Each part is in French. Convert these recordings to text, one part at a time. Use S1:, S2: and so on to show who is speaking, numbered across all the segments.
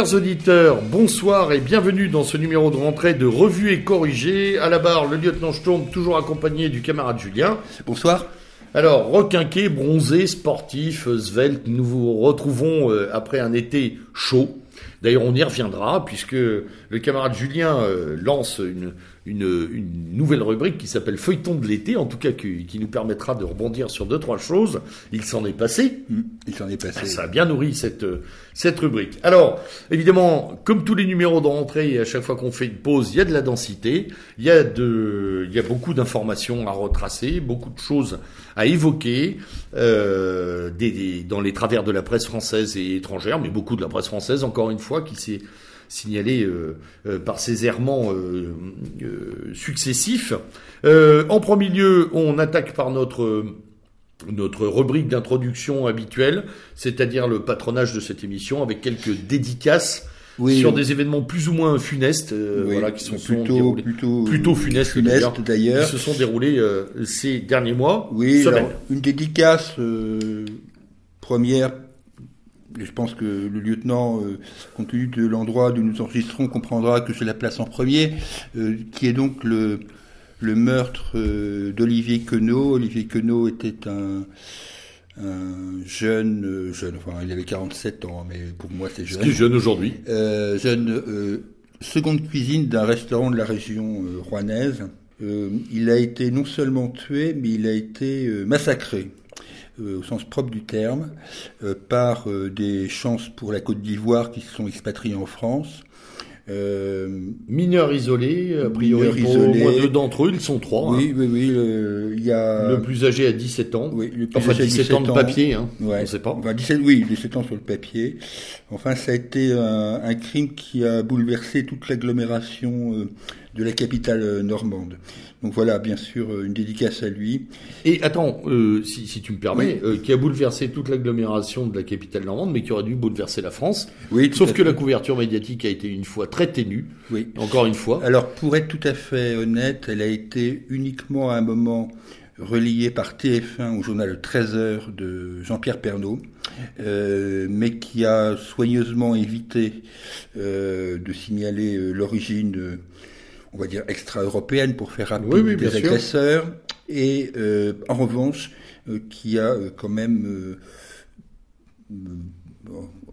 S1: Chers auditeurs, bonsoir et bienvenue dans ce numéro de rentrée de Revue et Corrigé. À la barre, le lieutenant Sturm, toujours accompagné du camarade Julien.
S2: Bonsoir.
S1: Alors, requinqué, bronzé, sportif, svelte, nous vous retrouvons euh, après un été chaud. D'ailleurs, on y reviendra puisque le camarade Julien euh, lance une, une, une, nouvelle rubrique qui s'appelle Feuilleton de l'été, en tout cas qui, qui, nous permettra de rebondir sur deux, trois choses. Il s'en est passé.
S2: Mmh, il s'en est passé.
S1: Ça a bien nourri cette, cette rubrique. Alors, évidemment, comme tous les numéros de rentrée, à chaque fois qu'on fait une pause, il y a de la densité, il y a, de, il y a beaucoup d'informations à retracer, beaucoup de choses à évoquer euh, des, des, dans les travers de la presse française et étrangère, mais beaucoup de la presse française, encore une fois, qui s'est signalé euh, euh, par ces errements euh, euh successifs. Euh, en premier lieu, on attaque par notre notre rubrique d'introduction habituelle, c'est-à-dire le patronage de cette émission, avec quelques dédicaces oui, sur des événements plus ou moins funestes, euh,
S2: oui,
S1: voilà, qui sont
S2: plutôt
S1: déroulés,
S2: plutôt,
S1: plutôt funestes,
S2: funestes d'ailleurs,
S1: qui se sont déroulés euh, ces derniers mois.
S2: Oui, alors, une dédicace euh, première je pense que le lieutenant, euh, compte tenu de l'endroit où nous enregistrons, comprendra que je la place en premier, euh, qui est donc le, le meurtre euh, d'Olivier Queneau. Olivier Queneau était un, un jeune, jeune, enfin il avait 47 ans, mais pour moi c'est jeune.
S1: C'est jeune aujourd'hui.
S2: jeune seconde cuisine d'un restaurant de la région rouennaise. il a été non seulement tué, mais il a été massacré au sens propre du terme, euh, par euh, des chances pour la Côte d'Ivoire qui se sont expatriés en France.
S1: Euh, mineurs isolés, a priori pour isolés. au moins deux d'entre eux, ils sont trois.
S2: Oui,
S1: hein.
S2: oui, oui. Le, il y a...
S1: le plus âgé à 17 ans.
S2: Oui, le plus
S1: enfin,
S2: âgé
S1: 17, 17 ans de papier, hein.
S2: Ouais.
S1: on sait pas.
S2: Enfin, 17, oui, 17 ans sur le papier. Enfin, ça a été un, un crime qui a bouleversé toute l'agglomération euh, de la capitale normande. Donc voilà, bien sûr, une dédicace à lui.
S1: Et attends, euh, si, si, tu me permets, oui. euh, qui a bouleversé toute l'agglomération de la capitale normande, mais qui aurait dû bouleverser la France.
S2: Oui,
S1: Sauf que la couverture médiatique a été une fois très ténue.
S2: Oui.
S1: Encore une fois.
S2: Alors, pour être tout à fait honnête, elle a été uniquement à un moment reliée par TF1 au journal 13 heures de Jean-Pierre Pernaud, euh, mais qui a soigneusement évité euh, de signaler euh, l'origine on va dire extra-européenne pour faire rapide
S1: oui, oui,
S2: des agresseurs,
S1: sûr.
S2: et euh, en revanche euh, qui a euh, quand même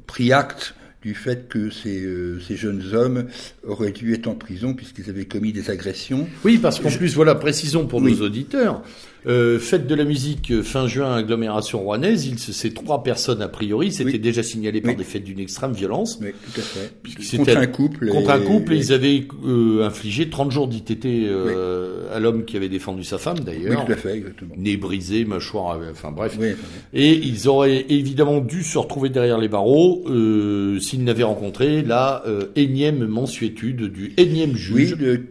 S2: pris acte du fait que ces, euh, ces, jeunes hommes auraient dû être en prison puisqu'ils avaient commis des agressions.
S1: Oui, parce qu'en plus, voilà, précisons pour oui. nos auditeurs, euh, fête de la musique fin juin, agglomération rouennaise, il, ces trois personnes a priori
S2: oui.
S1: déjà signalées par
S2: oui.
S1: des faits d'une extrême violence.
S2: Oui, tout à fait.
S1: Contre
S2: un couple.
S1: Contre un couple, et, ils avaient euh, infligé 30 jours d'ITT euh, à l'homme qui avait défendu sa femme d'ailleurs.
S2: Oui, tout à fait, exactement.
S1: Nez brisé, mâchoire, enfin bref.
S2: Oui,
S1: et ils auraient évidemment dû se retrouver derrière les barreaux euh, s'ils n'avaient rencontré la euh, énième mensuétude du énième juge.
S2: Oui, de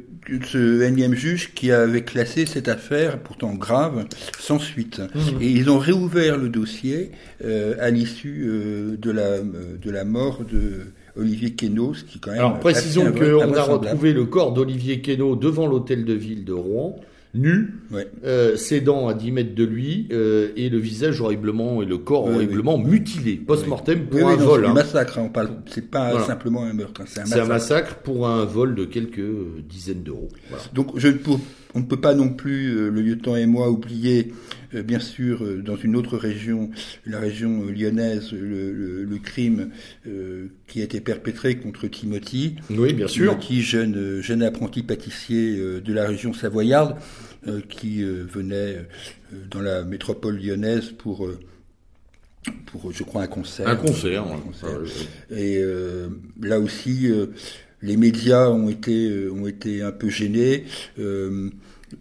S2: ce énième juge qui avait classé cette affaire, pourtant grave, sans suite. Mmh. Et ils ont réouvert le dossier euh, à l'issue euh, de, la, de la mort de Olivier Quénaud, ce qui quand même...
S1: Alors précisons qu'on a retrouvé le corps d'Olivier Quénaud devant l'hôtel de ville de Rouen, nu,
S2: ouais.
S1: euh, ses dents à 10 mètres de lui, euh, et le visage horriblement, et le corps horriblement
S2: oui.
S1: mutilé, post-mortem
S2: oui,
S1: pour un
S2: non,
S1: vol.
S2: C'est
S1: hein.
S2: un massacre, hein, on parle, c'est pas voilà. simplement un meurtre, c'est un massacre.
S1: C'est un massacre pour un vol de quelques dizaines d'euros. Voilà.
S2: Donc je, pour, on ne peut pas non plus, euh, le lieutenant et moi, oublier, bien sûr, dans une autre région, la région lyonnaise, le, le, le crime qui a été perpétré contre Timothy.
S1: Oui, bien sûr.
S2: Timothy, jeune, jeune apprenti pâtissier de la région savoyarde, qui venait dans la métropole lyonnaise pour pour, je crois, un concert.
S1: Un concert.
S2: Un concert. Et euh, là aussi, euh, les médias ont été, euh, ont été un peu gênés.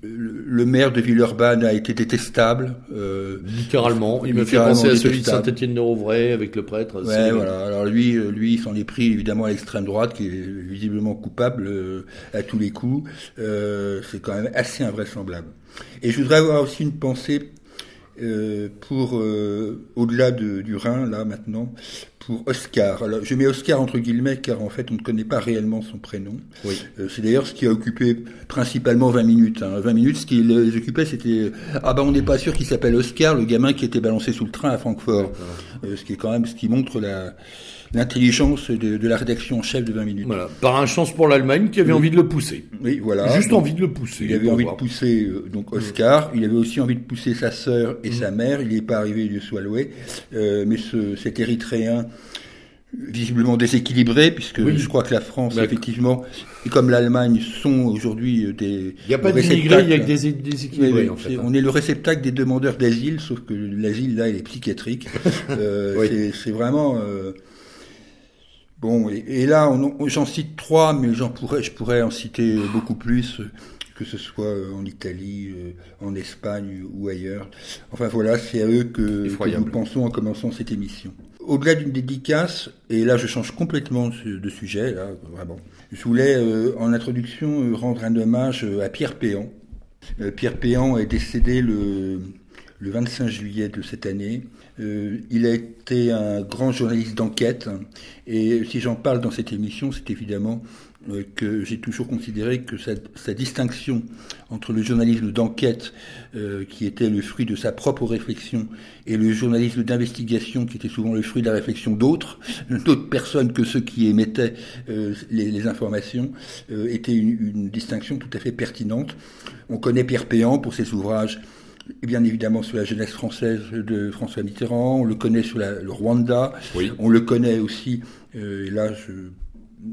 S2: Euh, le maire de Villeurbanne a été détestable. Euh,
S1: littéralement. Il me fait penser à celui de Saint-Étienne-de-Rouvray avec le prêtre.
S2: Ouais, voilà. Alors lui, lui, il s'en est pris évidemment à l'extrême droite, qui est visiblement coupable euh, à tous les coups. Euh, C'est quand même assez invraisemblable. Et je voudrais avoir aussi une pensée euh, pour euh, au-delà de, du Rhin là maintenant pour Oscar. Alors, je mets Oscar entre guillemets car en fait on ne connaît pas réellement son prénom.
S1: Oui.
S2: Euh, c'est d'ailleurs ce qui a occupé principalement 20 minutes. Hein. 20 minutes, ce qui les occupait c'était ah bah on n'est pas sûr qu'il s'appelle Oscar, le gamin qui était balancé sous le train à Francfort. ce qui est quand même ce qui montre la l'intelligence de, de, la rédaction en chef de 20 minutes.
S1: Voilà. Par un chance pour l'Allemagne qui avait envie de le pousser.
S2: Oui, voilà.
S1: Juste envie de le pousser.
S2: Il avait envie de pousser euh, donc Oscar. Il avait aussi envie de pousser sa sœur et sa mère. Il n'est pas arrivé de soit loué. Euh, mais ce, cet Érythréen visiblement déséquilibré, puisque je crois que la France, effectivement, et comme l'Allemagne, sont aujourd'hui des.
S1: Il n'y a pas d'immigrés, il y a que des déséquilibrés. en fait,
S2: hein. On est le réceptacle des demandeurs d'asile, sauf que l'asile là, il est psychiatrique. euh, C'est vraiment. Euh... Bon, et, et là, j'en cite trois, mais j'en pourrais, je pourrais en citer beaucoup plus que ce soit en Italie, en Espagne ou ailleurs. Enfin voilà, c'est à eux que, que, nous pensons en commençant cette émission au-delà d'une dédicace, et là je change complètement de sujet, là, vraiment, je voulais euh, en introduction euh, rendre un hommage euh, à Pierre Péan. Pierre Péan est décédé le, le 25 juillet de cette année. Il a été un grand journaliste d'enquête, et si j'en parle dans cette émission, c'est évidemment euh, que j'ai toujours considéré que sa, distinction entre le journalisme d'enquête, euh, qui était le fruit de sa propre réflexion, et le journalisme d'investigation, qui était souvent le fruit de la réflexion d'autres, d'autres personnes que ceux qui émettaient euh, les, informations, était une, distinction tout à fait pertinente. On connaît Pierre Péan pour ses ouvrages bien évidemment sur la jeunesse française de François Mitterrand, on le connaît sur le Rwanda, on le connaît aussi, et là je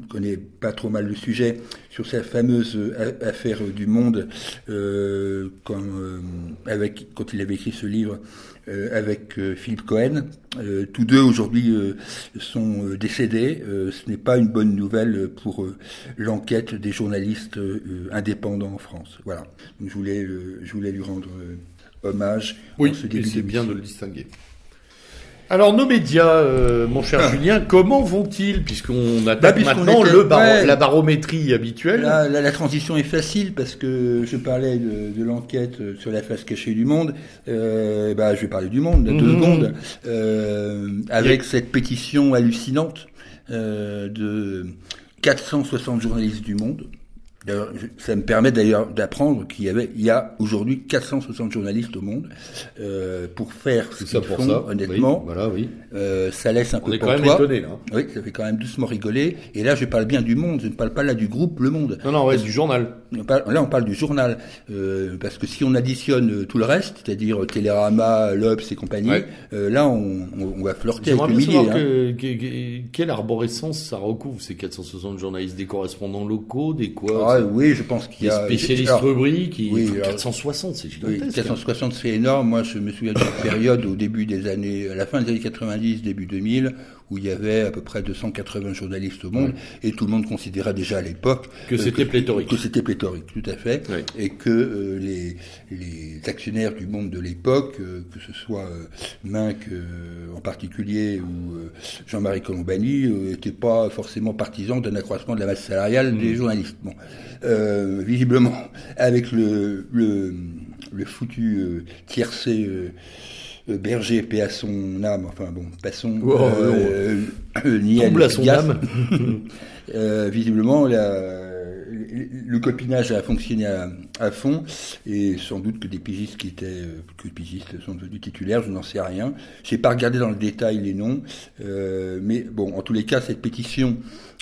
S2: connaît pas trop mal le sujet, sur sa fameuse affaire du Monde, euh, quand, euh, avec, quand il avait écrit ce livre euh, avec Philippe Cohen. tous deux aujourd'hui sont décédés. ce n'est pas une bonne nouvelle pour l'enquête des journalistes indépendants en France. Voilà. Donc, je voulais, je voulais lui rendre hommage.
S1: Oui, c'est bien de le distinguer. Alors nos médias, euh, mon cher ah. Julien, comment vont-ils puisqu'on attaque bah, maintenant le la barométrie habituelle
S2: la, transition est facile parce que je parlais de, l'enquête sur la face cachée du monde. Euh, bah, je vais parler du monde, deux mhm. secondes, euh, avec cette pétition hallucinante de 460 journalistes du monde ça me permet d'ailleurs d'apprendre qu'il y avait, il y a aujourd'hui 460 journalistes au monde euh, pour faire ce qu'ils font. Ça. Honnêtement,
S1: oui, voilà, oui.
S2: Euh, ça laisse un peu
S1: On est quand même étonné là.
S2: Oui, ça fait quand même doucement rigoler. Et là, je parle bien du Monde. Je ne parle pas là du groupe Le Monde.
S1: Non, non, ouais, du journal.
S2: là, on parle du journal euh, parce que si on additionne euh, tout le reste, c'est-à-dire Télérama, l'Obs et compagnie, euh, là, on, on, va flirter avec le millier. Hein.
S1: Que, que, quelle arborescence ça recouvre ces 460 journalistes, des correspondants locaux, des quoi?
S2: Ah, oui, je pense qu'il y a.
S1: Spécialistes rubriques, oui, 460, c'est gigantesque.
S2: Oui, 460, c'est énorme. Moi, je me souviens d'une période au début des années, à la fin des années 90, début 2000, où il y avait à peu près 280 journalistes au monde, et tout le monde considérait déjà à l'époque
S1: que c'était pléthorique.
S2: Que c'était pléthorique, tout à fait, et que euh, les, les actionnaires du monde de l'époque, euh, que ce soit euh, Minc en particulier ou Jean-Marie Colombani, n'étaient pas forcément partisans d'un accroissement de la masse salariale des mmh. journalistes. Bon, visiblement, avec le, le, le foutu tiercé euh, Berger, paix à son âme, enfin bon, passons,
S1: oh, euh, euh, ni à son âme.
S2: euh, visiblement, la, le copinage a fonctionné à, à, fond, et sans doute que des pigistes qui étaient que pigistes sont devenus titulaires, je n'en sais rien. J'ai pas regardé dans le détail les noms, euh, mais bon, en tous les cas, cette pétition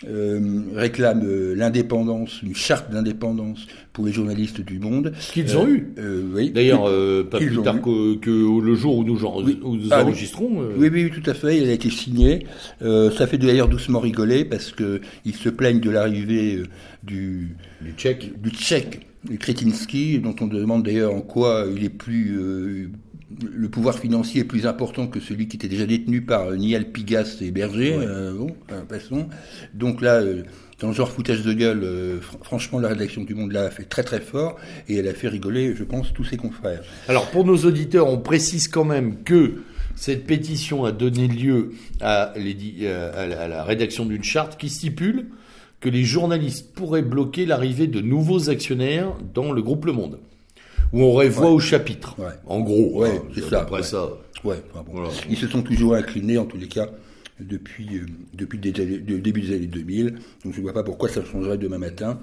S2: euh, réclame euh, l'indépendance, une charte d'indépendance pour les journalistes du monde.
S1: Qu'ils ont eu.
S2: oui.
S1: D'ailleurs, pas plus tard que, que, le jour où nous, où nous ah enregistrons.
S2: Oui. oui. oui, tout à fait. Elle a été signée. ça fait d'ailleurs doucement rigoler parce que ils se plaignent de l'arrivée du
S1: du tchèque,
S2: du tchèque, du Kretinsky, dont on demande d'ailleurs en quoi il est plus le pouvoir financier est plus important que celui qui était déjà détenu par Niel Pigas et Berger. Euh, bon, passons. Donc là, euh, dans le genre foutage de gueule, euh, franchement, la rédaction du Monde là a fait très très fort et elle a fait rigoler, je pense, tous ses confrères.
S1: Alors pour nos auditeurs, on précise quand même que cette pétition a donné lieu à, à la rédaction d'une charte qui stipule que les journalistes pourraient bloquer l'arrivée de nouveaux actionnaires dans le groupe Le Monde où on revoit au chapitre. En gros,
S2: ouais, hein, c'est ça. Après ça. Ouais. Ils se sont toujours inclinés, en tous les cas, depuis, euh, depuis le début des années 2000. Donc je ne vois pas pourquoi ça changerait demain matin.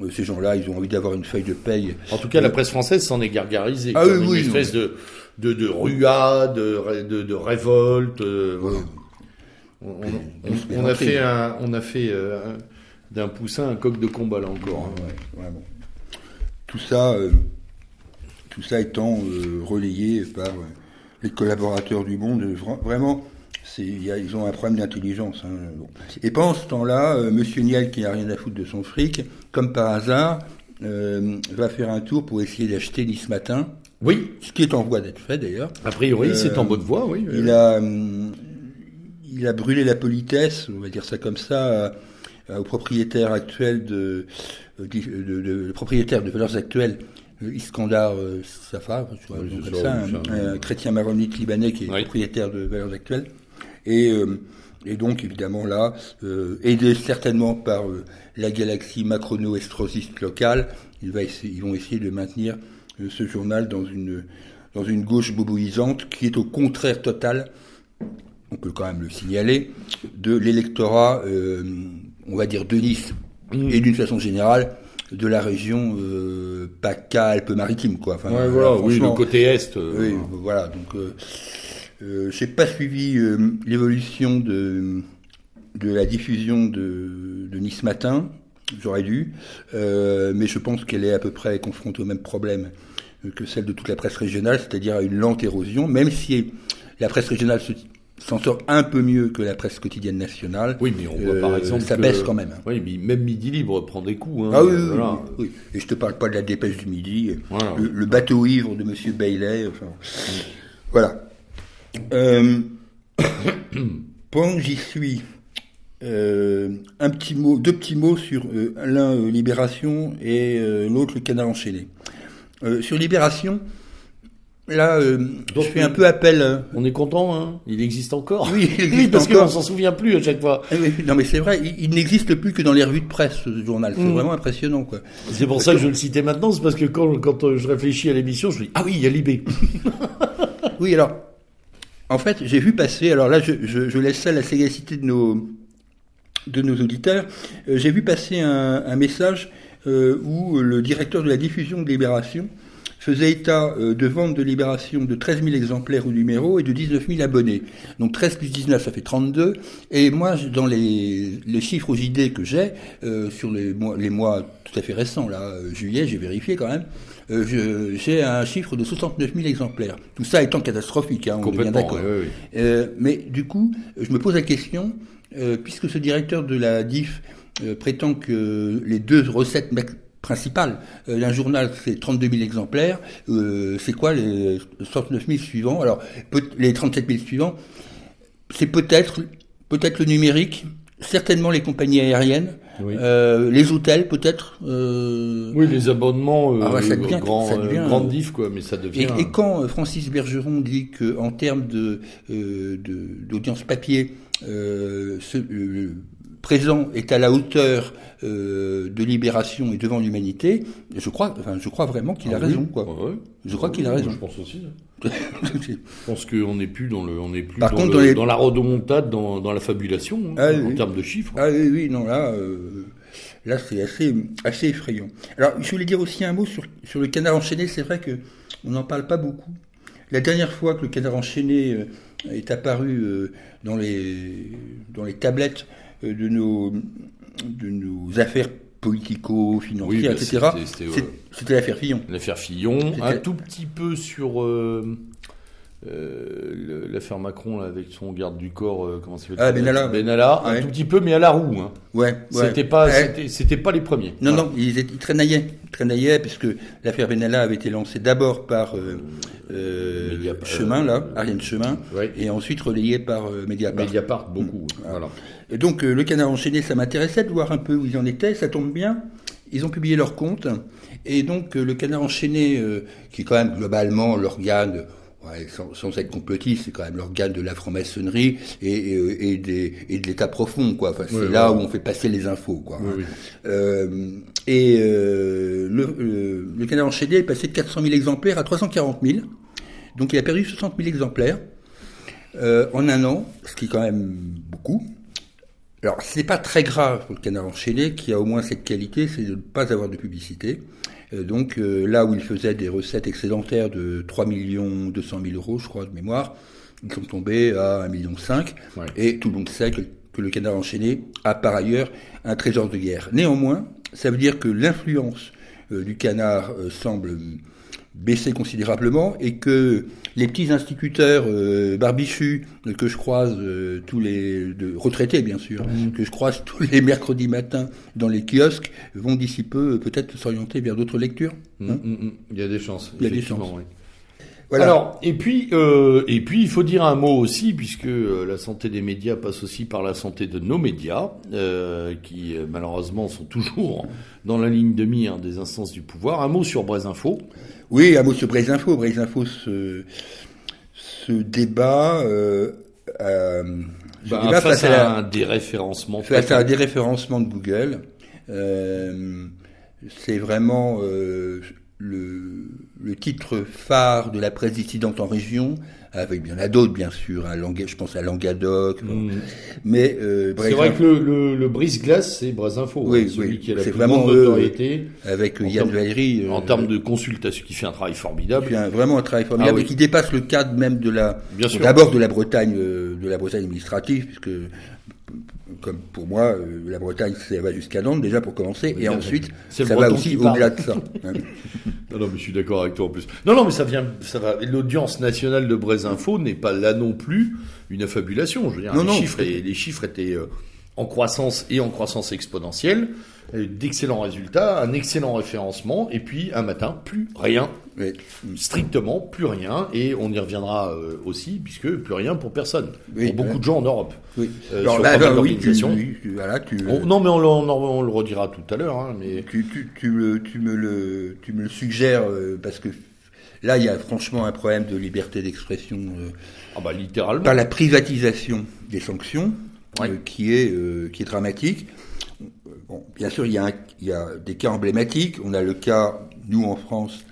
S2: Euh, ces gens-là, ils ont envie d'avoir une feuille de paye.
S1: En tout cas, la presse française s'en est gargarisée. Ah, comme une espèce de, de, de ruade, de, de, révolte. Euh, On, on- on- on a fait un, on a fait euh, un- d'un poussin un coq de combat là encore. hein.
S2: Ouais, ouais, bon. Tout ça, euh, tout ça étant euh, relayé par euh, les collaborateurs du Monde, euh, vra- vraiment, y a- ils ont un problème d'intelligence. hein, bon. Et pendant ce temps-là, euh, Monsieur Niel, qui n'a rien à foutre de son fric, comme par hasard, euh, va faire un tour pour essayer d'acheter Nice Matin,
S1: Oui,
S2: ce qui est en voie d'être fait d'ailleurs.
S1: a priori, c'est en bonne voie, oui.
S2: Il a, hum, il a brûlé la politesse, on va dire ça comme ça, au propriétaire actuel de, di- de, de- le propriétaire de valeurs actuelles, Iskandar euh, Safar, tu vois,
S1: Oui,
S2: donc
S1: c'est
S2: comme
S1: ça,
S2: ça,
S1: oui,
S2: un,
S1: ça,
S2: un chrétien maronite libanais qui est
S1: Oui.
S2: propriétaire de valeurs actuelles. Et, euh, et donc évidemment là, euh, aidé certainement par euh, la galaxie macrono-estrosiste locale, il va essayer- ils vont essayer de maintenir euh, ce journal dans une, dans une gauche boboisante qui est au contraire total, on peut quand même le signaler, de l'électorat, euh, on va dire de Nice, et d'une façon générale, de la région euh, PACA-Alpes-Maritimes. Quoi. Enfin,
S1: Ouais, voilà,
S2: là,
S1: oui, le côté est. euh,
S2: oui, voilà. Donc, euh, euh, j'ai pas suivi euh, l'évolution de de la diffusion de, de Nice Matin. J'aurais dû, euh, mais je pense qu'elle est à peu près confrontée au même problème euh, que celle de toute la presse régionale, c'est-à-dire à une lente érosion, même si la presse régionale se- s'en sort un peu mieux que la presse quotidienne nationale.
S1: Oui, mais on voit
S2: Euh,
S1: par exemple.
S2: ça
S1: que-
S2: baisse quand même.
S1: Oui, mais même Midi Libre prend des coups. Hein,
S2: Ah oui, oui,
S1: voilà.
S2: oui, oui. Et je te parle pas de la dépêche du midi,
S1: Voilà.
S2: le, le bateau ivre de Monsieur Bailey. Enfin, voilà. Euh, pendant que j'y suis, euh, un petit mot, deux petits mots sur euh, l'un euh, Libération et euh, l'autre le Canard enchaîné. Euh, sur Libération, là, euh,
S1: Donc,
S2: je fais un peu appel. euh,
S1: On est content, hein Il existe encore.
S2: Oui, il existe
S1: parce qu'on s'en souvient plus à chaque fois.
S2: eh oui, non mais c'est vrai, il, il n'existe plus que dans les revues de presse ce journal. C'est
S1: Mm.
S2: vraiment impressionnant quoi.
S1: C'est pour ça que je le citais maintenant, c'est parce que quand, quand euh, je réfléchis à l'émission, je me dis ah oui, il y a Libé.
S2: Oui, alors, en fait, j'ai vu passer, alors là, je, je, je laisse ça à la sagacité de nos, de nos auditeurs, Euh, j'ai vu passer un, un message euh, où le directeur de la diffusion de Libération faisait état euh, de ventes de Libération de 13 000 exemplaires au numéro et de 19 000 abonnés. Donc 13 plus 19, ça fait 32. Et moi, dans les, les chiffres aux idées que j'ai, euh, sur les mois, les mois tout à fait récents, là, euh, juillet, j'ai vérifié quand même, euh, j'ai un chiffre de 69 000 exemplaires. Tout ça étant catastrophique, hein, on est bien d'accord. Euh, mais du coup, je me pose la question, euh, puisque ce directeur de la DIF euh, prétend que les deux recettes principales euh, d'un journal, c'est 32 000 exemplaires, euh, c'est quoi les 69 000 suivants? Alors, peut- les 37 000 suivants, c'est peut-être peut-être le numérique, certainement les compagnies aériennes,
S1: Oui.
S2: euh, les hôtels peut-être. euh,
S1: Oui, les abonnements,
S2: Ah ouais, ça devient-
S1: grand,
S2: ça devient-
S1: grande diff, quoi, mais ça devient.
S2: Et, et quand Francis Bergeron dit que en termes de d'audience papier, ce présent est à la hauteur euh, de Libération et devant l'humanité, je crois, enfin, je crois vraiment qu'il a
S1: Ah oui.
S2: raison, quoi.
S1: Ouais, ouais.
S2: Je crois qu'il a raison.
S1: Je pense aussi. hein. Je pense qu'on n'est plus dans le, on plus
S2: Par
S1: dans,
S2: contre,
S1: le-
S2: dans les-
S1: dans la rodomontade, dans, dans la fabulation, hein,
S2: Ah
S1: en termes de chiffres.
S2: Ah oui, oui, non, là, euh, là c'est assez, assez effrayant. Alors, je voulais dire aussi un mot sur, sur le canard enchaîné. C'est vrai que on n'en parle pas beaucoup. La dernière fois que le canard enchaîné euh, est apparu dans les dans les tablettes de nos de nos affaires politico-financières,
S1: Oui, bah,
S2: etc.
S1: c'était- euh,
S2: l'affaire Fillon.
S1: L'affaire Fillon, un tout petit peu sur euh, euh, le- l'affaire Macron là, avec son garde du corps, euh, comment s'appelle
S2: Ah, Benalla.
S1: Benalla, un tout petit peu, mais à la roue. Hein.
S2: Ouais, ouais.
S1: C'était pas,
S2: Ouais.
S1: c'était- c'était pas les premiers.
S2: Non,
S1: Voilà.
S2: non, ils, étaient- ils traînaillaient. Ils traînaillaient parce que l'affaire Benalla avait été lancée d'abord par euh, euh, Chemin, là, Ariane Chemin, et ensuite relayée par euh, Mediapart.
S1: Mediapart, beaucoup.
S2: Mm.
S1: Voilà.
S2: Et donc, le canard enchaîné, ça m'intéressait de voir un peu où ils en étaient. Ça tombe bien. Ils ont publié leur compte. Et donc, le canard enchaîné, qui est quand même globalement l'organe, ouais, sans, sans être complotiste, c'est quand même l'organe de la franc-maçonnerie et, et, et des- et de l'état profond, quoi. Enfin, c'est
S1: Oui,
S2: là
S1: oui.
S2: où on fait passer les infos, quoi.
S1: Oui.
S2: Euh, et euh, le, le, le canard enchaîné est passé de 400 000 exemplaires à 340 000. Donc il a perdu 60 000 exemplaires euh, en un an, ce qui est quand même beaucoup. Alors c'est pas très grave pour le canard enchaîné qui a au moins cette qualité, c'est de ne pas avoir de publicité. Euh, donc euh, là où il faisait des recettes excédentaires de 3 200 000 euros, je crois, de mémoire, Ils sont tombés à 1,5 million.
S1: Ouais.
S2: Et tout le monde sait que, que le canard enchaîné a par ailleurs un trésor de guerre. Néanmoins, ça veut dire que l'influence euh, du canard semble baisser considérablement et que les petits instituteurs euh, barbichus que je croise euh, tous les de, retraités bien sûr que je croise tous les mercredis matins dans les kiosques vont d'ici peu euh, peut-être s'orienter vers d'autres lectures.
S1: Mm,
S2: hein.
S1: mm, mm. Il y a des chances.
S2: Il y a des chances.
S1: oui.
S2: Voilà.
S1: Alors, et puis, euh, et puis, il faut dire un mot aussi, puisque la santé des médias passe aussi par la santé de nos médias, euh, qui malheureusement sont toujours dans la ligne de mire des instances du pouvoir. Un mot sur Info.
S2: Oui, un mot sur Brésinfo. Brésinfo se, se débat, euh, euh, se
S1: Bah,
S2: débat
S1: face
S2: à
S1: à un déréférencement.
S2: Face à un déréférencement de Google, euh, c'est vraiment euh, le, le titre phare de la presse dissidente en région, avec bien la d'autres bien sûr, un Langa- je pense à Languedoc,
S1: Mm.
S2: mais euh,
S1: C'est vrai que le, le, le brise-glace, c'est Info.
S2: Oui,
S1: hein, celui
S2: oui.
S1: qui a la plus
S2: vraiment
S1: grande
S2: eux,
S1: notoriété
S2: avec
S1: en
S2: Yann
S1: termes-
S2: Valéry, euh,
S1: en termes de consultation, qui fait un travail formidable.
S2: qui fait un- vraiment un travail formidable
S1: Ah oui.
S2: et qui dépasse le cadre même de la
S1: Bien sûr.
S2: d'abord de la Bretagne euh, de la Bretagne administrative puisque comme pour moi euh, la Bretagne ça va jusqu'à Nantes déjà pour commencer et ensuite ça va aussi au-delà de ça hein.
S1: Non, non, mais je suis d'accord avec toi en plus. Non, non, mais ça vient, ça va. L'audience nationale de Brésinfo n'est pas là non plus une affabulation. Je veux dire,
S2: Non,
S1: les,
S2: non.
S1: chiffres, les chiffres étaient euh, en croissance et en croissance exponentielle, d'excellents résultats, un excellent référencement, et puis un matin, plus rien,
S2: Oui.
S1: strictement plus rien, et on y reviendra euh, aussi, puisque plus rien pour personne,
S2: Oui,
S1: pour beaucoup
S2: ouais.
S1: de gens en Europe.
S2: Oui.
S1: Euh,
S2: Alors là, oui, tu,
S1: d'organisations.
S2: oui, tu- voilà, tu,
S1: On- non, mais on, le- on, en- on le redira tout à l'heure, hein, mais
S2: tu, me, tu me le, tu me le suggères euh, parce que là, il y a franchement un problème de liberté d'expression euh,
S1: ah bah littéralement.
S2: par la privatisation des sanctions, euh, qui est euh, qui est dramatique. Euh, Bon, bien sûr, il y, a un- il y a des cas emblématiques. On a le cas, nous en France,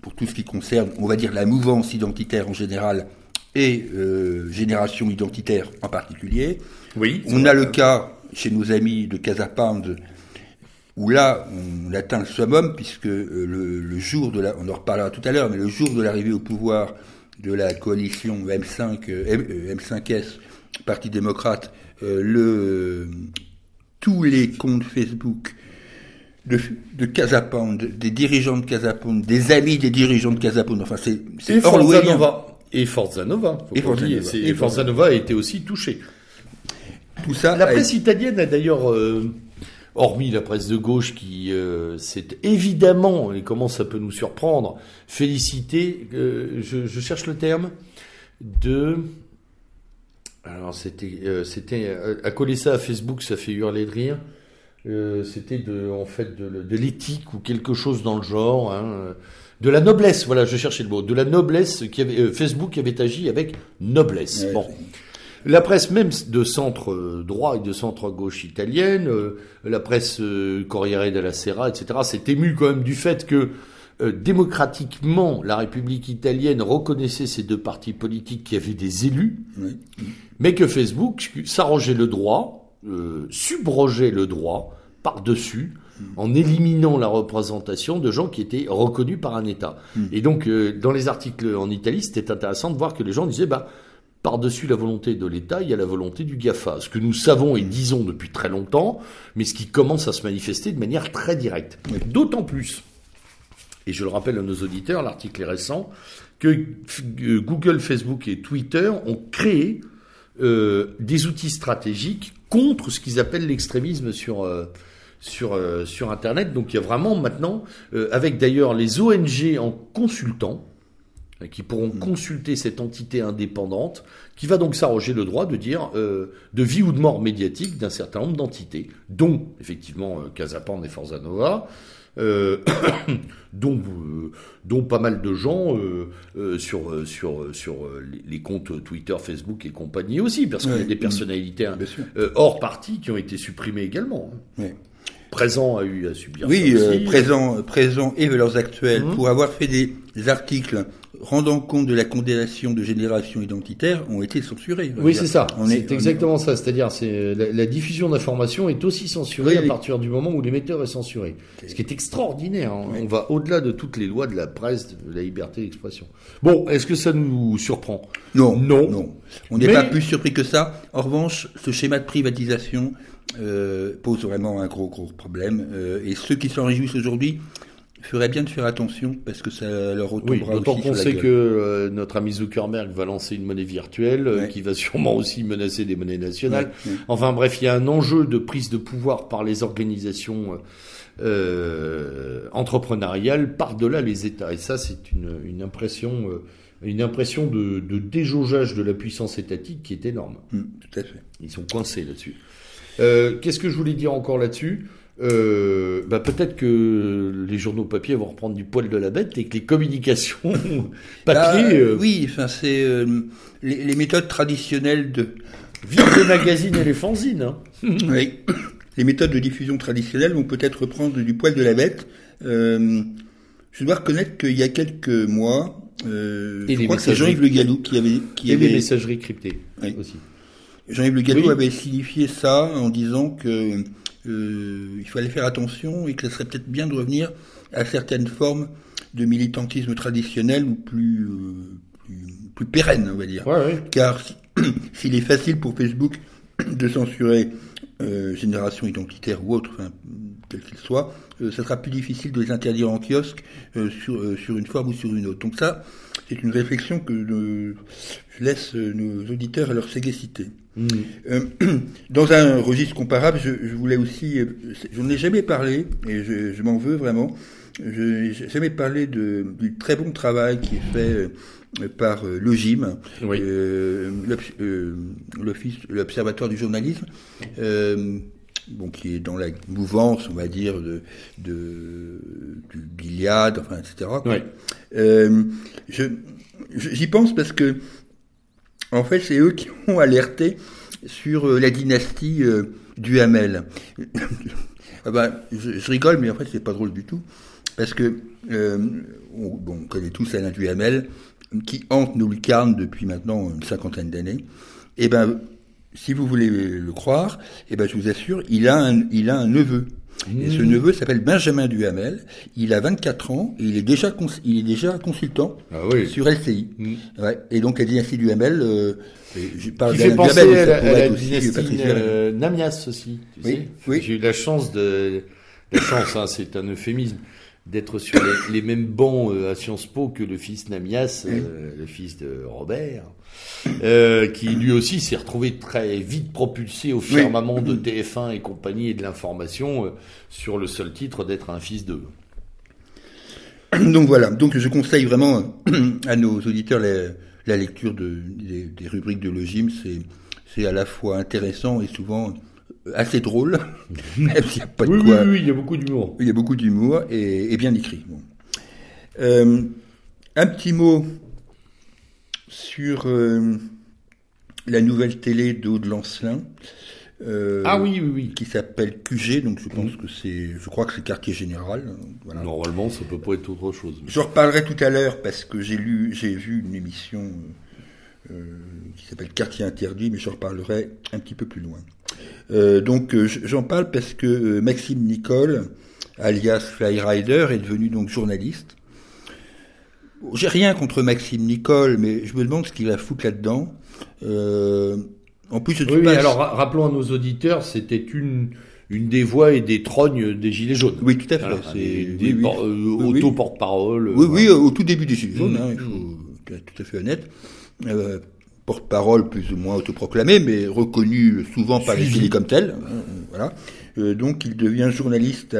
S2: pour tout ce qui concerne, on va dire la mouvance identitaire en général et euh, génération identitaire en particulier.
S1: Oui.
S2: On a le cas chez nos amis de Casa Pound, où là, on atteint le summum, puisque euh, le, le jour de la, on en reparlera tout à l'heure, mais le jour de l'arrivée au pouvoir de la coalition M5, euh, M, euh, M5S, Parti démocrate, euh, le, tous les comptes Facebook de, de Casa Pound, des dirigeants de Casa Pound, des amis des dirigeants de Casa Pound, enfin c'est,
S1: Et Forza. Nova. Et Forza Nova. faut
S2: Et Forza
S1: oublier.
S2: Nova.
S1: C'est-
S2: Et
S1: Et Forza Nova a été aussi touché.
S2: Tout ça
S1: La
S2: a
S1: presse italienne a d'ailleurs, euh, hormis la presse de gauche qui euh, s'est évidemment, et comment ça peut nous surprendre, félicité, euh, je, je cherche le terme, de... Alors c'était, euh, c'était euh, à coller ça à Facebook, ça fait hurler de rire. Euh, c'était de, en fait, de, de l'éthique ou quelque chose dans le genre, hein, de la noblesse. Voilà, je cherchais le mot, de la noblesse qui avait euh, Facebook avait agi avec noblesse.
S2: Ouais,
S1: bon. La presse même de centre euh, droit et de centre gauche italienne, euh, la presse euh, Corriere della Sera, etc., s'est émue quand même du fait que euh, démocratiquement, la République italienne reconnaissait ces deux partis politiques qui avaient des élus,
S2: Oui.
S1: mais que Facebook s'arrogeait le droit, euh, subrogeait le droit par-dessus, en éliminant la représentation de gens qui étaient reconnus par un État. Et donc, euh, dans les articles en Italie, c'était intéressant de voir que les gens disaient, bah, par-dessus la volonté de l'État, il y a la volonté du GAFA. Ce que nous savons et disons depuis très longtemps, mais ce qui commence à se manifester de manière très directe. D'autant plus, et je le rappelle à nos auditeurs, l'article est récent, que euh, Google, Facebook et Twitter ont créé euh, des outils stratégiques contre ce qu'ils appellent l'extrémisme sur euh, sur euh, sur Internet. Donc il y a vraiment maintenant, euh, avec d'ailleurs les ONG en consultant, euh, qui pourront consulter cette entité indépendante, qui va donc s'arroger le droit de dire de vie ou de mort médiatique d'un certain nombre d'entités, dont effectivement Casapan et Forza Nova, euh, dont, euh, dont pas mal de gens euh, euh, sur, sur, sur les, comptes Twitter, Facebook et compagnie aussi, parce qu'il y a des personnalités hein,
S2: sûr.
S1: euh, hors parti qui ont été supprimées également. hein.
S2: Oui.
S1: Présent a eu à subir
S2: Oui,
S1: ça
S2: euh,
S1: aussi.
S2: présent, présent et valeurs actuelles,
S1: Mhm.
S2: pour avoir fait des articles rendant compte de la condamnation de génération identitaire, ont été censurés.
S1: Oui, c'est ça. C'est exactement ça. C'est-à-dire, c'est la, diffusion d'informations est aussi censurée à partir du moment où l'émetteur est censuré. Ce qui est extraordinaire. Hein. On va au-delà de toutes les lois de la presse, de la liberté d'expression. Bon, est-ce que ça nous surprend?
S2: Non. Non. Non. On n'est pas plus surpris que ça. En revanche, ce schéma de privatisation euh, pose vraiment un gros, gros problème. Euh, et ceux qui s'en réjouissent aujourd'hui ferait bien de faire attention parce que ça leur retombera
S1: oui, qu'on sait que euh, notre ami Zuckerberg va lancer une monnaie virtuelle euh, qui va sûrement aussi menacer des monnaies nationales. Enfin bref, il y a un enjeu de prise de pouvoir par les organisations euh, entrepreneuriales par-delà les États. Et ça, c'est une, une, impression, euh, une impression de, de, déjaugeage de la puissance étatique qui est énorme.
S2: Mmh, tout à fait.
S1: Ils sont coincés là-dessus. Qu'est-ce que je voulais dire encore là-dessus? Euh, bah peut-être que les journaux papier vont reprendre du poil de la bête et que les communications papier.
S2: Euh, oui, enfin c'est euh, les, les, méthodes traditionnelles de.
S1: Vive les magazines et les fanzines. Hein.
S2: oui, les méthodes de diffusion traditionnelles vont peut-être reprendre du poil de la bête. Euh, je dois reconnaître qu'il y a quelques mois, je crois que c'est Jean-Yves Le Gallou qui avait qui
S1: et
S2: avait
S1: les messageries cryptées oui. aussi.
S2: Jean-Yves Le Gallou avait signifié ça en disant que euh, il fallait faire attention et que ce serait peut-être bien de revenir à certaines formes de militantisme traditionnel ou plus, euh, plus, plus pérenne, on va dire. Car s'il est facile pour Facebook de censurer euh, génération identitaire ou autre, enfin, quel qu'il soit, ça sera plus difficile de les interdire en kiosque euh, sur, euh, sur une forme ou sur une autre. Donc ça, c'est une réflexion que je laisse nos auditeurs à leur sagacité. Mmh. dans un registre comparable, je, je voulais aussi, je n'en ai jamais parlé, et je, je m'en veux vraiment, je n'ai jamais parlé de, du très bon travail qui est fait par euh, oui. euh, l'Observatoire du journalisme, euh, bon, qui est dans la mouvance, on va dire, de, de du Gilead, enfin, etc. Euh, j'y pense parce que, en fait, c'est eux qui ont alerté sur euh, la dynastie euh, du Hamel. ah ben, je, je, rigole, mais en fait, c'est pas drôle du tout. Parce que, euh, on, bon, on connaît tous Alain Duhamel, qui hante nos lucarnes depuis maintenant une cinquantaine d'années. Eh ben, si vous voulez le croire, eh ben, je vous assure, il a un, il a un neveu. Et ce mmh. neveu s'appelle Benjamin Duhamel. Il a 24 ans et il est déjà, il est déjà consultant
S1: ah oui.
S2: sur LCI. Mmh. Ouais. Et donc la dynastie Duhamel, euh,
S1: je parle Qui fait penser Duhamel, à, la, à la dynastie euh, Namias aussi. Tu
S2: oui,
S1: sais
S2: oui.
S1: J'ai eu la chance de, la chance, hein, c'est un euphémisme, d'être sur les, les, mêmes bancs euh, à Sciences Po que le fils Namias, euh, le fils de Robert, euh, qui lui aussi s'est retrouvé très vite propulsé au firmament de TF1 et compagnie et de l'information sur le seul titre d'être un fils d'eux.
S2: Donc voilà, donc je conseille vraiment à nos auditeurs la, la lecture de, des, des, rubriques de Logim, c'est à la fois intéressant et souvent assez drôle,
S1: même s'il n'y a pas de oui, quoi. Oui, oui, il y a beaucoup d'humour.
S2: Il y a beaucoup d'humour et, et, bien écrit. Bon. Euh, un petit mot sur euh, la nouvelle télé d'Aude Lancelin.
S1: Euh, ah oui, oui, oui.
S2: Qui s'appelle QG, donc je pense mmh. que c'est, je crois que c'est quartier général.
S1: Voilà. Normalement, ça peut pas être autre chose.
S2: Mais... Je reparlerai tout à l'heure parce que j'ai lu, j'ai vu une émission euh, qui s'appelle Quartier interdit, mais je reparlerai un petit peu plus loin. Euh, donc euh, j'en parle parce que euh, Maxime Nicole, alias Flyrider, est devenu donc journaliste. J'ai rien contre Maxime Nicole, mais je me demande ce qu'il va foutre là-dedans. Euh, en plus, je
S1: oui, oui, alors rappelons à nos auditeurs, c'était une une des voix et des trognes des Gilets jaunes.
S2: Oui, tout à fait.
S1: c'est des, des oui, oui. auto-porte-parole.
S2: Oui, oui, au tout début des Gilets jaunes, mmh. hein, il faut être tout à fait honnête. Euh, porte-parole plus ou moins autoproclamé, mais reconnu souvent par les filles comme tel. Hein, voilà. Euh, donc il devient journaliste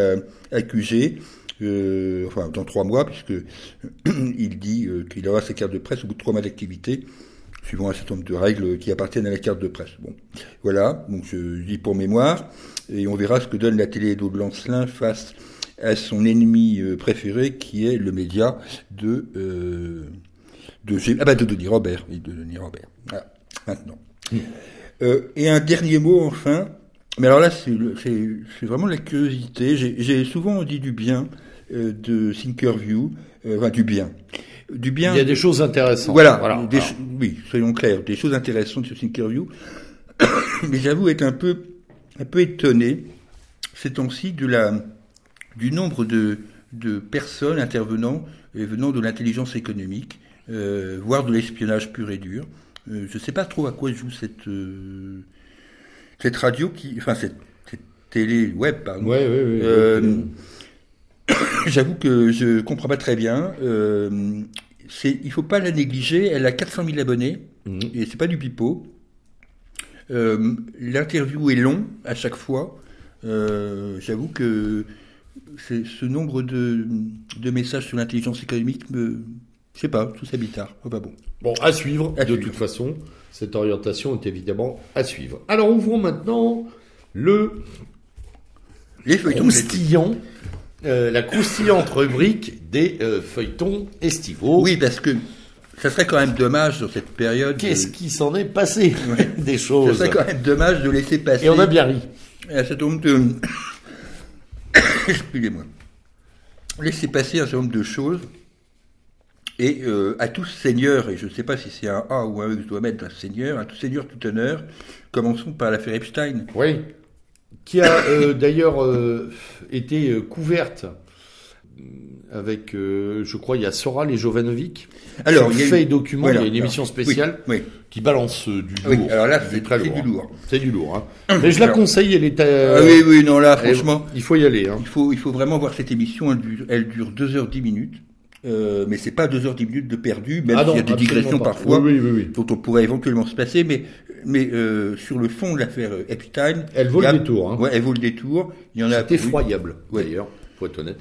S2: accusé, euh, enfin dans trois mois, puisque il dit euh, qu'il aura sa carte de presse au bout de trois mois d'activité, suivant un certain nombre de règles qui appartiennent à la carte de presse. Bon, voilà. Donc je dis pour mémoire, et on verra ce que donne la télé d'Aude Lancelin face à son ennemi euh, préféré, qui est le média de euh, de, ah bah de Denis Robert, et de Denis Robert. Voilà, maintenant. Mmh. Euh, et un dernier mot enfin. Mais alors là, c'est vraiment la curiosité. J'ai souvent dit du bien euh, de Thinkerview, euh, enfin du bien. du bien.
S1: Il y a des choses intéressantes.
S2: Voilà,
S1: Voilà.
S2: des oui, soyons clairs, des choses intéressantes sur cette interview. Mais j'avoue être un peu, un peu étonné ces temps-ci de la, du nombre de, de personnes intervenant et venant de l'intelligence économique, euh, voire de l'espionnage pur et dur. Euh, je ne sais pas trop à quoi joue cette, euh, cette radio qui, enfin cette, cette télé web, pardon.
S1: Ouais, ouais, ouais.
S2: J'avoue que je comprends pas très bien. Il faut pas la négliger. Elle a 400 000 abonnés
S1: Mhm.
S2: et c'est pas du pipeau. L'interview est long à chaque fois. J'avoue que ce nombre de, de messages sur l'intelligence économique me, je sais pas, tout ça bizarre. Oh, bah bon.
S1: Bon, à suivre,
S2: À
S1: de
S2: suivre.
S1: toute façon. Cette orientation est évidemment à suivre. Alors, ouvrons maintenant le
S2: Les feuilletons.
S1: croustillant, euh, la croustillante rubrique des euh, feuilletons estivaux.
S2: Oui, parce que ça serait quand même dommage dans cette période.
S1: Qu'est-ce
S2: de-
S1: qui s'en est passé Des
S2: ça
S1: choses.
S2: serait quand même dommage de laisser passer.
S1: Et on a bien ri.
S2: un certain nombre de... Excusez-moi. Laissez passer un certain nombre de choses. Et euh, à tous seigneurs, et je ne sais pas si c'est un A ou un E que je dois mettre d'un seigneur, à tous seigneurs, tout honneur, commençons par l'affaire Epstein.
S1: Oui. Qui a euh, d'ailleurs euh, été couverte avec, je crois, il y a Soral et Jovanovic.
S2: Alors, il y a
S1: fait
S2: une-
S1: et documents,
S2: voilà.
S1: il y a une émission spéciale
S2: Oui, oui.
S1: qui balance du
S2: Oui,
S1: lourd.
S2: alors là, c'est
S1: très lourd.
S2: du
S1: hein.
S2: lourd.
S1: C'est du lourd. Hein. Mais je la
S2: Alors-
S1: conseille, elle est. euh,
S2: Ah oui, oui, non, là, franchement,
S1: il faut y aller. Hein.
S2: il faut, il faut vraiment voir cette émission. Elle dure, elle dure 2h10 minutes. Euh, mais c'est pas 2h10 minutes de perdu, même
S1: Ah
S2: s'il y a des digressions
S1: pas.
S2: parfois.
S1: Oui, oui, oui,
S2: dont on pourrait éventuellement se passer, mais, mais euh, sur le fond de l'affaire Epstein,
S1: Elle vaut
S2: a-
S1: le détour. Hein.
S2: Ouais, elle vaut le détour. Il y en a
S1: C'est effroyable,
S2: Ouais.
S1: d'ailleurs, faut être honnête.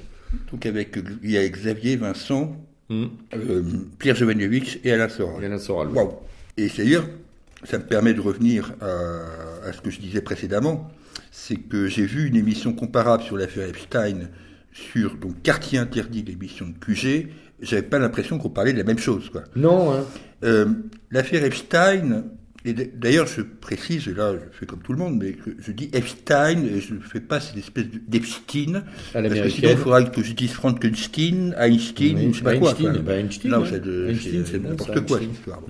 S2: Donc avec il y a Xavier, Vincent,
S1: Hum.
S2: euh, Pierre Jovanovic et Alain Soral.
S1: Il y en a Soral. ouais.
S2: Waouh. Et d'ailleurs, ça me permet de revenir à, à ce que je disais précédemment, c'est que j'ai vu une émission comparable sur l'affaire Epstein sur donc Quartier interdit, l'émission de QG. J'avais pas l'impression qu'on parlait de la même chose, quoi.
S1: Non, hein.
S2: Euh, L'affaire Epstein, et d'ailleurs je précise, et là je fais comme tout le monde, mais que je dis Epstein, et je ne fais pas cette espèce de- d'Epstein, parce que sinon il faudra que je dise Frankenstein, Einstein,
S1: Oui,
S2: ou je sais pas quoi.
S1: Einstein,
S2: quoi.
S1: bah, Einstein,
S2: non,
S1: ouais.
S2: c'est
S1: Einstein,
S2: c'est n'importe quoi cette histoire.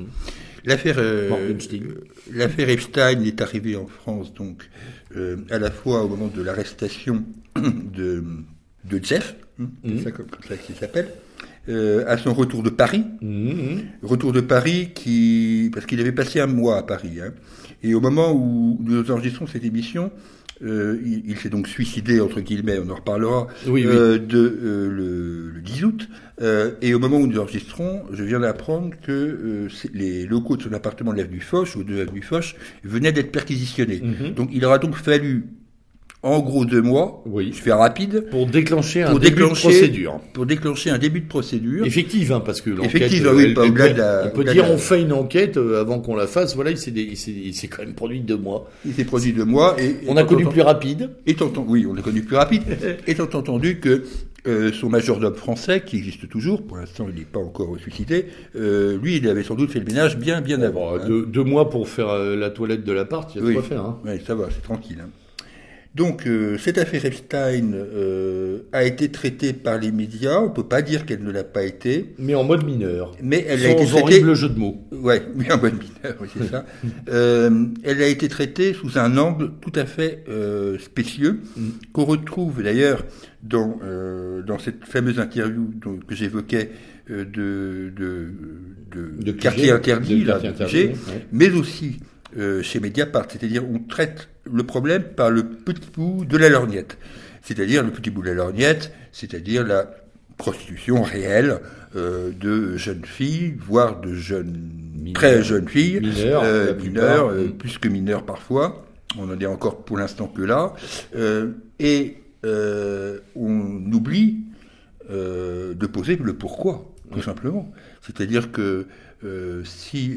S2: L'affaire, euh, euh, l'affaire Epstein est arrivée en France donc euh, à la fois au moment de l'arrestation de, de Jeff, c'est
S1: Mhm.
S2: ça qu'il s'appelle, euh, à son retour de Paris,
S1: hum.
S2: Retour de Paris, qui parce qu'il avait passé un mois à Paris. Hein. Et au moment où nous enregistrons cette émission, euh, il, il s'est donc suicidé entre guillemets. On en reparlera
S1: Oui, oui.
S2: euh, de le, le 10 août. Et au moment où nous enregistrons, je viens d'apprendre que les locaux de son appartement de l'avenue Foch ou de l'avenue Foch venaient d'être perquisitionnés.
S1: Mhm.
S2: Donc il aura donc fallu en gros deux mois.
S1: Oui.
S2: Je fais rapide
S1: Pour déclencher un début
S2: déclencher-
S1: de procédure.
S2: pour déclencher un début de procédure.
S1: Effective, hein, parce que l'enquête. Euh,
S2: oui,
S1: peut-
S2: de la-
S1: On peut dire
S2: de la-
S1: on fait une enquête euh, avant qu'on la fasse. Voilà, il s'est quand même produit deux mois.
S2: Il s'est produit deux mois et
S1: On a
S2: et
S1: connu plus rapide.
S2: Étant, oui, on l'a connu plus rapide. Étant entendu que euh, son majordome français, qui existe toujours, pour l'instant il n'est pas encore suicidé, euh, lui il avait sans doute fait le ménage bien bien avant.
S1: Bon,
S2: hein.
S1: deux, deux mois pour faire euh, la toilette de l'appart, il y a de
S2: Oui.
S1: quoi faire. Hein.
S2: Ouais, ça va, c'est tranquille. hein. Donc euh, cette affaire Epstein euh, a été traitée par les médias. On peut pas dire qu'elle ne l'a pas été,
S1: Mais en mode mineur.
S2: mais elle a été traitée.
S1: horrible jeu de mots.
S2: Ouais, oui, en bonne mineur, oui, c'est ça. Euh, elle a été traitée sous un angle tout à fait euh, spécieux,
S1: Mm.
S2: qu'on retrouve d'ailleurs dans, euh, dans cette fameuse interview que j'évoquais euh, de, de, de,
S1: De
S2: quartier interdit, là, QG,
S1: ouais.
S2: mais aussi chez Mediapart, c'est-à-dire on traite le problème par le petit bout de la lorgnette, c'est-à-dire le petit bout de la lorgnette, c'est-à-dire la prostitution réelle euh, de jeunes filles, voire de jeunes
S1: Mineurs.
S2: très jeunes filles,
S1: Mineurs,
S2: euh, mineurs, euh,
S1: Mm.
S2: plus que mineurs parfois. On en est encore pour l'instant que là, et on oublie de poser le pourquoi, tout simplement. C'est-à-dire que si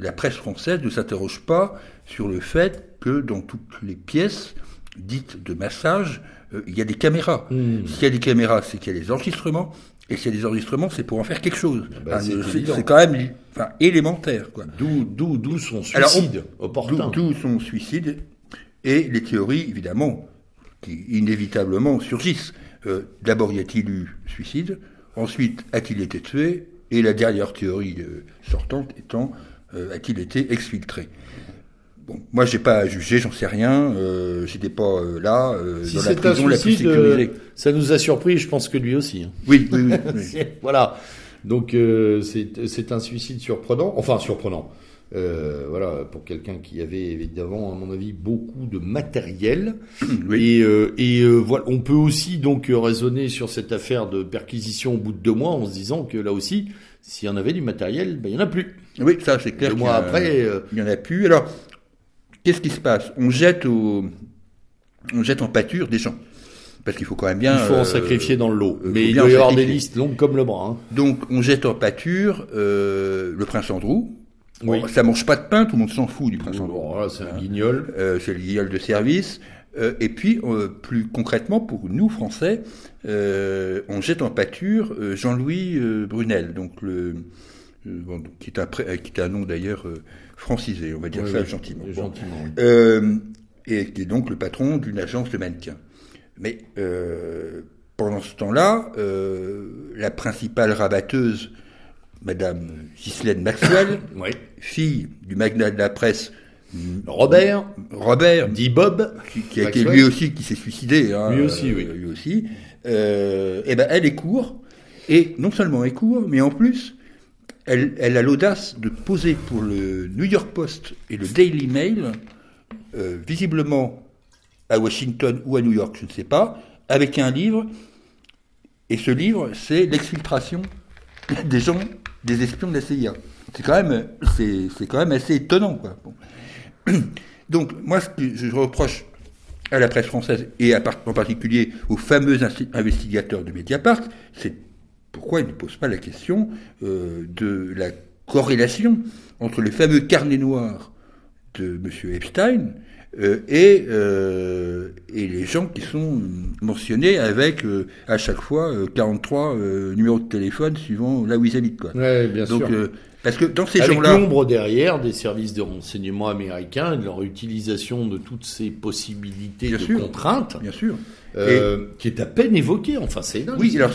S2: la presse française ne s'interroge pas sur le fait que dans toutes les pièces dites de massage, euh, il y a des caméras.
S1: Hmm.
S2: S'il y a des caméras, c'est qu'il y a des enregistrements. Et s'il y a des enregistrements, c'est pour en faire quelque chose.
S1: bah,
S2: Enfin,
S1: c'est
S2: quand même enfin, élémentaire. Quoi.
S1: D'où, d'où, d'où son suicide
S2: D'où
S1: opportun.
S2: d'où son suicide et les théories, évidemment, qui inévitablement surgissent. Euh, D'abord, y a-t-il eu suicide? Ensuite, a-t-il été tué? Et la dernière théorie euh, sortante étant euh, a-t-il été exfiltré? Bon, moi, j'ai pas à juger, j'en sais rien. Euh, J'étais pas euh, là euh,
S1: Si
S2: dans la
S1: c'est un
S2: prison la plus
S1: suicide,
S2: sécurisée.
S1: euh, ça nous a surpris, je pense que lui aussi. hein.
S2: Oui, oui, oui. oui.
S1: voilà. Donc euh, c'est un suicide surprenant, enfin surprenant. Voilà, pour quelqu'un qui avait évidemment, à mon avis, beaucoup de matériel.
S2: Oui.
S1: Et, et voilà, on peut aussi donc raisonner sur cette affaire de perquisition au bout de deux mois en se disant que là aussi, s'il y en avait du matériel, ben, il y en a plus.
S2: Oui, ça c'est clair.
S1: Deux mois après,
S2: il y en a plus. Alors, qu'est-ce qui se passe? On jette au, on jette en pâture des gens, parce qu'il faut quand même bien.
S1: il faut en
S2: euh,
S1: sacrifier dans le lot. Mais il doit y avoir des listes longues comme le bras. hein.
S2: Donc, on jette en pâture euh, le prince Andrew.
S1: Oui.
S2: Bon, ça mange pas de pain, tout le monde s'en fout du prince Andrew.
S1: Bon, voilà, c'est un guignol.
S2: Euh, c'est le guignol de service. Et puis, plus concrètement, pour nous, Français, on jette en pâture Jean-Louis Brunel, donc le, bon, donc, qui, est un, pré- qui est un nom d'ailleurs francisé, on va dire
S1: Oui,
S2: ça
S1: oui,
S2: gentiment. Bon.
S1: Gentiment, oui.
S2: Euh, et qui est donc le patron d'une agence de mannequins. Mais euh, pendant ce temps-là, euh, la principale rabatteuse, Madame Ghislaine Maxwell, fille du magnat de la presse
S1: Robert,
S2: Robert,
S1: dit Bob.
S2: qui, qui a été lui aussi qui s'est suicidé, hein,
S1: Lui aussi, oui.
S2: lui aussi. Et ben elle est court et non seulement elle court, mais en plus elle, a l'audace de poser pour le New York Post et le Daily Mail, euh, visiblement à Washington ou à New York, je ne sais pas, avec un livre. Et ce livre, c'est l'exfiltration des gens, des espions de la CIA. C'est quand même, c'est, quand même assez étonnant, quoi. Donc, moi, ce que je reproche à la presse française et en particulier aux fameux investigateurs de Mediapart, c'est pourquoi ils ne posent pas la question euh, de la corrélation entre les fameux carnets noirs de M. Epstein euh, et, euh, et les gens qui sont mentionnés avec euh, à chaque fois euh, 43 euh, numéros de téléphone suivant là où ils habitent. Quoi.
S1: Ouais, bien
S2: Donc,
S1: sûr.
S2: parce que dans ces gens-là,
S1: l'ombre derrière des services de renseignement américains et de leur utilisation de toutes ces possibilités
S2: Bien
S1: de
S2: sûr.
S1: contraintes,
S2: bien sûr,
S1: qui est à peine évoquée. Enfin, c'est dingue.
S2: Oui, alors,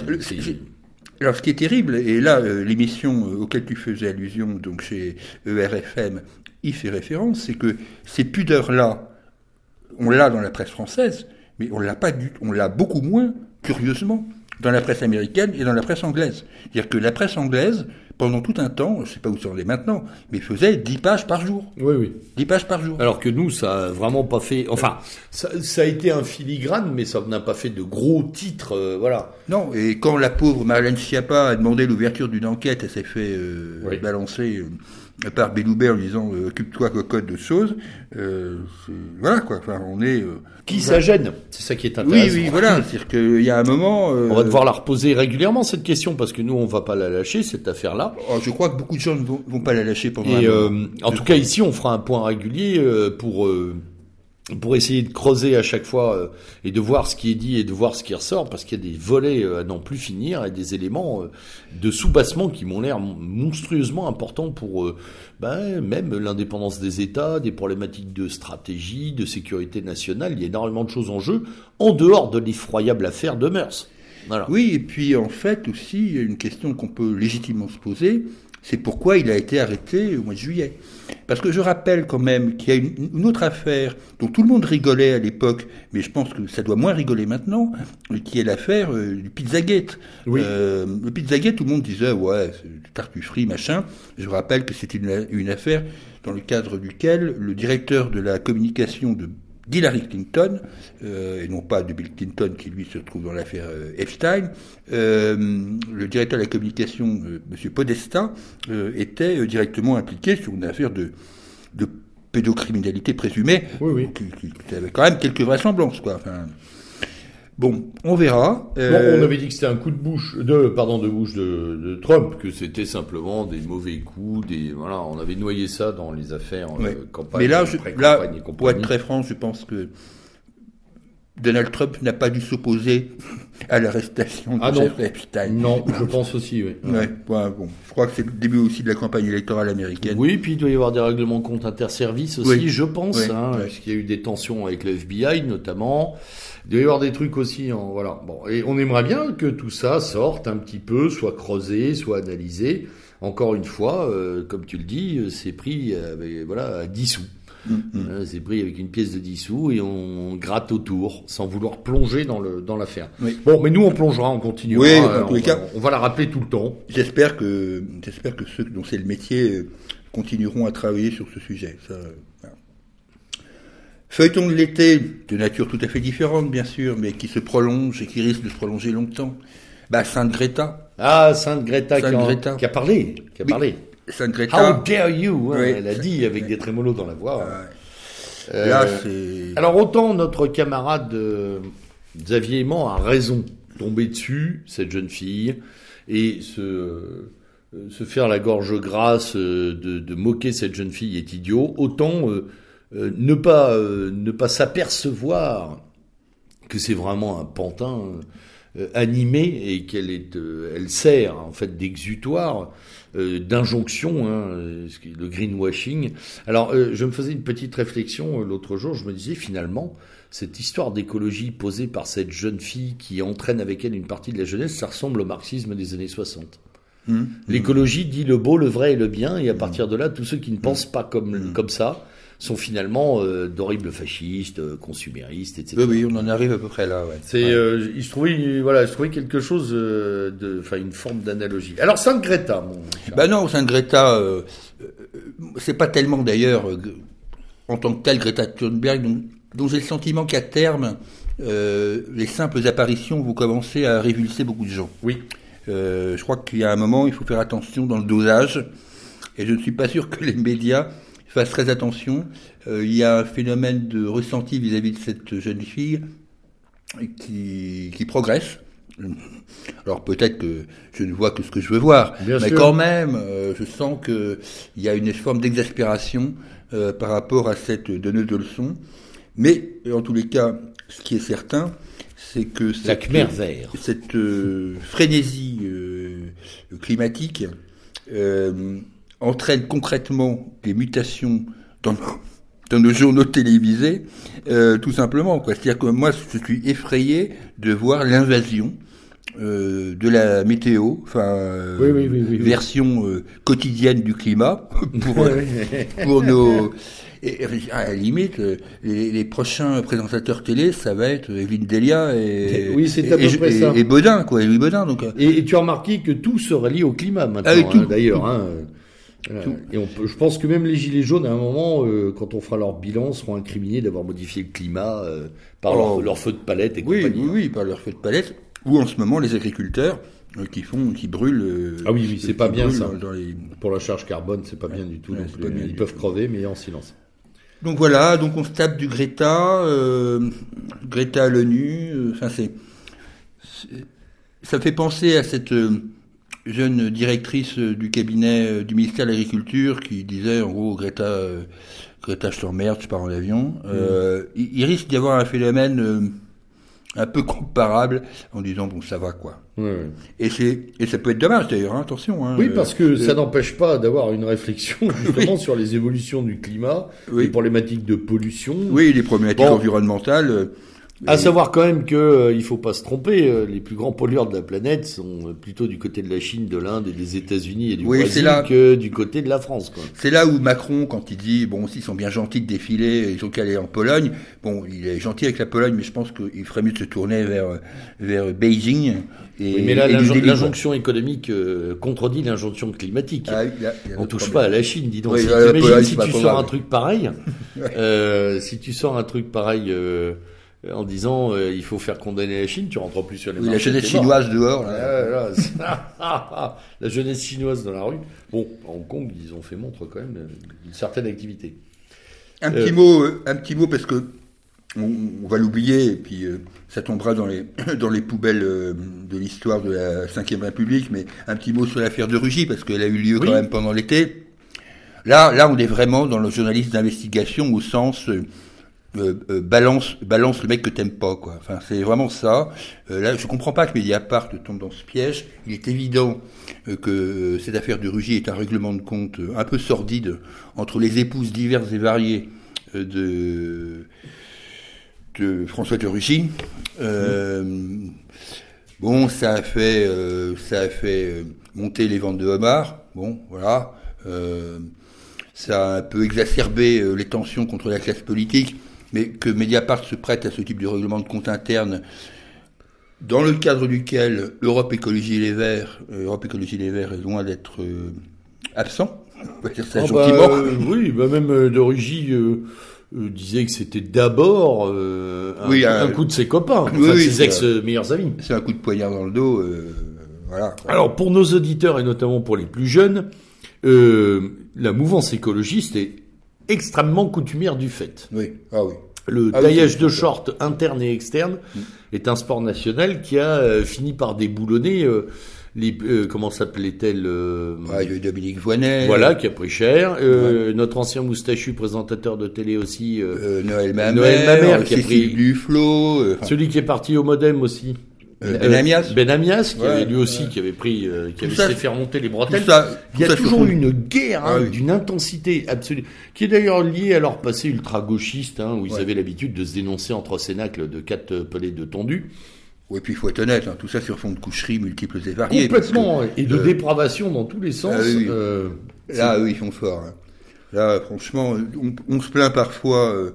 S2: Alors, ce qui est terrible, et là, euh, l'émission euh, auquel tu faisais allusion, donc chez ERFM, y fait référence, c'est que ces pudeurs-là, on l'a dans la presse française, mais on l'a pas du, on l'a beaucoup moins, curieusement, dans la presse américaine et dans la presse anglaise. C'est-à-dire que la presse anglaise, pendant tout un temps, je sais pas où ça en est maintenant, mais faisait 10 pages par jour.
S1: Oui, oui.
S2: 10 pages par jour.
S1: Alors que nous, ça a vraiment pas fait. Enfin, ça, ça a été un filigrane, mais ça n'a pas fait de gros titres. euh, voilà.
S2: Non, et quand la pauvre Marlène Schiappa a demandé l'ouverture d'une enquête, elle s'est fait euh,
S1: Oui.
S2: balancer euh, par Belloubet en disant euh, occupe-toi cocotte de choses. Euh, voilà quoi. Enfin, on est. euh,
S1: Qui ça gêne C'est ça qui est
S2: Oui,
S1: intéressant.
S2: oui, voilà. C'est-à-dire qu'il y a un moment. euh,
S1: On va devoir la reposer régulièrement cette question parce que nous, on va pas la lâcher cette affaire-là.
S2: oh, je crois que beaucoup de gens ne vont, vont pas la lâcher pendant
S1: Et
S2: un
S1: euh,
S2: moment.
S1: en
S2: Je
S1: tout cas, ici, on fera un point régulier euh, pour euh, pour essayer de creuser à chaque fois euh, et de voir ce qui est dit et de voir ce qui ressort, parce qu'il y a des volets euh, à n'en plus finir et des éléments euh, de soubassement qui m'ont l'air mon- monstrueusement importants pour euh, ben, même l'indépendance des États, des problématiques de stratégie, de sécurité nationale. Il y a énormément de choses en jeu en dehors de l'effroyable affaire de Meurs. Voilà.
S2: Oui, et puis en fait aussi, il y a une question qu'on peut légitimement se poser, c'est pourquoi il a été arrêté au mois de juillet. Parce que je rappelle quand même qu'il y a une, une autre affaire dont tout le monde rigolait à l'époque, mais je pense que ça doit moins rigoler maintenant, qui est l'affaire euh, du Pizzagate.
S1: Oui.
S2: Euh, le Pizzagate, tout le monde disait, ouais, tartufferie, machin. Je rappelle que c'était une, une affaire dans le cadre duquel le directeur de la communication de d'Hillary Clinton, euh, et non pas de Bill Clinton qui lui se trouve dans l'affaire euh, Epstein, euh, le directeur de la communication, M. Podesta, était directement impliqué sur une affaire de, de pédocriminalité présumée,
S1: Oui, oui.
S2: qui, qui- qui avait quand même quelques vraisemblances. Quoi. Enfin, bon, on verra.
S1: Bon,
S2: Euh,
S1: on avait dit que c'était un coup de bouche, de, pardon, de bouche de, de Trump, que c'était simplement des mauvais coups, des, voilà, on avait noyé ça dans les affaires, euh,
S2: Ouais.
S1: campagne,
S2: Mais là, je, là pour être très franc, je pense que Donald Trump n'a pas dû s'opposer à l'arrestation de
S1: Ah non.
S2: Jeffrey Epstein.
S1: Non, je pense aussi, oui.
S2: Ouais, ouais, bon, je crois que c'est le début aussi de la campagne électorale américaine.
S1: Oui, puis il doit y avoir des règlements de compte interservices aussi,
S2: Oui.
S1: je pense,
S2: Oui,
S1: hein,
S2: oui.
S1: parce qu'il y a eu des tensions avec le FBI notamment. Il doit y avoir des trucs aussi, en, voilà. Bon, et on aimerait bien que tout ça sorte un petit peu, soit creusé, soit analysé. Encore une fois, euh, comme tu le dis, euh, c'est pris avec, voilà, à 10 sous.
S2: Mm, mm.
S1: Euh, C'est pris avec une pièce de 10 sous et on gratte autour sans vouloir plonger dans le dans l'affaire.
S2: Oui.
S1: Bon, mais nous on plongera, on continuera.
S2: Oui,
S1: euh,
S2: en tous les
S1: on,
S2: cas.
S1: va- on va la rappeler tout le temps.
S2: J'espère que, j'espère que ceux dont c'est le métier euh, continueront à travailler sur ce sujet. Ça, euh, voilà. Feuilleton de l'été, de nature tout à fait différente, bien sûr, mais qui se prolonge et qui risque de se prolonger longtemps. Bah, Sainte Greta.
S1: Ah, Sainte Greta,
S2: Sainte
S1: qui, en-
S2: Greta.
S1: qui a parlé, qui a
S2: Oui.
S1: parlé. How dare you hein. Elle a dit avec des trémolos dans la voix.
S2: euh,
S1: Euh,
S2: là,
S1: alors autant notre camarade euh, Xavier Aimant a raison, tomber dessus cette jeune fille et se euh, se faire la gorge grasse euh, de, de moquer cette jeune fille est idiot. Autant ne pas ne pas s'apercevoir que c'est vraiment un pantin animé et qu'elle est elle sert en fait d'exutoire d'injonction hein, euh, le greenwashing. Alors euh, je me faisais une petite réflexion euh, l'autre jour je me disais finalement cette histoire d'écologie posée par cette jeune fille qui entraîne avec elle une partie de la jeunesse ça ressemble au marxisme des années 60
S2: Hum,
S1: L'écologie dit le beau, le vrai et le bien, et à partir de là, tous ceux qui ne pensent pas comme,
S2: Mm.
S1: comme ça sont finalement euh, d'horribles fascistes, euh, consuméristes, etc.
S2: Oui, oui, on en arrive à peu près là, ouais.
S1: C'est,
S2: Ouais.
S1: euh, je trouvais, voilà, je trouvais quelque chose euh, de, enfin, une forme d'analogie. Alors, Sainte Greta, mon. cher.
S2: Bah non, Sainte Greta, c'est pas tellement d'ailleurs en tant que tel Greta Thunberg, dont, dont j'ai le sentiment qu'à terme, les simples apparitions vont commencer à révulser beaucoup de gens.
S1: oui.
S2: Euh, je crois qu'il y a un moment, il faut faire attention dans le dosage, et je ne suis pas sûr que les médias fassent très attention. Euh, il y a un phénomène de ressenti vis-à-vis de cette jeune fille qui, qui progresse. Alors peut-être que je ne vois que ce que je veux voir,
S1: Bien
S2: mais
S1: sûr.
S2: quand même, euh, je sens que il y a une forme d'exaspération euh, par rapport à cette donneuse de leçons. Mais en tous les cas, ce qui est certain, c'est que cette, frénésie climatique entraîne concrètement des mutations dans nos, dans nos journaux télévisés, euh, tout simplement. C'est-à-dire que moi, je suis effrayé de voir l'invasion euh, de la météo, enfin euh,
S1: Oui, oui, oui, oui, oui.
S2: version euh, quotidienne du climat pour, pour nos et, à la limite euh, les, les prochains présentateurs télé ça va être Evelyne Delia et
S1: Oui, c'est à
S2: et,
S1: peu près
S2: et-
S1: ça.
S2: et Baudin quoi et Louis Baudin donc euh,
S1: Et, tu as remarqué que tout se relie au climat maintenant,
S2: Ah
S1: hein, d'ailleurs. Hein.
S2: Tout.
S1: Et on peut, je pense que même les gilets jaunes, à un moment, euh, quand on fera leur bilan, seront incriminés d'avoir modifié le climat euh, par
S2: Oh.
S1: leur, leur feu de palette et
S2: oui
S1: compagnie.
S2: oui oui par leur feu de palette ou en ce moment les agriculteurs euh, qui font qui brûlent
S1: Ah oui, oui, c'est pas bien, ça.
S2: dans les
S1: Pour la charge carbone, c'est pas bien du tout.
S2: Ouais, bien
S1: Ils
S2: du
S1: peuvent
S2: tout.
S1: crever, mais en silence.
S2: Donc voilà, donc on se tape du Greta, Greta à l'ONU, enfin c'est, c'est- ça fait penser à cette jeune directrice du cabinet euh, du ministère de l'Agriculture qui disait en gros Greta, euh, Greta je t'emmerde, je pars en avion. Euh, il, il risque d'y avoir un phénomène euh, un peu comparable en disant bon ça va quoi.
S1: Ouais, ouais.
S2: Et c'est et ça peut être dommage d'ailleurs, hein, attention. Hein,
S1: Oui, parce que
S2: euh,
S1: ça n'empêche pas d'avoir une réflexion justement sur les évolutions du climat,
S2: Oui.
S1: les problématiques de pollution.
S2: oui les problématiques
S1: Bon.
S2: environnementales.
S1: À savoir quand même que euh, il faut pas se tromper, euh, les plus grands pollueurs de la planète sont euh, plutôt du côté de la Chine, de l'Inde et des États-Unis et du
S2: Oui,
S1: Brésil
S2: là.
S1: que du côté de la France.
S2: C'est là où Macron, quand il dit, bon, s'ils sont bien gentils de défiler, ils ont qu'à aller en Pologne, bon, il est gentil avec la Pologne, mais je pense qu'il ferait mieux de se tourner vers, vers Beijing. Et,
S1: Oui, mais là, l'injonction économique euh, contredit l'injonction climatique.
S2: Ah là,
S1: On touche
S2: problème.
S1: pas à la Chine, dis donc.
S2: Oui,
S1: si
S2: là, Pologne,
S1: si tu sors un truc pareil, si tu sors un truc pareil en disant euh, il faut faire condamner la Chine, tu rentres plus sur les
S2: Oui, la jeunesse chinoise dehors, là.
S1: La jeunesse chinoise dans la rue. Bon, à Hong Kong, ils ont fait montre quand même d'une certaine activité.
S2: Un
S1: Euh,
S2: petit mot, euh, un petit mot parce que on, on va l'oublier et puis euh, ça tombera dans les dans les poubelles euh, de l'histoire de la Ve République. Mais un petit mot sur l'affaire de Rugy parce qu'elle a eu lieu
S1: Oui.
S2: quand même pendant l'été. Là, là, on est vraiment dans le journalisme d'investigation au sens euh, euh, balance balance le mec que t'aimes pas quoi. Enfin c'est vraiment ça. Euh, là je comprends pas que Mediapart tombe dans ce piège. Il est évident que cette affaire de Rugy est un règlement de compte un peu sordide entre les épouses diverses et variées de François de Rugy. Bon, ça a fait ça a fait monter les ventes de homards. Bon, voilà. Ça a un peu exacerbé les tensions contre la classe politique, mais que Mediapart se prête à ce type de règlement de compte interne, dans le cadre duquel Europe Écologie Les Verts, euh, Europe Écologie Les Verts est loin d'être euh, absent. On va dire ça
S1: Ah bah, euh, oui, bah même euh, disait que c'était d'abord un,
S2: Oui,
S1: un
S2: un-
S1: coup de ses copains,
S2: Oui,
S1: enfin,
S2: oui,
S1: ses
S2: c'est
S1: ex-meilleurs amis.
S2: C'est un coup de poignard dans le dos. voilà.
S1: Alors pour nos auditeurs et notamment pour les plus jeunes, la mouvance écologiste est extrêmement coutumière du fait.
S2: Oui. Ah oui.
S1: Le
S2: Ah
S1: taillage de shorts interne et externe est un sport national qui a euh, fini par déboulonner euh, les euh, comment s'appelait-elle
S2: Ouais, il y a eu Dominique Voinet.
S1: voilà qui a pris cher. Notre ancien moustachu présentateur de télé aussi.
S2: Noël Mamère,
S1: Noël Mamère qui a pris-
S2: Duflo,
S1: Celui qui est parti au Modem aussi.
S2: Euh, Ben Amias.
S1: Ben Amias, qui
S2: Ouais,
S1: avait lui
S2: ouais.
S1: aussi, qui avait pris, euh, qui
S2: Tout
S1: avait
S2: ça,
S1: fait faire monter les bretelles. Il y a toujours une guerre hein,
S2: Ah oui.
S1: d'une intensité absolue, qui est d'ailleurs liée à leur passé ultra-gauchiste, hein, où ils
S2: Ouais.
S1: avaient l'habitude de se dénoncer entre cénacles de quatre euh, pelés de tondu.
S2: Oui, puis il faut être honnête, hein, tout ça sur fond de coucherie multiples et variées.
S1: Complètement, et de
S2: euh,
S1: dépravation dans tous les sens.
S2: ah oui, oui.
S1: euh,
S2: Là, eux, ils sont forts. Là, franchement, on, on se plaint parfois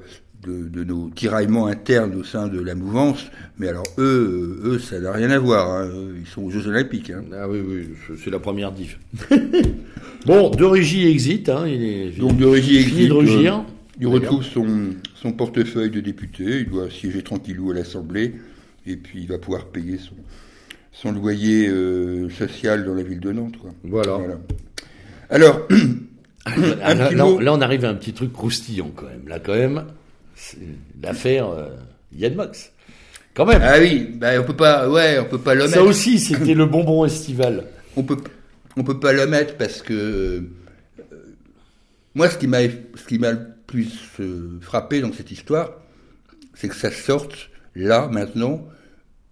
S2: de, de nos tiraillements internes au sein de la mouvance, mais alors eux, euh, eux, ça n'a rien à voir. hein. Ils sont aux Jeux Olympiques. hein.
S1: Ah oui, oui, c'est la première diff. bon, de Régie exit, hein, il est
S2: Donc, de
S1: de
S2: exit,
S1: rugir.
S2: euh, il retrouve son, son portefeuille de député, il doit siéger tranquillou à l'Assemblée, et puis il va pouvoir payer son, son loyer euh, social dans la ville de Nantes. Quoi.
S1: Voilà.
S2: Alors,
S1: Ah,
S2: Un
S1: là, là, on- là, on arrive à un petit truc croustillant quand même. Là, quand même, l'affaire euh, Yann Mox. Quand même.
S2: ah oui, bah, on peut pas, ouais, on peut pas le
S1: Ça aussi, c'était le bonbon estival.
S2: On peut, on peut pas le mettre parce que euh, moi, ce qui m'a, ce qui m'a le plus euh, frappé dans cette histoire, c'est que ça sorte là, maintenant,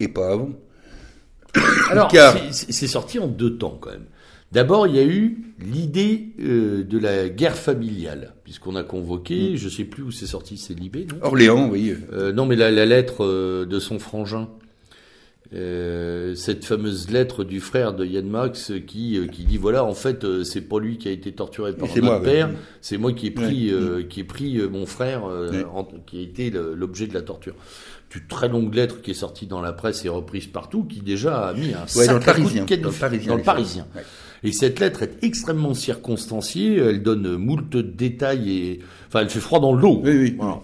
S2: et pas avant.
S1: Alors, c'est sorti en deux temps quand même. D'abord, il y a eu l'idée euh, de la guerre familiale, puisqu'on a convoqué, je sais plus où c'est sorti, c'est Libé, non?
S2: Orléans, oui.
S1: Euh, Non, mais la, la lettre euh, de son frangin. Euh, cette fameuse lettre du frère de Yann Max qui, euh, qui dit voilà en fait euh, c'est pas lui qui a été torturé par
S2: ouais.
S1: père c'est moi qui ai pris
S2: Ouais.
S1: euh, qui ai pris mon frère euh,
S2: Ouais.
S1: en- qui a été l'objet de la torture une très longue lettre qui est sortie dans la presse et reprise partout qui déjà a mis un
S2: Ouais, dans le
S1: sacré coup de
S2: Dans le Parisien.
S1: dans le Parisien.
S2: Ouais.
S1: Et cette lettre est extrêmement circonstanciée, elle donne moult détails et, enfin, elle fait froid dans le dos.
S2: Oui, oui.
S1: Voilà.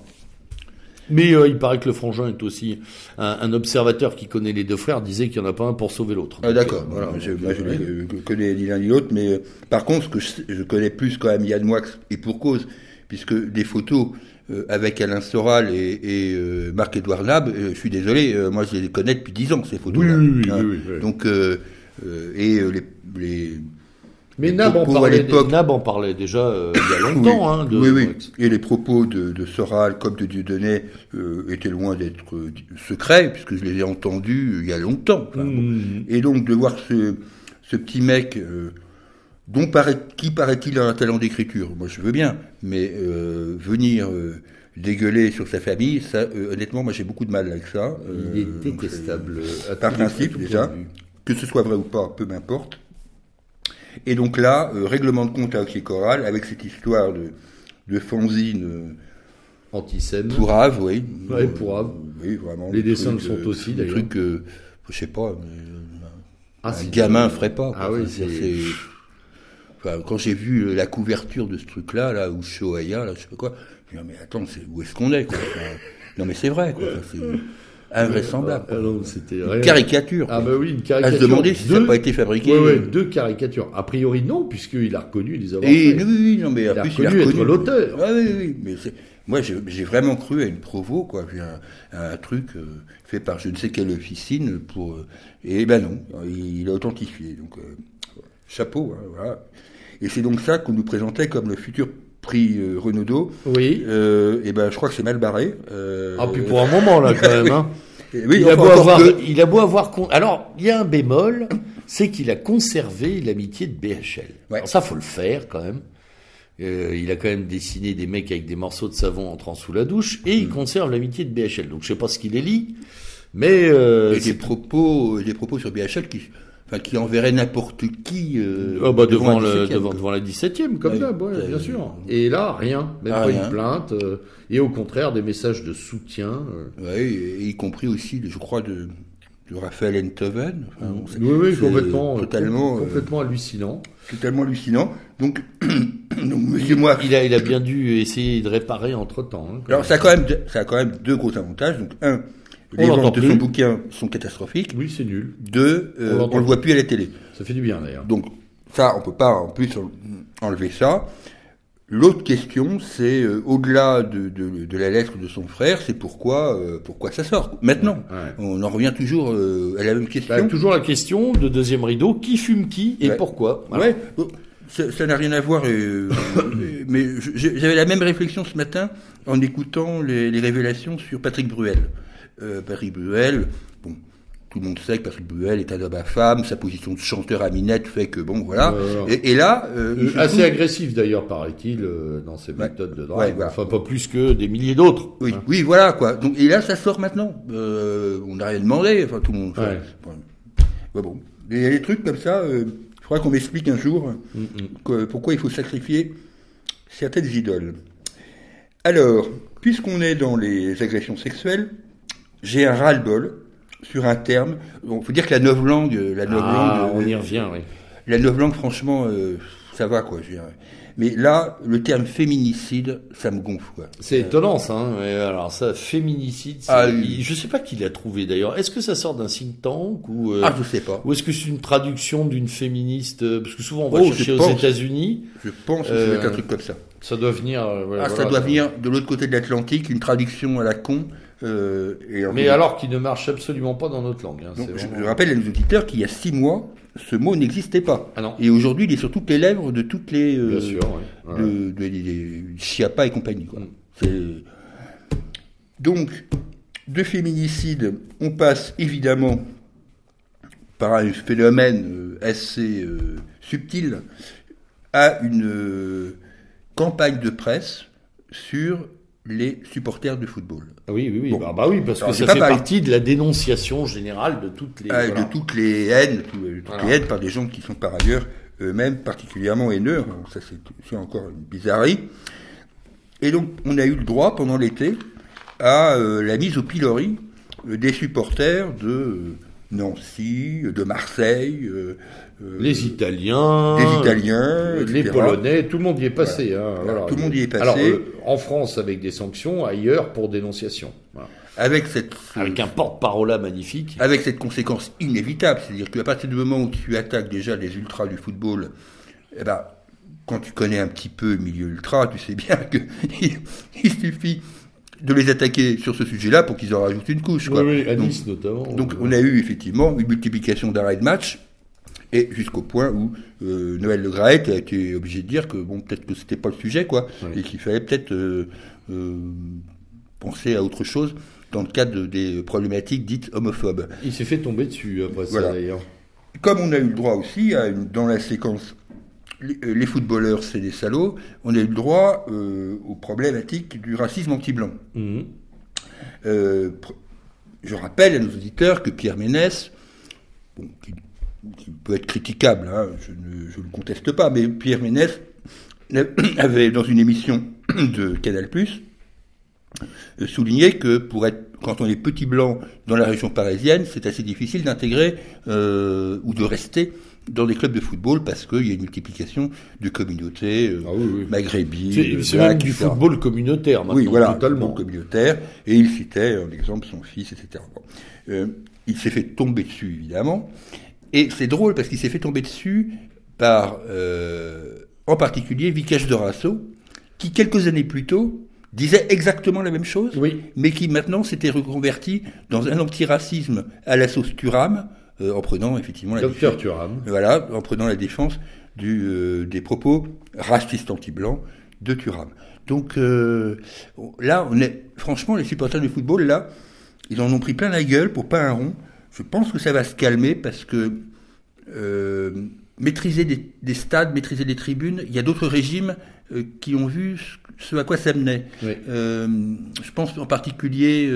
S1: Mais euh, il paraît que le frangin est aussi un, un observateur qui connaît les deux frères, disait qu'il n'y en a pas un pour sauver l'autre.
S2: Ah, d'accord.
S1: Euh, voilà.
S2: Je, moi, je euh, connais ni l'un ni l'autre, mais euh, par contre, ce que je, connais plus quand même Yann Moix, et pour cause, puisque des photos euh, avec Alain Soral et, et euh, Marc-Édouard Nab, euh, je suis désolé, euh, moi je les connais depuis dix ans, ces photos
S1: Oui, oui, oui, oui, oui, oui.
S2: Donc, euh, euh, et euh, les, les,
S1: Mais
S2: les
S1: Nab en, parlait,
S2: l'époque-
S1: Nab en parlait déjà euh, il y a longtemps. hein, de,
S2: oui, oui. Et les propos de, de Soral comme de Dieudonné euh, étaient loin d'être euh, secrets, puisque je les ai entendus il y a longtemps. Enfin, bon.
S1: Mmh.
S2: Et donc de voir ce, ce petit mec, dont paraît, qui paraît-il a un talent d'écriture, moi je veux bien, mais venir dégueuler sur sa famille, ça, honnêtement, moi j'ai beaucoup de mal avec ça.
S1: Il est détestable.
S2: Par principe déjà, que ce soit vrai ou pas, peu m'importe. Et donc là, euh, règlement de compte à Hockey Choral, avec cette histoire de, de fanzine euh,
S1: Antisème.
S2: pourrave, oui.
S1: Ouais, pourrave.
S2: Oui, vraiment.
S1: Les
S2: des
S1: dessins le sont
S2: euh,
S1: aussi,
S2: des
S1: d'ailleurs.
S2: trucs, euh, je sais pas, mais, euh,
S1: Ah,
S2: un gamin ferait pas. quoi.
S1: Ah oui, c'est-
S2: quand j'ai vu la couverture de ce truc-là, là, ou Shoaya, là, je sais pas quoi, je me dis, mais attends, où est-ce qu'on est, quoi Non, mais c'est vrai, quoi. Invraisemblable.
S1: Ah,
S2: quoi.
S1: non, c'était
S2: Une caricature.
S1: Ah bah oui, une
S2: à
S1: caricature.
S2: se demander si ça n'a pas été fabriqué.
S1: Ouais, ouais, deux caricatures. A priori, non, puisqu'il a reconnu les avoir
S2: Et
S1: fait.
S2: oui, oui, non, mais
S1: Il a
S2: plus, il a
S1: reconnu être
S2: reconnu
S1: l'auteur.
S2: Ah, oui, oui, mais moi, j'ai vraiment cru à une provo, quoi, un, un truc euh, fait par je ne sais quelle officine pour. euh, et ben non, il, il a authentifié. Donc, euh, chapeau, hein, voilà. Et c'est donc ça qu'on nous présentait comme le futur prix euh, Renaudot.
S1: Oui.
S2: Euh, et ben, je crois que c'est mal barré.
S1: Euh, ah, puis pour un moment, là, quand même. Hein.
S2: oui,
S1: il, a beau avoir, il a beau avoir. Alors, il y a un bémol, c'est qu'il a conservé l'amitié de BHL. Ouais. Alors, ça, faut le faire, quand même. Euh, il a quand même dessiné des mecs avec des morceaux de savon entrant sous la douche et il mm. conserve l'amitié de BHL. Donc je sais pas ce qu'il est lit, mais
S2: euh, et des propos, des propos sur BHL qui, enfin, qui enverraient n'importe qui
S1: euh, oh bah devant, le, devant, devant, la 17e, comme ça, ouais, bien sûr. Et là, rien, même ah, pas une plainte, euh, et au contraire des messages de soutien.
S2: Euh. Oui, y compris aussi, je crois, de, de Raphaël Enthoven.
S1: Enfin, oui, oui, complètement, totalement, complètement hallucinant.
S2: Totalement hallucinant. Donc,
S1: donc Monsieur Moix, il a, il a bien dû essayer de réparer entre temps. Hein,
S2: Alors, ça a quand même, ça a quand même deux gros avantages. Donc, un, les ventes de son bouquin sont catastrophiques.
S1: Oui, c'est nul.
S2: Deux, euh, on, le voit plus à la télé.
S1: Ça fait du bien d'ailleurs.
S2: Donc ça, on peut pas en plus enlever ça. L'autre question, c'est euh, au-delà de, de, de, la lettre de son frère, c'est pourquoi euh, pourquoi ça sort maintenant. On en revient toujours à la même question. Bah,
S1: toujours la question de deuxième rideau qui fume qui et pourquoi.
S2: Ouais. Ça n'a rien à voir, mais j'avais la même réflexion ce matin en écoutant les, les révélations sur Patrick Bruel euh, Patrick Bruel, bon, tout le monde sait que Patrick Bruel est un homme à femme, sa position de chanteur à minette fait que bon voilà. Et, là,
S1: euh, euh assez agressif d'ailleurs paraît-il euh, dans ses méthodes de drague. Enfin pas plus que des milliers d'autres.
S2: Oui, hein. oui voilà quoi. Donc et là ça sort maintenant. On n'a rien demandé. Enfin tout le monde. Ouais. bon. Il y a des trucs comme ça. Je crois qu'on m'explique un jour mm, mm. pourquoi il faut sacrifier certaines idoles. Alors, puisqu'on est dans les agressions sexuelles, j'ai un ras-le-bol sur un terme. Il faut dire que la novlangue, la
S1: ah, on y revient, oui.
S2: La novlangue, franchement, euh, ça va quoi. Je mais là, le terme féminicide, ça me gonfle. Quoi.
S1: C'est étonnant ça. Hein alors ça, féminicide, ah, je sais pas qui l'a trouvé d'ailleurs. Est-ce que ça sort d'un think tank ou
S2: euh, Ah, je sais pas.
S1: Ou est-ce que c'est une traduction d'une féministe euh, Parce que souvent on va oh, chercher aux États-Unis.
S2: Je pense que c'est un truc comme ça.
S1: Ça doit venir.
S2: ah, ça doit venir de l'autre côté de l'Atlantique, une traduction à la con.
S1: Euh, mais alors qu'il ne marche absolument pas dans notre langue. Hein,
S2: je, rappelle à nos auditeurs qu'il y a six mois, ce mot n'existait pas. Ah et aujourd'hui, il est sur toutes les lèvres de toutes les.
S1: Euh, Bien sûr,
S2: De, Chiapa et compagnie. Mm. Donc, de féminicide, on passe évidemment par un phénomène euh, assez subtil à une campagne de presse sur les supporters de football.
S1: Ah oui, oui, oui. Bah, bah, oui, parce que ça fait partie de la dénonciation générale de toutes les...
S2: Ah, de toutes les haines, toutes les haines par des gens qui sont par ailleurs eux-mêmes particulièrement haineux. ça, c'est encore une bizarrerie. Et donc, on a eu le droit, pendant l'été, à euh, la mise au pilori euh, des supporters de euh, Nancy, de Marseille,
S1: euh, les Italiens,
S2: les Italiens,
S1: les Polonais, tout le monde y est passé. Hein,
S2: tout le monde y est passé.
S1: Alors, euh, en France avec des sanctions, ailleurs pour dénonciation.
S2: Avec cette
S1: avec un porte-parole magnifique.
S2: Avec cette conséquence inévitable, c'est-à-dire qu'à partir du moment où tu attaques déjà les ultras du football, eh ben, quand tu connais un petit peu le milieu ultra, tu sais bien que il suffit de les attaquer sur ce sujet-là pour qu'ils en rajoutent une couche.
S1: Quoi. Oui, à Nice notamment.
S2: Donc on a eu effectivement une multiplication d'arrêts de match et jusqu'au point où euh, Noël Le Graët a été obligé de dire que bon peut-être que c'était pas le sujet quoi et qu'il fallait peut-être euh, euh, penser à autre chose dans le cadre des problématiques dites homophobes.
S1: Il s'est fait tomber dessus après ça d'ailleurs.
S2: Comme on a eu le droit aussi à dans la séquence les, footballeurs c'est des salauds, on a eu le droit aux problématiques du racisme anti-blanc. Mmh. je rappelle à nos auditeurs que Pierre Ménès, bon, qui qui peut être critiquable, hein, je, ne, le conteste pas, mais Pierre Ménès avait, dans une émission de Canal+, euh, souligné que pour être, quand on est petit blanc dans la région parisienne, c'est assez difficile d'intégrer euh, ou de rester dans des clubs de football parce qu'il y a une multiplication de communautés euh, ah maghrébines.
S1: C'est même du football communautaire maintenant,
S2: oui, voilà, totalement. communautaire. Et il citait en exemple son fils, etc. Euh, il s'est fait tomber dessus, évidemment. Et c'est drôle parce qu'il s'est fait tomber dessus par, euh, en particulier, Vikash Dorasso, qui quelques années plus tôt disait exactement la même chose, mais qui maintenant s'était reconverti dans un antiracisme à la sauce Turam, euh, en prenant effectivement la
S1: Docteur Turam.
S2: Voilà, en prenant la défense du, euh, des propos racistes anti-blancs de Thuram. Donc euh, là, on est, franchement, les supporters de football, là, ils en ont pris plein la gueule pour pas un rond. Je pense que ça va se calmer parce que maîtriser des, des, stades, maîtriser des tribunes, il y a d'autres régimes qui ont vu ce à quoi ça menait.
S1: Oui.
S2: Je pense en particulier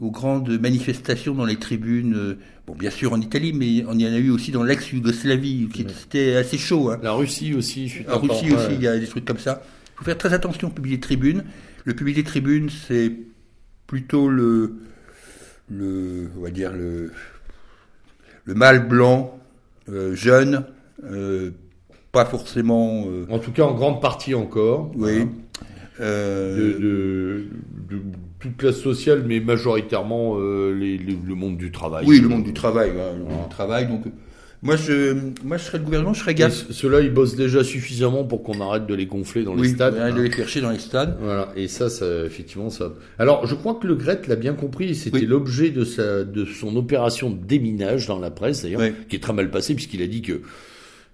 S2: aux grandes manifestations dans les tribunes, euh, bon bien sûr en Italie, mais on y en a eu aussi dans l'ex-Yougoslavie, qui c'était assez chaud. Hein.
S1: La Russie aussi, je suis
S2: En. Russie
S1: Ouais.
S2: aussi, il y a des trucs comme ça. Il faut faire très attention au public des tribunes. Le public des tribunes, c'est plutôt le, le, on va dire le, le mâle blanc, euh, jeune, euh, pas forcément, euh,
S1: En tout cas, en grande partie encore.
S2: oui,
S1: Voilà.
S2: Euh,
S1: de, de, de toute classe sociale, mais majoritairement euh, les- les- le monde du travail.
S2: oui, le monde du travail, le monde du travail. Donc, moi, je, moi, je serais le gouvernement, je serais gaffe.
S1: Ceux-là, ils bossent déjà suffisamment pour qu'on arrête de les gonfler dans les
S2: Oui,
S1: stades.
S2: arrête de les chercher dans les stades.
S1: Voilà, et ça, ça, effectivement, ça. Alors, je crois que le Gret l'a bien compris. C'était
S2: Oui.
S1: l'objet de sa, de son opération de déminage dans la presse, d'ailleurs,
S2: Oui.
S1: qui est très mal passée puisqu'il a dit que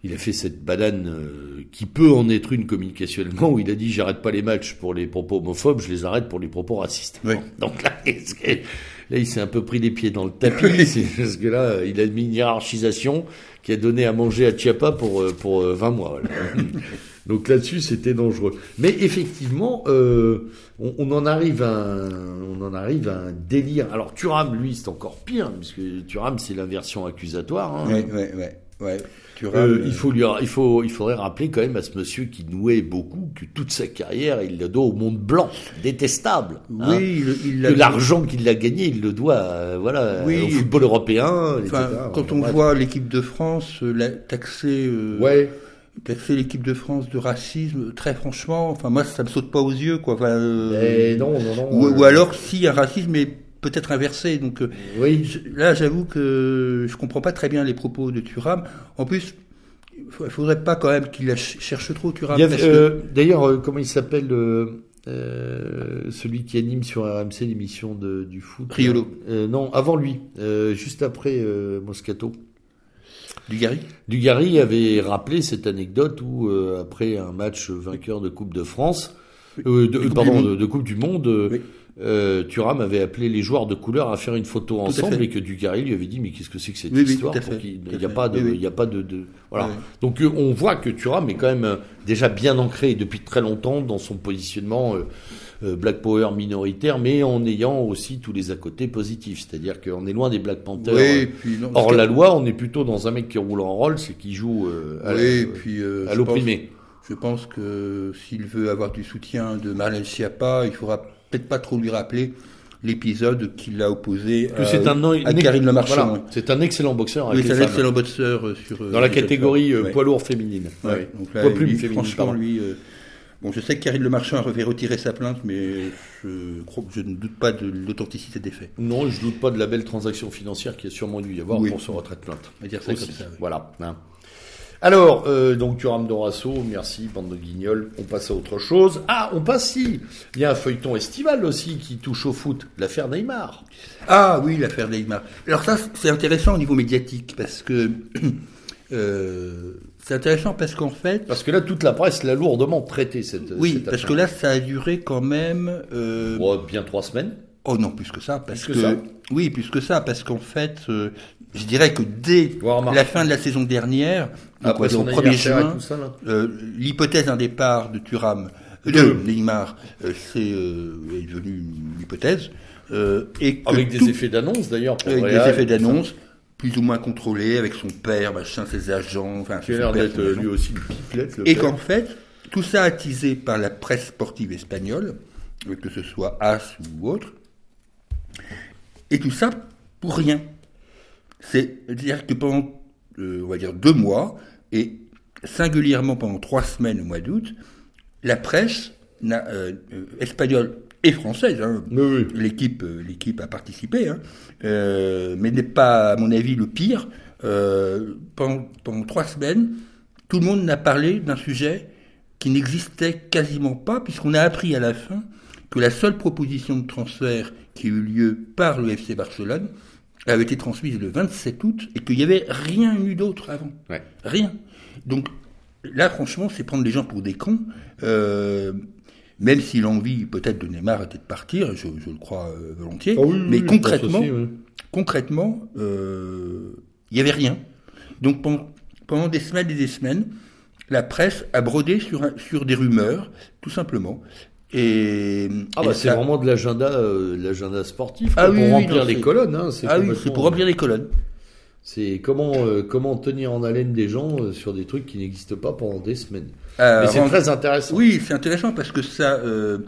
S1: il a fait cette banane euh, qui peut en être une communicationnellement où il a dit j'arrête pas les matchs pour les propos homophobes, je les arrête pour les propos racistes.
S2: Oui.
S1: Donc là, que- là, il s'est un peu pris les pieds dans le tapis, parce que là, il a mis une hiérarchisation qui a donné à manger à Chiappa pour euh, pour euh, 20 mois. voilà. Donc là-dessus, c'était dangereux. Mais effectivement, euh, on, on en arrive à un, on en arrive à un délire. Alors Thuram, lui, c'est encore pire, puisque Thuram, c'est l'inversion accusatoire. hein.
S2: Ouais, ouais, ouais, ouais.
S1: Euh,
S2: rames,
S1: il faut lui, il faut, il faudrait rappeler quand même à ce monsieur qui nouait beaucoup que toute sa carrière, il le doit au monde blanc, détestable. hein.
S2: Oui, il, il
S1: que
S2: l'a-
S1: l'argent qu'il a gagné, il le doit, euh, voilà,
S2: Oui.
S1: au football européen, etc.
S2: quand on voit l'équipe de France euh, la- taxer, euh,
S1: ouais,
S2: taxer l'équipe de France de racisme, très franchement, enfin moi ça me saute pas aux yeux quoi. Enfin, euh,
S1: mais non, non, non.
S2: ou,
S1: euh,
S2: ou alors si un racisme est peut-être inversé. Donc euh,
S1: oui,
S2: je- là j'avoue que je comprends pas très bien les propos de Thuram. En plus, il fa- faudrait pas quand même qu'il la cherche trop Thuram. Parce que-
S1: euh, D'ailleurs, euh, comment il s'appelle euh, euh, celui qui anime sur RMC l'émission du foot
S2: Riolo.
S1: Euh, Non, avant lui, euh, juste après euh, Moscato.
S2: Dugarry
S1: Dugarry avait rappelé cette anecdote où, euh, après un match vainqueur de Coupe de France, euh, de,
S2: Coupe du
S1: pardon,
S2: Monde.
S1: de, de Coupe du Monde, euh,
S2: Oui.
S1: Euh, Thuram avait appelé les joueurs de couleur à faire une photo ensemble et que Dugarry lui avait dit mais qu'est-ce que c'est que cette
S2: Oui,
S1: histoire Il n'y a pas de,
S2: Oui,
S1: il y a pas de, de- voilà. Donc euh, on voit que Thuram est quand même euh, déjà bien ancré depuis très longtemps dans son positionnement euh, euh, Black Power minoritaire, mais en ayant aussi tous les à côté positifs. C'est-à-dire qu'on est loin des Black Panthers.
S2: Oui,
S1: euh,
S2: puis non,
S1: Hors la loi, on est plutôt dans un mec qui roule en Rolls et qui joue euh, à, l'opprimé.
S2: Je pense que s'il veut avoir du soutien de Marlène Schiappa, il faudra peut-être pas trop lui rappeler l'épisode qu'il a opposé
S1: Que
S2: à,
S1: un,
S2: Karine Le Marchand.
S1: voilà, c'est un excellent boxeur avec
S2: Oui, c'est un excellent boxeur euh, sur euh,
S1: dans la catégorie euh,
S2: ouais.
S1: poids lourd féminine.
S2: Ouais,
S1: Ouais.
S2: donc là,
S1: Poids plume
S2: lui,
S1: féminine,
S2: franchement, lui, euh, bon, je sais que Karine Le Marchand avait retiré sa plainte, mais je ne doute pas de l'authenticité des faits.
S1: Non, je doute pas de la belle transaction financière qu'il y a sûrement dû y avoir
S2: Oui.
S1: pour ce retrait de plainte.
S2: On va dire ça
S1: Aussi.
S2: comme ça. oui.
S1: Voilà. hein. Alors, euh, donc Thuram Dorasso, merci, bande de guignols. On passe à autre chose. Ah, on passe si. Il y a un feuilleton estival aussi qui touche au foot, l'affaire Neymar.
S2: Ah oui, l'affaire Neymar. Alors ça, c'est intéressant au niveau médiatique parce que euh, c'est intéressant parce qu'en fait,
S1: Parce que là, toute la presse l'a lourdement traité cette.
S2: oui,
S1: cette
S2: parce que là, ça a duré quand même. euh,
S1: Oh, bien trois semaines.
S2: Oh non, plus que ça, parce
S1: Plus
S2: que,
S1: que ça
S2: oui, plus que ça, parce qu'en fait, euh, je dirais que dès la fin de la saison dernière,
S1: Après
S2: au 1er
S1: anniversaire et
S2: juin, euh, l'hypothèse d'un départ de Thuram,
S1: De-
S2: Neymar, euh, c'est est devenue une hypothèse, et
S1: Avec des
S2: tout-
S1: effets d'annonce d'ailleurs.
S2: avec des effets d'annonce, plus ou moins contrôlés, avec son père, machin, ses agents, enfin,
S1: Qui a l'air d'être lui aussi une pipelette. le
S2: Et qu'en fait, tout ça attisé par la presse sportive espagnole, que ce soit AS ou autre, et tout ça pour rien. C'est-à-dire que pendant, euh, on va dire, deux mois, et singulièrement pendant trois semaines au mois d'août, la presse euh, espagnole et française, hein,
S1: Oui, oui.
S2: l'équipe euh, l'équipe a participé, hein, euh, mais n'est pas, à mon avis, le pire. Pendant, pendant trois semaines, tout le monde n'a parlé d'un sujet qui n'existait quasiment pas, puisqu'on a appris à la fin que la seule proposition de transfert qui a eu lieu par le FC Barcelone avait été transmise le 27 août et qu'il n'y avait rien eu d'autre avant.
S1: Ouais.
S2: Rien. Donc, là, franchement, c'est prendre les gens pour des cons. Euh, même si l'envie peut-être de Neymar était de partir, je, je le crois euh, volontiers,
S1: Ah oui,
S2: mais
S1: oui,
S2: concrètement,
S1: pense aussi, oui.
S2: concrètement, euh, il n'y avait rien. Donc pendant, pendant des semaines et des semaines, la presse a brodé sur, un- sur des rumeurs, tout simplement. Et,
S1: Ah
S2: et
S1: bah c'est
S2: ça-
S1: vraiment de l'agenda, euh, l'agenda sportif
S2: Ah
S1: quoi,
S2: oui,
S1: pour
S2: oui,
S1: remplir
S2: non,
S1: les colonnes. Hein, c'est
S2: Ah oui, c'est pour remplir les colonnes.
S1: C'est comment euh, comment tenir en haleine des gens euh, sur des trucs qui n'existent pas pendant des semaines.
S2: Euh,
S1: Mais c'est très intéressant.
S2: Oui, c'est intéressant parce que ça, euh,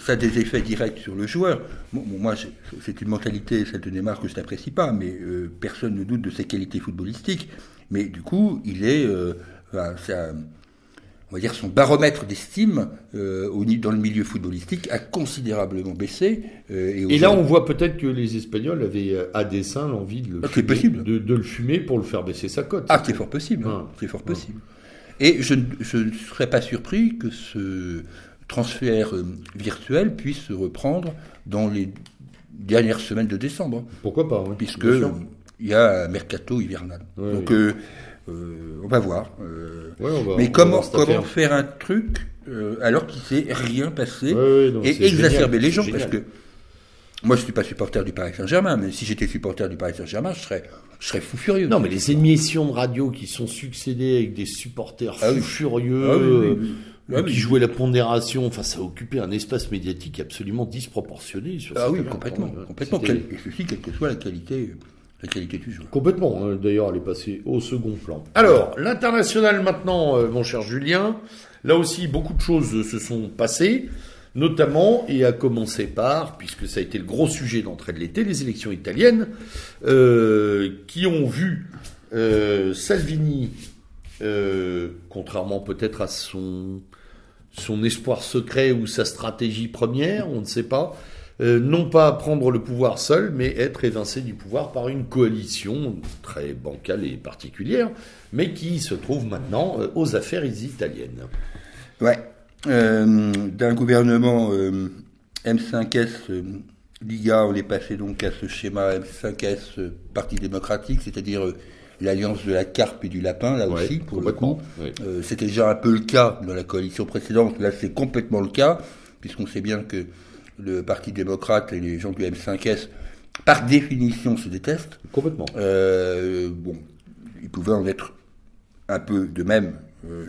S2: ça a des effets directs sur le joueur. Bon, bon, moi, c'est une mentalité, de Neymar, que je n'apprécie pas, mais euh, personne ne doute de ses qualités footballistiques. Mais du coup, il est, euh, enfin, ça- on va dire, son baromètre d'estime euh, dans le milieu footballistique a considérablement baissé. euh,
S1: Et là, on voit peut-être que les Espagnols avaient euh, à dessein l'envie de le
S2: Ah,
S1: de, de le fumer pour le faire baisser sa cote.
S2: Ah, c'est fort possible.
S1: Ah.
S2: C'est fort possible. Et je, ne- je ne serais pas surpris que ce transfert euh, virtuel puisse se reprendre dans les dernières semaines de décembre,
S1: Pourquoi pas oui,
S2: puisque il y a un mercato hivernal.
S1: Ouais,
S2: Donc,
S1: oui.
S2: euh, euh, on va voir. euh.
S1: Ouais, on va- on
S2: mais comment, faire un truc euh, alors qu'il s'est rien passé
S1: Ouais, ouais, non,
S2: et exacerber
S1: génial,
S2: les gens parce que moi je suis pas supporter du Paris Saint-Germain, mais si j'étais supporter du Paris Saint-Germain, je serais, je serais fou furieux.
S1: Non, mais les émissions de radio qui sont succédées avec des supporters
S2: Ah oui.
S1: furieux,
S2: Ah oui, oui, oui. Ah
S1: qui jouaient la pondération, enfin, ça a occupé un espace médiatique absolument disproportionné. Sur
S2: Ah oui, complètement, complètement. Quel- Et ceci, quelle que soit la qualité,
S1: Complètement. hein. D'ailleurs, elle est passée au second plan. Alors, l'international maintenant, euh, mon cher Julien. Là aussi, beaucoup de choses se sont passées, notamment, et à commencer par, puisque ça a été le gros sujet d'entrée de l'été, les élections italiennes, euh, qui ont vu euh, Salvini, contrairement peut-être à son, son espoir secret ou sa stratégie première, on ne sait pas, euh, non pas prendre le pouvoir seul, mais être évincé du pouvoir par une coalition très bancale et particulière, mais qui se trouve maintenant euh, aux affaires italiennes.
S2: Ouais. Euh, D'un gouvernement euh, M5S euh, Liga, on est passé donc à ce schéma M5S euh, Parti démocratique, c'est-à-dire l'alliance de la carpe et du lapin, là
S1: Ouais,
S2: aussi, pour le coup.
S1: ouais.
S2: Euh, C'était déjà un peu le cas dans la coalition précédente, là c'est complètement le cas, puisqu'on sait bien que le Parti démocrate et les gens du M5S, par définition, se détestent.
S1: Complètement.
S2: Euh, bon, il pouvait en être un peu de même, euh,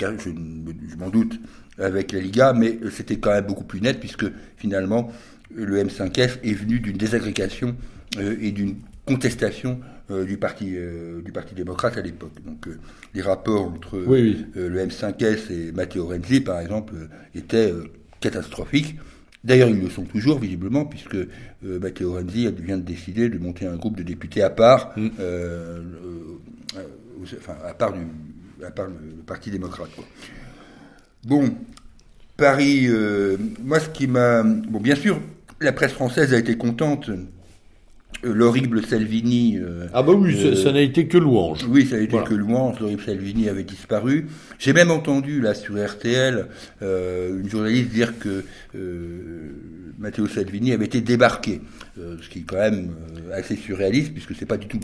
S2: je, m'en doute, avec la Liga, mais c'était quand même beaucoup plus net puisque finalement le M5F est venu d'une désagrégation euh, et d'une contestation euh, du parti euh, du parti démocrate à l'époque. Donc euh, les rapports entre
S1: Oui, oui.
S2: le M5S et Matteo Renzi, par exemple, étaient catastrophiques. D'ailleurs, ils le sont toujours, visiblement, puisque euh, Matteo Renzi vient de décider de monter un groupe de députés à part,
S1: Mm.
S2: euh, euh, enfin, à part, du, à part le, le Parti démocrate. quoi. Bon, Paris, moi, ce qui m'a... Bon, bien sûr, la presse française a été contente. Euh, L'horrible Salvini... euh,
S1: Ah bah oui, ça-
S2: euh,
S1: ça n'a été que louange.
S2: oui, ça a été
S1: Voilà.
S2: que louange, l'horrible Salvini avait disparu. J'ai même entendu, là, sur RTL, euh, une journaliste dire que Matteo Salvini avait été débarqué. Ce qui est quand même assez surréaliste, puisque c'est pas du tout...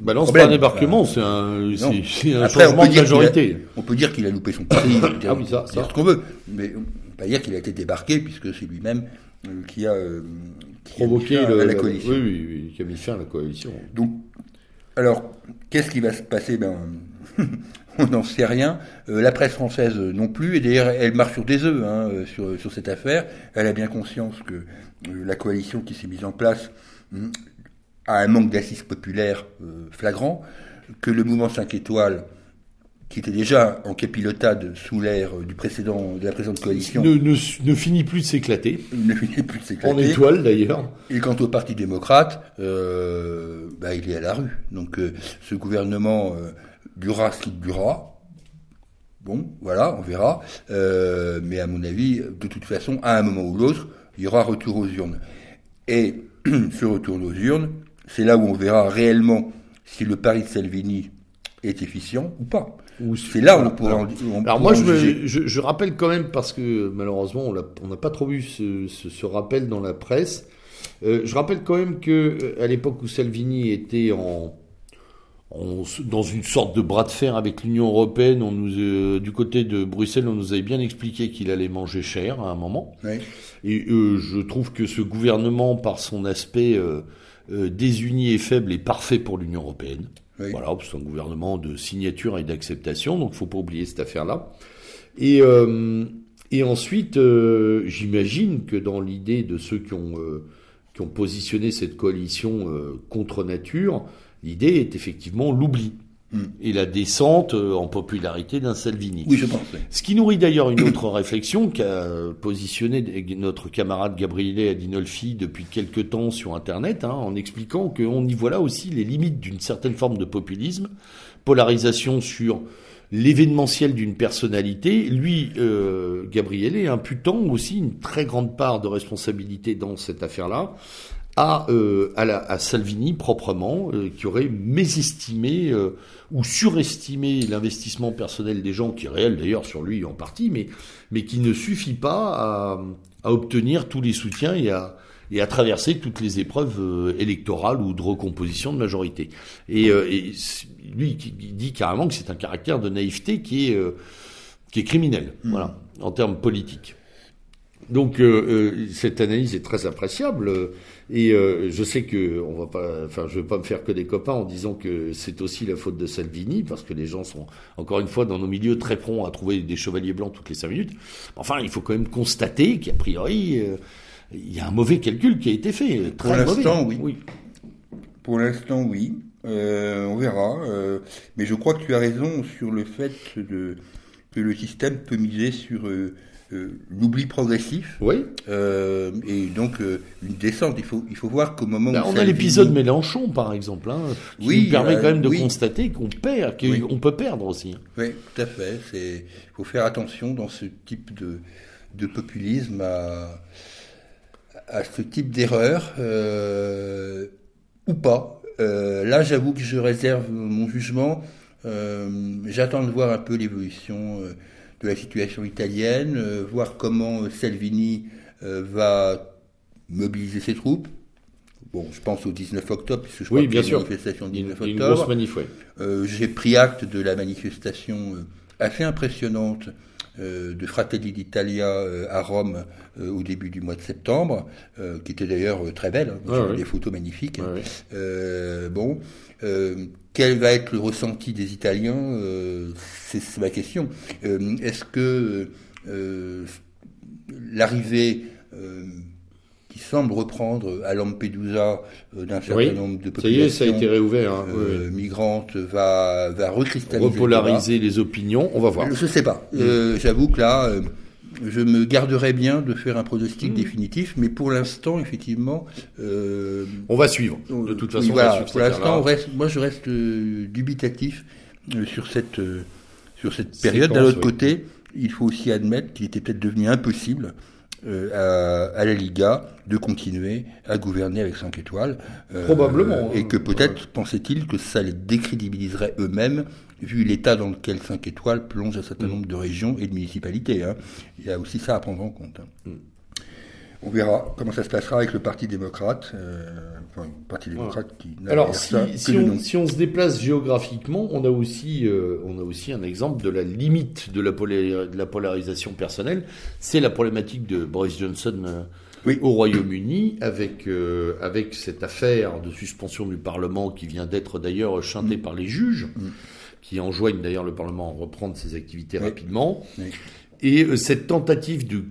S1: Bah non, c'est pas un débarquement, c'est un,
S2: Non.
S1: c'est- c'est un
S2: Après, on
S1: changement
S2: peut
S1: de
S2: dire qu'il a-
S1: majorité.
S2: On peut dire qu'il a loupé son prix,
S1: Ah oui, ça,
S2: dire
S1: ça.
S2: ce qu'on veut, mais on peut pas dire qu'il a été débarqué, puisque c'est lui-même qui a...
S1: Provoquer le,
S2: la coalition.
S1: Oui, oui, oui, qui a mis fin à la coalition.
S2: Donc, alors, qu'est-ce qui va se passer? Ben, On n'en sait rien. Euh, la presse française non plus, et d'ailleurs, elle marche sur des œufs hein, euh, sur, sur cette affaire. Elle a bien conscience que euh, la coalition qui s'est mise en place hum, a un manque d'assises populaires flagrant, que le mouvement 5 étoiles, qui était déjà en capilotade sous l'ère euh, du précédent, de la précédente coalition,
S1: Ne, ne, ne finit plus de s'éclater.
S2: ne finit plus de
S1: En
S2: s'éclater.
S1: étoile d'ailleurs.
S2: Et quant au Parti démocrate, euh, bah, il est à la rue. Donc euh, ce gouvernement euh, durera ce qu'il durera. Bon, voilà, on verra. Euh, mais à mon avis, de toute façon, à un moment ou l'autre, il y aura retour aux urnes. Et ce retour aux urnes, c'est là où on verra réellement si le pari de Salvini est efficient ou pas. C'est là où on pourra en, on
S1: Alors moi, je, rappelle quand même, parce que malheureusement, on n'a pas trop vu ce, ce, ce rappel dans la presse. Euh, je rappelle quand même que euh, à l'époque où Salvini était en, dans une sorte de bras de fer avec l'Union européenne, on nous, euh, du côté de Bruxelles, on nous avait bien expliqué qu'il allait manger cher à un moment.
S2: Oui.
S1: Et euh, je trouve que ce gouvernement, par son aspect désuni et faible, est parfait pour l'Union européenne. Voilà, c'est un gouvernement de signature et d'acceptation, donc faut pas oublier cette affaire-là. Et, euh, et ensuite, euh, j'imagine que dans l'idée de ceux qui ont, euh, qui ont positionné cette coalition euh, contre nature, l'idée est effectivement l'oubli Et la descente euh, en popularité d'un Salvini.
S2: Oui, je pense. oui.
S1: Ce qui nourrit d'ailleurs une autre réflexion qu'a positionné notre camarade Gabriele Adinolfi depuis quelque temps sur Internet, hein, en expliquant qu'on y voit là aussi les limites d'une certaine forme de populisme, polarisation sur l'événementiel d'une personnalité. Lui, euh, Gabriele, imputant aussi une très grande part de responsabilité dans cette affaire-là à, euh, à, la, à Salvini proprement, euh, qui aurait mésestimé euh, ou surestimé l'investissement personnel des gens, qui est réel d'ailleurs sur lui en partie, mais, mais qui ne suffit pas à, à obtenir tous les soutiens et à, et à traverser toutes les épreuves euh, électorales ou de recomposition de majorité. Et, euh, et lui, qui dit carrément que c'est un caractère de naïveté qui est, euh, qui est criminel, voilà, en termes politiques. Donc cette analyse est très appréciable et euh, je sais que on va pas, enfin je veux pas me faire que des copains en disant que c'est aussi la faute de Salvini parce que les gens sont encore une fois dans nos milieux très prompts à trouver des chevaliers blancs toutes les cinq minutes. Enfin il faut quand même constater qu'a priori euh, il y a un mauvais calcul qui a été fait,
S2: Pour
S1: très mauvais.
S2: l'instant, oui. Pour l'instant, oui. Euh, on verra. mais je crois que tu as raison sur le fait de, que le système peut miser sur euh, l'oubli progressif
S1: Oui.
S2: euh, et donc euh, une descente. Il faut, il faut voir qu'au moment
S1: Ben,
S2: où
S1: on a l'épisode Mélenchon par exemple, hein, qui
S2: Oui,
S1: nous permet quand même de
S2: oui.
S1: constater qu'on perd, qu'on
S2: Oui.
S1: peut perdre aussi.
S2: Oui, tout à fait. C'est, faut faire attention dans ce type de, de populisme à, à ce type d'erreur ou pas. Là, j'avoue que je réserve mon jugement. J'attends de voir un peu l'évolution de la situation italienne, euh, voir comment euh, Salvini euh, va mobiliser ses troupes. Bon, je pense au 19 octobre, puisque je crois
S1: Oui, bien sûr.
S2: une manifestation du
S1: Une,
S2: 19
S1: une
S2: octobre.
S1: grosse manif, ouais.
S2: Euh, J'ai pris acte de la manifestation assez impressionnante euh, de Fratelli d'Italia euh, à Rome euh, au début du mois de septembre, qui était d'ailleurs très belle, hein,
S1: ouais.
S2: des photos magnifiques. Euh, bon, quel va être le ressenti des Italiens euh, C'est ma question. Euh, Est-ce que euh, l'arrivée qui semble reprendre à Lampedusa d'un certain
S1: Oui,
S2: nombre de
S1: Ça y est, ça a
S2: populations
S1: été réouvert. Hein.
S2: euh,
S1: ouais.
S2: migrante va, va recristalliser.
S1: Repolariser les opinions, on va voir.
S2: Je sais pas. Euh, J'avoue que là, je me garderais bien de faire un pronostic
S1: Mm.
S2: définitif, mais pour l'instant, effectivement, euh,
S1: On va suivre. De toute façon, on
S2: voilà,
S1: va suivre
S2: pour l'instant, on
S1: affaire-là.
S2: reste, moi, je reste euh, dubitatif euh, sur cette euh, sur cette période. D'un autre
S1: oui.
S2: côté, il faut aussi admettre qu'il était peut-être devenu impossible euh, à, à la Liga de continuer à gouverner avec 5 étoiles. euh,
S1: Probablement,
S2: et
S1: hein.
S2: que peut-être pensait-il que ça les décrédibiliserait eux-mêmes, vu l'état dans lequel 5 étoiles plonge un certain
S1: Mm.
S2: nombre de régions et de municipalités. hein. Il y a aussi ça à prendre en compte. hein.
S1: Mm.
S2: On verra comment ça se passera avec le Parti démocrate. euh, enfin, le Parti démocrate qui n'a
S1: Alors, si,
S2: ça
S1: si
S2: que le
S1: on, si on se déplace géographiquement, on a aussi, euh, on a aussi un exemple de la limite de la, pola- de la polarisation personnelle. C'est la problématique de Boris Johnson euh,
S2: Oui.
S1: au Royaume-Uni, avec, euh, avec cette affaire de suspension du Parlement qui vient d'être d'ailleurs chantée par les juges,
S2: Mm.
S1: Qui enjoignent d'ailleurs le Parlement à reprendre ses activités
S2: Oui.
S1: rapidement.
S2: Oui.
S1: Et euh, cette tentative de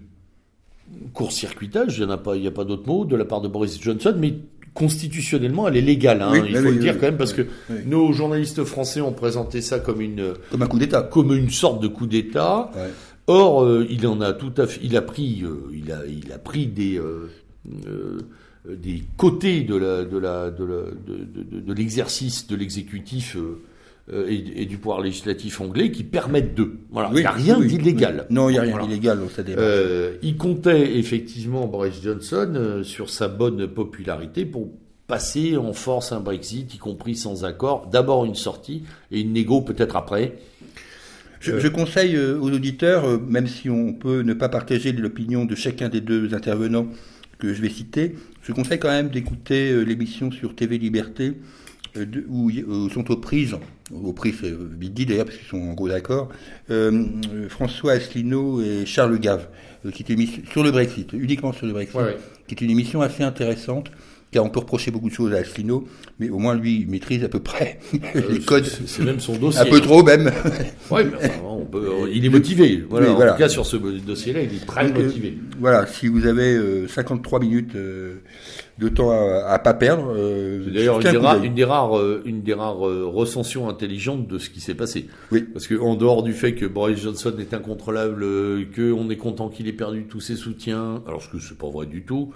S1: court-circuitage, il n'y a pas, il y a pas d'autre mot, de la part de Boris Johnson, mais constitutionnellement, elle est légale. hein,
S2: Oui,
S1: il faut
S2: oui,
S1: le dire
S2: oui,
S1: quand même, parce que nos journalistes français ont présenté ça comme une,
S2: Comme un coup d'État.
S1: comme une sorte de coup d'État.
S2: Ouais.
S1: Or, euh, il en a tout à fait, il a pris, euh, il a, il a pris des, euh, des côtés de la, la, l'exercice de l'exécutif et, et du pouvoir législatif anglais qui permettent de. Voilà, il
S2: Oui,
S1: n'y a rien
S2: oui,
S1: d'illégal.
S2: oui. Non, il n'y a rien
S1: Voilà.
S2: d'illégal dans démarche.
S1: Euh, il comptait effectivement Boris Johnson euh, sur sa bonne popularité pour passer en force un Brexit, y compris sans accord. D'abord une sortie et une négo peut-être après.
S2: Je, je conseille euh, aux auditeurs, euh, même si on peut ne pas partager l'opinion de chacun des deux intervenants que je vais citer, je conseille quand même d'écouter euh, l'émission sur TV Liberté euh, de- où, où sont aux prises, aux prises, c'est vite dit d'ailleurs, parce qu'ils sont en gros d'accord, euh, euh, François Asselineau et Charles Gave, euh, qui était mis sur le Brexit, uniquement sur le Brexit,
S1: Ouais, ouais.
S2: qui est une émission assez intéressante, car on peut reprocher beaucoup de choses à Asselineau, mais au moins lui, il maîtrise à peu près les
S1: Euh,
S2: codes,
S1: c'est- même son dossier.
S2: un peu trop même.
S1: Ouais, mais enfin, on peut- il est motivé. Voilà,
S2: Oui,
S1: en
S2: voilà.
S1: tout cas, sur ce dossier-là, il est très
S2: Donc, euh,
S1: motivé.
S2: Voilà, si vous avez euh, 53 minutes euh, de temps à, à pas perdre, euh,
S1: d'ailleurs une, une des rares, euh, une des rares euh, recensions intelligentes de ce qui s'est passé.
S2: Oui.
S1: Parce que en dehors du fait que Boris Johnson est incontrôlable, euh, que on est content qu'il ait perdu tous ses soutiens, alors ce que c'est pas vrai du tout,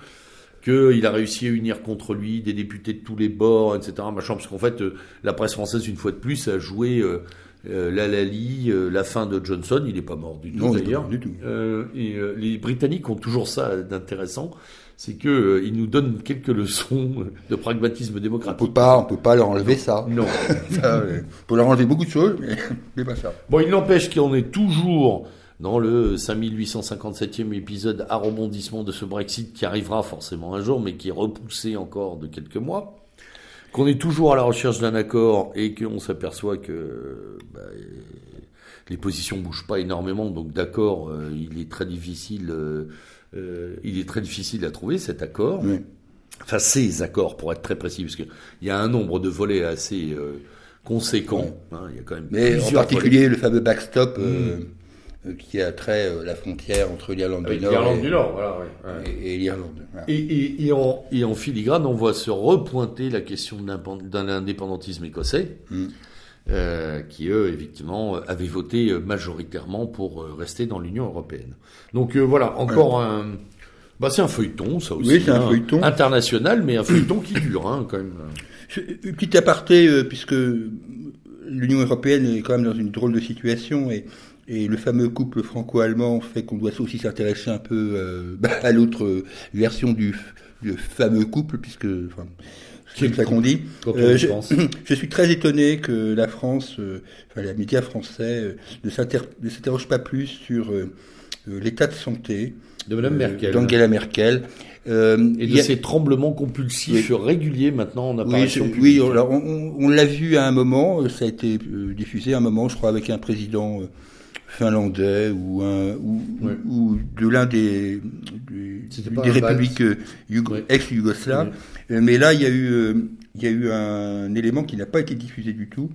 S1: qu'il a réussi à unir contre lui des députés de tous les bords, etc. Machin, parce qu'en fait, euh, la presse française une fois de plus a joué euh, euh, la Lali, euh, la fin de Johnson. Il n'est pas mort du tout d'ailleurs. Euh, et les Britanniques ont toujours ça d'intéressant, c'est que ils nous donnent quelques leçons de pragmatisme
S2: On
S1: démocratique.
S2: peut pas, on peut pas leur enlever ça.
S1: Non.
S2: Ça, on peut leur enlever beaucoup de choses, mais, mais pas ça.
S1: Bon, il n'empêche qu'on est toujours dans le 5857e épisode à rebondissement de ce Brexit qui arrivera forcément un jour, mais qui est repoussé encore de quelques mois. Qu'on est toujours à la recherche d'un accord et qu'on s'aperçoit que bah, les positions bougent pas énormément, donc d'accord, euh, il est très difficile, euh, euh, il est très difficile à trouver cet accord.
S2: Oui.
S1: Enfin, ces accords, pour être très précis, parce qu'il y a un nombre de volets assez conséquent. hein, il y a quand même
S2: Mais en particulier le fameux backstop euh, qui a trait euh, la frontière entre l'Irlande du Nord
S1: l'Irlande
S2: et,
S1: du Nord, voilà, ouais, ouais.
S2: et- et l'Irlande. Voilà.
S1: Et, et, et en, et en filigrane, on voit se repointer la question de l'impen- d'un indépendantisme écossais,
S2: Mm.
S1: euh, qui eux, effectivement, euh, avaient voté euh, majoritairement pour euh, rester dans l'Union européenne. Donc euh, voilà, encore un... Bah, c'est un feuilleton, ça aussi.
S2: Oui, c'est un
S1: hein,
S2: feuilleton.
S1: International, mais un feuilleton qui dure, hein, quand même.
S2: Une petite aparté, euh, puisque l'Union européenne est quand même dans une drôle de situation et, et le fameux couple franco-allemand fait qu'on doit aussi s'intéresser un peu euh, bah, à l'autre euh, version du, du fameux couple, puisque enfin, c'est comme ça qu'on dit. Euh, je, suis très étonné que la France, euh, enfin les médias français, ne s'inter- ne s'interrogent pas plus sur l'état de santé
S1: De Madame Merkel.
S2: d'Angela Merkel. Euh,
S1: Et de
S2: a-
S1: ces tremblements compulsifs réguliers maintenant en
S2: oui,
S1: apparition publique.
S2: oui, alors on, l'a vu à un moment, ça a été diffusé à un moment, je crois, avec un président finlandais ou, un, ou, ou de l'un des, du- des républiques euh, ex-yougoslaves. Euh, Mais là, il y a eu, euh, il y a eu un élément qui n'a pas été diffusé du tout,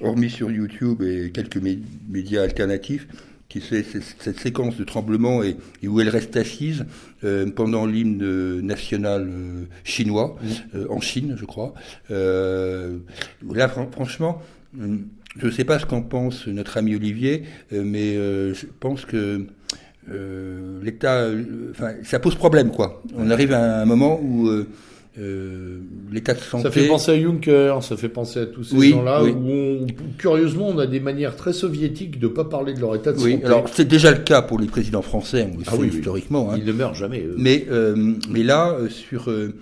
S2: hormis sur YouTube et quelques mé- médias alternatifs, qui c'est cette séquence de tremblement et, et où elle reste assise euh, pendant l'hymne national euh, chinois, euh, en Chine, je crois. Là, fran- franchement, je ne sais pas ce qu'en pense notre ami Olivier, euh, mais euh, je pense que euh, l'État, euh, enfin, ça pose problème, quoi. On arrive à un moment où euh, euh, l'état de santé.
S1: Ça fait penser à Juncker, ça fait penser à tous ces
S2: Oui,
S1: gens-là,
S2: oui.
S1: où on, curieusement, on a des manières très soviétiques de pas parler de leur état de
S2: Oui,
S1: santé.
S2: alors c'est déjà le cas pour les présidents français, on le
S1: Ah
S2: sait historiquement. hein.
S1: Ils ne meurent jamais. eux.
S2: Mais, euh, mais là, sur euh,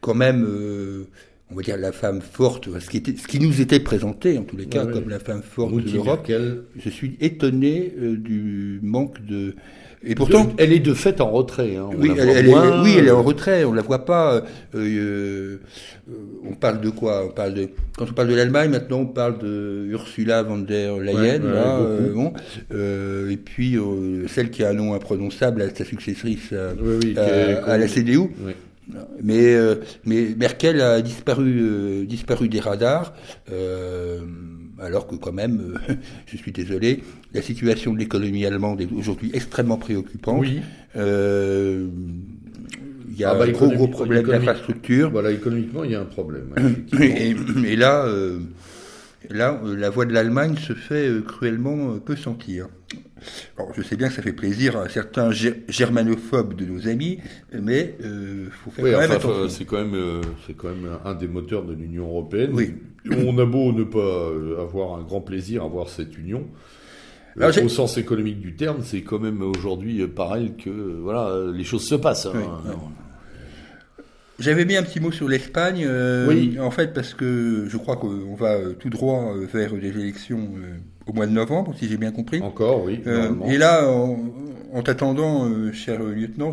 S2: quand même, euh, on va dire la femme forte, ce qui, était, ce qui nous était présenté en tous les cas
S1: Ouais,
S2: comme la femme forte de l'Europe, je suis étonné euh, du manque de. Et pourtant,
S1: elle est de fait en retrait. Hein. On
S2: oui, elle, est,
S1: moins.
S2: oui, elle est en retrait, on la voit pas. euh, euh, on parle de quoi? On parle de quand on parle de l'Allemagne maintenant, on parle de Ursula von der Leyen,
S1: Ouais, ouais,
S2: là,
S1: beaucoup.
S2: bon, et puis celle qui a un nom imprononçable, sa successrice à, à- à la. CDU. Mais, euh, mais Merkel a disparu, euh, disparu des radars, euh, alors que quand même, je suis désolé, la situation de l'économie allemande est aujourd'hui extrêmement préoccupante.
S1: Oui.
S2: Il y a
S1: Ah bah,
S2: un gros, gros problème d'infrastructure.
S1: Voilà, économiquement, il y a un problème.
S2: Et, et là, là, la voix de l'Allemagne se fait cruellement peu sentir. Alors, je sais bien que ça fait plaisir à certains germanophobes de nos amis, mais il faut faire
S1: Oui,
S2: quand même
S1: enfin, c'est quand même, euh, c'est quand même un des moteurs de l'Union européenne.
S2: Oui.
S1: On a beau ne pas euh, avoir un grand plaisir à voir cette union. euh,
S2: Alors,
S1: au sens économique du terme, c'est quand même aujourd'hui euh, par elle que euh, voilà euh, les choses se passent. hein.
S2: Oui. J'avais mis un petit mot sur l'Espagne, euh, en fait, parce que je crois qu'on va euh, tout droit euh, vers des élections euh, au mois de novembre, si j'ai bien compris.
S1: Encore, oui.
S2: Euh, et là, en, en t'attendant, euh, cher lieutenant,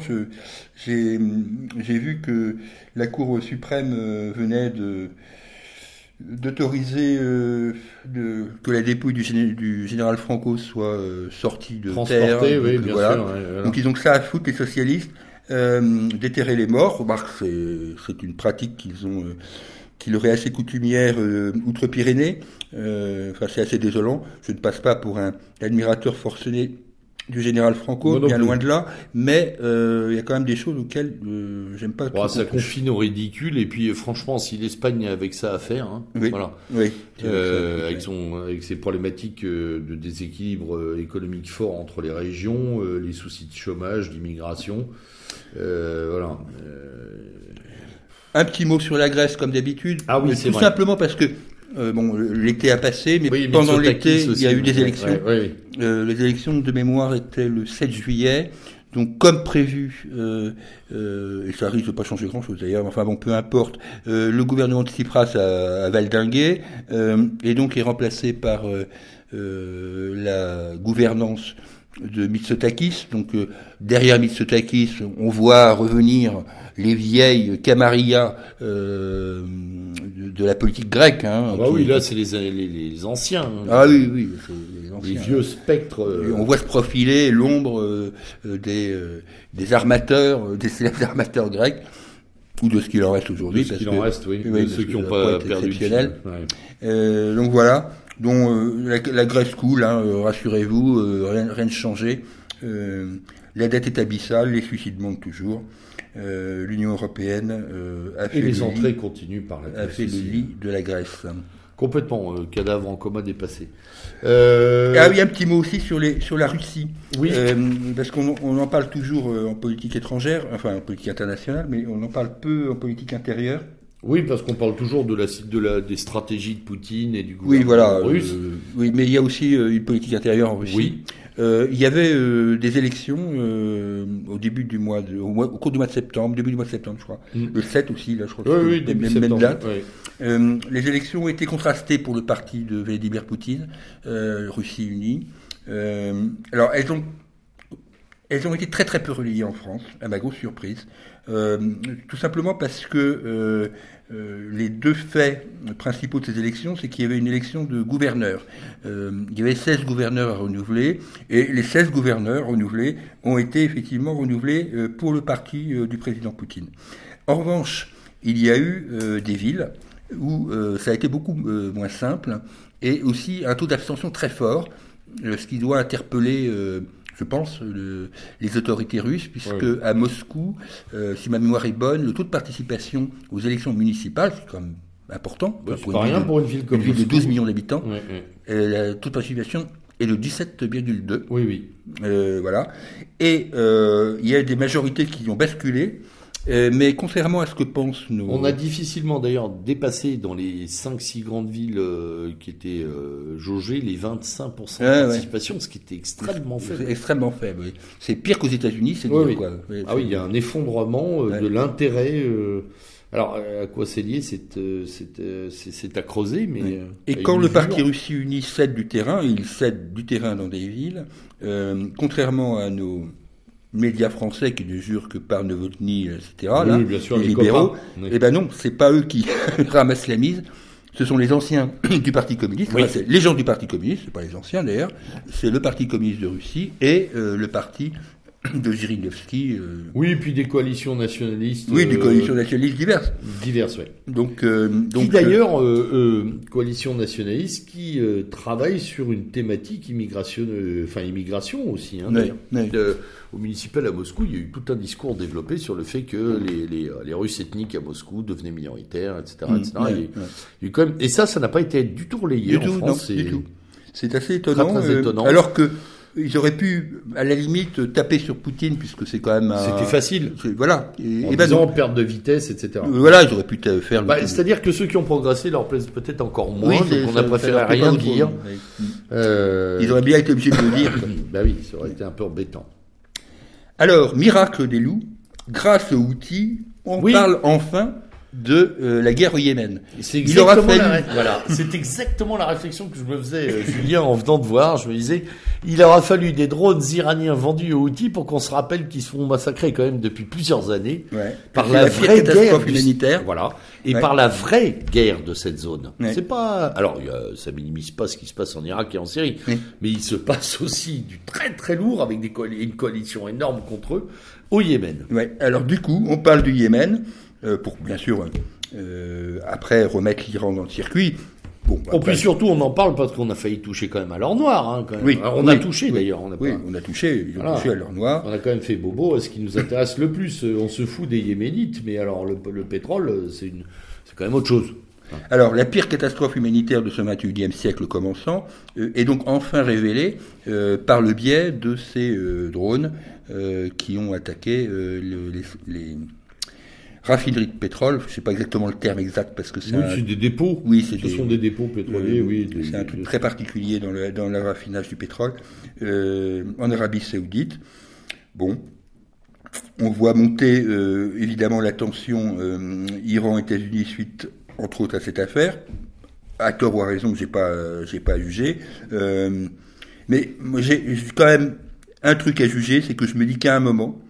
S2: j'ai vu que la Cour suprême euh, venait de d'autoriser que la dépouille du, géné- du général Franco soit sortie de terre.
S1: Oui,
S2: Donc,
S1: bien
S2: voilà.
S1: sûr. ouais, voilà.
S2: Donc ils ont que ça à foutre, les socialistes, déterrer les morts. Remarque, c'est, c'est une pratique qu'ils ont, qui leur est assez coutumière euh, outre-Pyrénées. Euh, enfin, c'est assez désolant. Je ne passe pas pour un admirateur forcené du général Franco, bien
S1: plus.
S2: loin de là. Mais euh, il y a quand même des choses auxquelles euh, j'aime pas.
S1: Bon,
S2: trop
S1: ça confine au ridicule et puis franchement si l'Espagne a avec ça à faire, hein,
S2: Oui.
S1: voilà,
S2: Oui.
S1: Euh, avec son avec ses problématiques de déséquilibre économique fort entre les régions, les soucis de chômage, d'immigration, euh, voilà.
S2: Un petit mot sur la Grèce, comme d'habitude.
S1: Ah oui,
S2: Euh, Tout
S1: vrai.
S2: simplement parce que euh, bon, l'été a passé, mais
S1: oui,
S2: pendant l'été, il y a eu des élections.
S1: ouais, ouais, ouais.
S2: Euh, les élections de mémoire étaient le 7 juillet. Donc, comme prévu, euh, euh, et ça risque de pas changer grand-chose d'ailleurs, mais enfin bon, peu importe, euh, le gouvernement de Tsipras a, a valdingué, euh, et donc est remplacé par la gouvernance de Mitsotakis. Donc, euh, derrière Mitsotakis, on voit revenir les vieilles camarillas euh, de, de la politique grecque. Hein,
S1: Ah bah
S2: qui-
S1: oui, là c'est les, les, les anciens, hein.
S2: Ah oui, oui, les
S1: les
S2: anciens.
S1: vieux spectres. euh,
S2: on voit se profiler l'ombre euh, des, des armateurs, des célèbres armateurs grecs, ou de ce qu'il en reste
S1: de
S2: aujourd'hui.
S1: ce
S2: parce
S1: qu'il en reste, oui,
S2: oui,
S1: de ceux qui n'ont pas perdu. Ouais.
S2: Donc voilà, dont euh, la, la Grèce coule, hein, euh, rassurez-vous, euh, rien, rien de changé. Euh, la dette est abyssale, les suicides montent toujours. Euh, L'Union européenne euh, a fait,
S1: Et les
S2: le,
S1: entrées
S2: lit,
S1: continuent par la
S2: a fait le lit de la Grèce.
S1: Complètement, euh, cadavre en coma dépassé. Euh,
S2: Ah oui, un petit mot aussi sur, les, sur la Russie.
S1: Oui.
S2: Euh, parce qu'on on en parle toujours en politique étrangère, enfin en politique internationale, mais on en parle peu en politique intérieure.
S1: Oui, parce qu'on parle toujours de la, de la, des stratégies de Poutine et du
S2: Oui,
S1: gouvernement
S2: voilà.
S1: russe.
S2: euh, oui, mais il y a aussi euh, une politique intérieure en Russie.
S1: Oui.
S2: Euh, il y avait euh, des élections au début du mois, de, au, mois- au cours du mois de septembre, début du mois de septembre, je crois.
S1: Mm.
S2: Le 7 aussi, là, je crois que
S1: Oui,
S2: c'était
S1: oui,
S2: même-
S1: début
S2: même, date. Euh, les élections ont été contrastées pour le parti de Vladimir Poutine, Russie unie. Alors, elles ont, elles ont été très très peu relayées en France, à ma grosse surprise. Euh, tout simplement parce que euh, euh, les deux faits principaux de ces élections, c'est qu'il y avait une élection de gouverneurs. Il y avait 16 gouverneurs à renouveler, et les 16 gouverneurs renouvelés ont été effectivement renouvelés pour le parti du président Poutine. En revanche, il y a eu des villes où ça a été beaucoup moins simple, et aussi un taux d'abstention très fort, ce qui doit interpeller, je pense, le- les autorités russes, puisque
S1: Oui.
S2: à Moscou, euh, si ma mémoire est bonne, le taux de participation aux élections municipales, c'est quand même important, pour
S1: pas
S2: une
S1: rien
S2: de-
S1: pour une ville comme
S2: une ville de
S1: Moscou.
S2: 12 millions d'habitants,
S1: ouais.
S2: euh, le taux de participation est de 17,2.
S1: Oui, oui.
S2: Euh, voilà. Et il y a des majorités qui ont basculé, euh, mais contrairement à ce que pensent nos...
S1: On a difficilement d'ailleurs dépassé dans les 5-6 grandes villes euh, qui étaient euh, jaugées les 25% de
S2: Ouais, ouais.
S1: participation, ce qui était extrêmement faible.
S2: extrêmement faible. oui. C'est pire qu'aux États-Unis, c'est
S1: Oui, oui.
S2: quoi. Oui,
S1: Ah oui, il y a un effondrement de l'intérêt. Alors, à quoi c'est lié C'est à creuser, mais.
S2: Oui. Et quand le parti Russie uni cède du terrain, il cède du terrain dans des villes, euh, contrairement à nos médias français qui ne jurent que par Novotny, etc.,
S1: Oui,
S2: là,
S1: bien sûr,
S2: les
S1: les
S2: libéraux.
S1: Oui.
S2: eh ben non, c'est pas eux qui ramassent la mise, ce sont les anciens du Parti communiste,
S1: Oui.
S2: Enfin, les gens du Parti communiste, c'est pas les anciens d'ailleurs, c'est le Parti communiste de Russie et euh, le parti de Zhirinovsky, euh,
S1: Oui, et puis des coalitions nationalistes.
S2: oui, des
S1: euh,
S2: coalitions nationalistes diverses.
S1: diverses, ouais.
S2: Donc, euh, donc
S1: qui d'ailleurs, euh, euh, coalition nationaliste, qui euh, travaille sur une thématique immigration, enfin immigration aussi. Hein, au municipal à Moscou, il y a eu tout un discours développé sur le fait que les, les, les Russes ethniques à Moscou devenaient minoritaires, etc. Quand même, et ça, ça n'a pas été du tout relayé
S2: Du
S1: en
S2: tout, non,
S1: France.
S2: du
S1: et-
S2: tout. C'est assez étonnant.
S1: très
S2: euh,
S1: étonnant.
S2: alors que ils auraient pu, à la limite, taper sur Poutine puisque c'est quand même.
S1: C'était facile.
S2: Voilà. Et,
S1: En
S2: et ben
S1: disant perte de vitesse, etc.
S2: Euh, Voilà, ils auraient pu faire.
S1: Bah. C'est-à-dire que ceux qui ont progressé leur plaisent peut-être encore moins,
S2: Oui,
S1: donc on a préféré rien dire. Euh,
S2: Ils auraient bien été obligés de le dire.
S1: bah oui, ça aurait été un peu embêtant.
S2: Alors, miracle des loups, grâce aux outils, on
S1: Oui.
S2: parle enfin de euh, la guerre au Yémen.
S1: C'est
S2: Il aura
S1: exactement,
S2: fallu-
S1: la... voilà. c'est exactement la réflexion que je me faisais, euh, Julien, en venant de voir. Je me disais, il aura fallu des drones iraniens vendus aux outils pour qu'on se rappelle qu'ils se font massacrer quand même depuis plusieurs années
S2: Ouais.
S1: par la, vraie guerre du-
S2: humanitaire.
S1: Voilà. Et
S2: Ouais.
S1: par la vraie guerre de cette zone.
S2: Ouais.
S1: C'est pas. Alors, ça minimise pas ce qui se passe en Irak et en Syrie, mais il se passe aussi du très très lourd avec des une coalition énorme contre eux au Yémen.
S2: Ouais. Alors du coup, on parle du Yémen pour bien sûr euh, après remettre l'Iran dans le circuit. Bon,
S1: Oh, puis surtout, on en parle parce qu'on a failli toucher quand même à l'or noir. Hein, quand même.
S2: Oui,
S1: Alors, on a touché
S2: oui.
S1: d'ailleurs. On a
S2: oui,
S1: pas-
S2: on a touché, ils ont
S1: Voilà.
S2: touché à l'or noir.
S1: On a quand même fait bobo à ce qui nous intéresse le plus. Euh, On se fout des Yéménites, mais alors le, le pétrole, euh, c'est une, quand même autre chose.
S2: Alors, la pire catastrophe humanitaire de ce 21e siècle commençant euh, est donc enfin révélée euh, par le biais de ces euh, drones euh, qui ont attaqué euh, le- les, les raffineries de pétrole. Je sais pas exactement le terme exact parce que c'est
S1: Oui,
S2: un-
S1: c'est des dépôts.
S2: Oui, c'est
S1: Ce
S2: des-
S1: sont des dépôts pétroliers,
S2: Euh,
S1: oui. des-
S2: c'est un truc très particulier dans le, dans le raffinage du pétrole euh, en Arabie Saoudite. Bon, on voit monter euh, évidemment la tension Iran-États-Unis suite entre autres à cette affaire. À tort ou à raison, j'ai pas, j'ai pas à juger. Euh, mais j'ai quand même un truc à juger, c'est que je me dis qu'à un moment,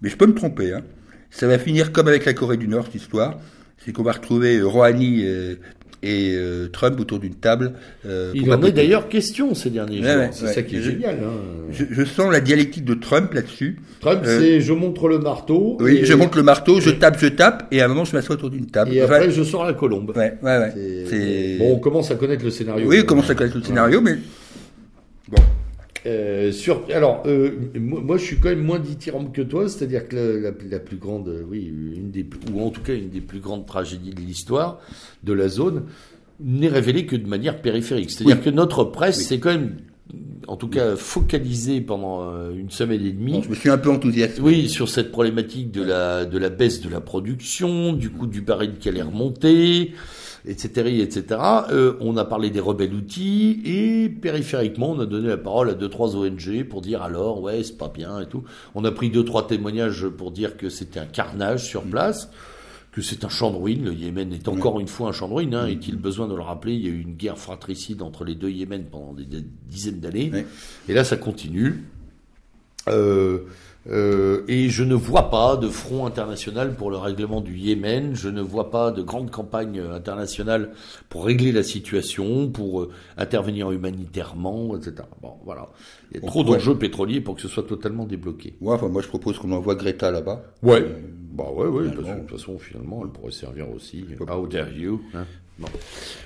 S2: mais je peux me tromper, hein, ça va finir comme avec la Corée du Nord, cette histoire. C'est qu'on va retrouver euh, Rouhani euh, et euh, Trump autour d'une table. euh,
S1: Il en est d'ailleurs question ces derniers
S2: Ouais,
S1: jours.
S2: ouais,
S1: c'est
S2: ouais.
S1: ça qui est
S2: Je-
S1: génial. hein.
S2: Je, je sens la dialectique de Trump là-dessus.
S1: Trump,
S2: Euh,
S1: c'est je montre le marteau.
S2: Oui,
S1: et,
S2: je monte le marteau, je tape, je tape, et à un moment je m'assois autour d'une table.
S1: Et
S2: Enfin,
S1: après, je sors la colombe.
S2: ouais, ouais, ouais.
S1: Bon, on commence à connaître le scénario.
S2: Oui, on commence à connaître le scénario, mais.
S1: Euh, sur, alors, euh, moi, moi, je suis quand même moins dithyrambe que toi, c'est-à-dire que la, la- la plus grande, euh, oui, une des, ou en tout cas une des plus grandes tragédies de l'histoire de la zone, n'est révélée que de manière périphérique. C'est-à-dire
S2: Oui.
S1: que notre presse
S2: Oui.
S1: s'est quand même, en tout cas, focalisée pendant euh, une semaine et demie.
S2: Bon, je me suis un peu enthousiaste.
S1: Oui, sur cette problématique de la, de la baisse de la production, du coût du baril qui allait remonter, etc., etc. Euh, on a parlé des rebelles outils et périphériquement, on a donné la parole à deux trois ONG pour dire alors ouais c'est pas bien et tout. On a pris deux trois témoignages pour dire que c'était un carnage sur place, que c'est un champ de ruines. Le Yémen est encore une fois un champ de ruines. Hein, Est-il besoin de le rappeler? Il y a eu une guerre fratricide entre les deux Yémen pendant des, des dizaines d'années,
S2: Ouais.
S1: et là ça continue. Euh, euh, et je ne vois pas de front international pour le règlement du Yémen. Je ne vois pas de grande campagne euh, internationale pour régler la situation, pour euh, intervenir humanitairement, etc. Bon, voilà. Il y a trop d'enjeux pétroliers pour que ce soit totalement débloqué.
S2: Ouais, enfin, moi je propose qu'on envoie Greta là-bas.
S1: Ouais. Bah ouais, ouais. De toute façon, de toute façon, finalement, elle pourrait servir aussi. How dare you hein. Bon.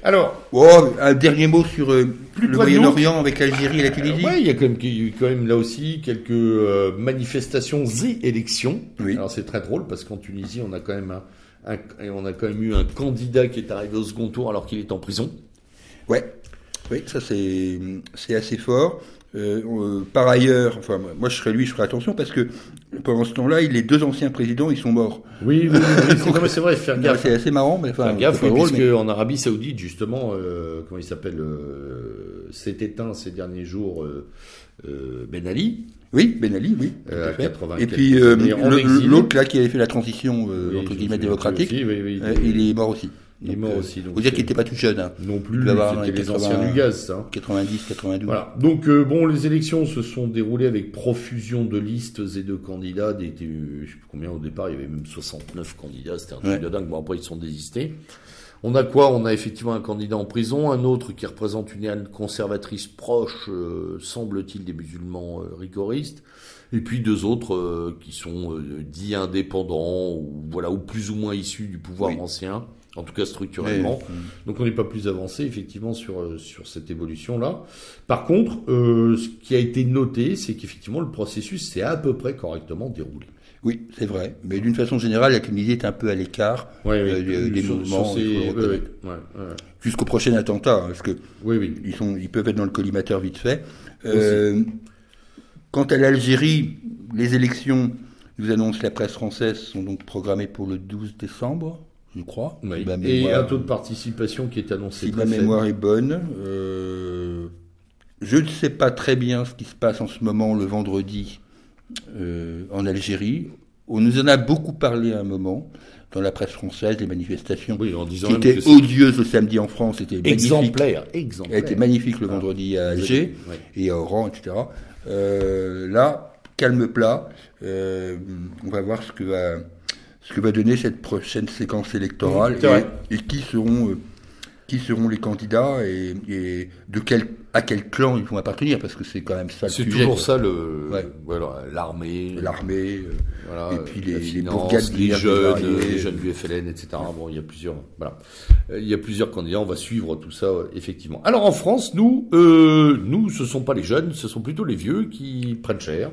S1: Alors,
S2: Oh, un dernier mot sur euh, le. Moyen-Orient avec l'Algérie et la Tunisie.
S1: Ouais, il y a quand même, quand là aussi quelques euh, manifestations et élections.
S2: Oui.
S1: Alors c'est très drôle parce qu'en Tunisie, on a quand même un, un- on a quand même eu un candidat qui est arrivé au second tour alors qu'il est en prison.
S2: Ouais. Oui, ça c'est c'est assez fort. Euh, euh, par ailleurs, enfin moi je serais lui, je ferais attention parce que pendant ce temps-là, les deux anciens présidents, ils sont morts.
S1: Oui, oui, oui, c'est, vrai, faire gaffe.
S2: C'est assez marrant, mais enfin,
S1: Faire gaffe, oui,
S2: drôle,
S1: puisque
S2: mais-
S1: en Arabie Saoudite, justement, euh, comment il s'appelle, euh, s'est éteint ces derniers jours Ben Ali.
S2: Oui, Ben Ali, oui.
S1: Euh,
S2: tout à
S1: à
S2: fait.
S1: 84
S2: Et puis euh, l'autre là qui avait fait la transition euh,
S1: Oui,
S2: entre guillemets démocratique,
S1: plus aussi, oui, oui,
S2: il est mort aussi.
S1: Il est mort
S2: euh,
S1: aussi. donc
S2: Faut dire qu'il n'était pas tout jeune, hein.
S1: Non plus, c'était
S2: dans
S1: les
S2: les
S1: anciens
S2: 80.
S1: du gaz, ça. hein.
S2: 90, 92.
S1: Voilà. Donc euh, bon, les élections se sont déroulées avec profusion de listes et de candidats. Des, des- je sais plus combien au départ, il y avait même 69 candidats. C'était un truc
S2: Ouais.
S1: de dingue. Bon après ils se sont désistés. On a quoi? On a effectivement un candidat en prison, un autre qui représente une aile conservatrice proche, euh, semble-t-il, des musulmans euh, rigoristes, et puis deux autres euh, qui sont euh, dits indépendants ou voilà ou plus ou moins issus du pouvoir
S2: Oui.
S1: ancien, en tout cas structurellement.
S2: Ouais,
S1: Donc on n'est pas plus avancé effectivement sur euh, sur cette évolution là. Par contre, euh, ce qui a été noté, c'est qu'effectivement le processus s'est à peu près correctement déroulé.
S2: Oui, c'est vrai. Mais d'une façon générale, la Tunisie est un peu à l'écart euh, des- mouvements.
S1: ces- ouais, ouais.
S2: Jusqu'au prochain attentat, hein, parce que ils, sont, ils peuvent être dans le collimateur vite fait. Euh, quant à l'Algérie, les élections, nous annonce la presse française, sont donc programmées pour le 12 décembre, je crois.
S1: Oui.
S2: Si ma
S1: Et un taux de participation qui est annoncé
S2: si
S1: très
S2: ma
S1: faible.
S2: mémoire est bonne. Euh, je ne sais pas très bien ce qui se passe en ce moment le vendredi euh, en Algérie. On nous en a beaucoup parlé à un moment. dans la presse française des manifestations
S1: Oui, en disant
S2: qui étaient odieuses le samedi en France, c'était magnifique.
S1: exemplaire,
S2: Elle
S1: exemplaire.
S2: était magnifique le
S1: Ah.
S2: vendredi à Alger et à Oran, etc. Euh, là, calme plat. Euh, on va voir ce que va ce que va donner cette prochaine séquence électorale et, et qui seront euh, qui seront les candidats et, et de quel à quel clan ils vont appartenir parce que c'est quand même ça le
S1: C'est toujours
S2: quoi.
S1: ça le,
S2: Ouais.
S1: voilà, l'armée,
S2: L'armée. euh,
S1: voilà,
S2: et puis les- les
S1: finance,
S2: bourgades
S1: les
S2: et
S1: jeunes, les jeunes du FLN, etc. Bon, il y a plusieurs, voilà, Euh, il y a plusieurs candidats. On va suivre tout ça euh, effectivement. Alors en France, nous, euh, nous, ce sont pas les jeunes, ce sont plutôt les vieux qui prennent cher.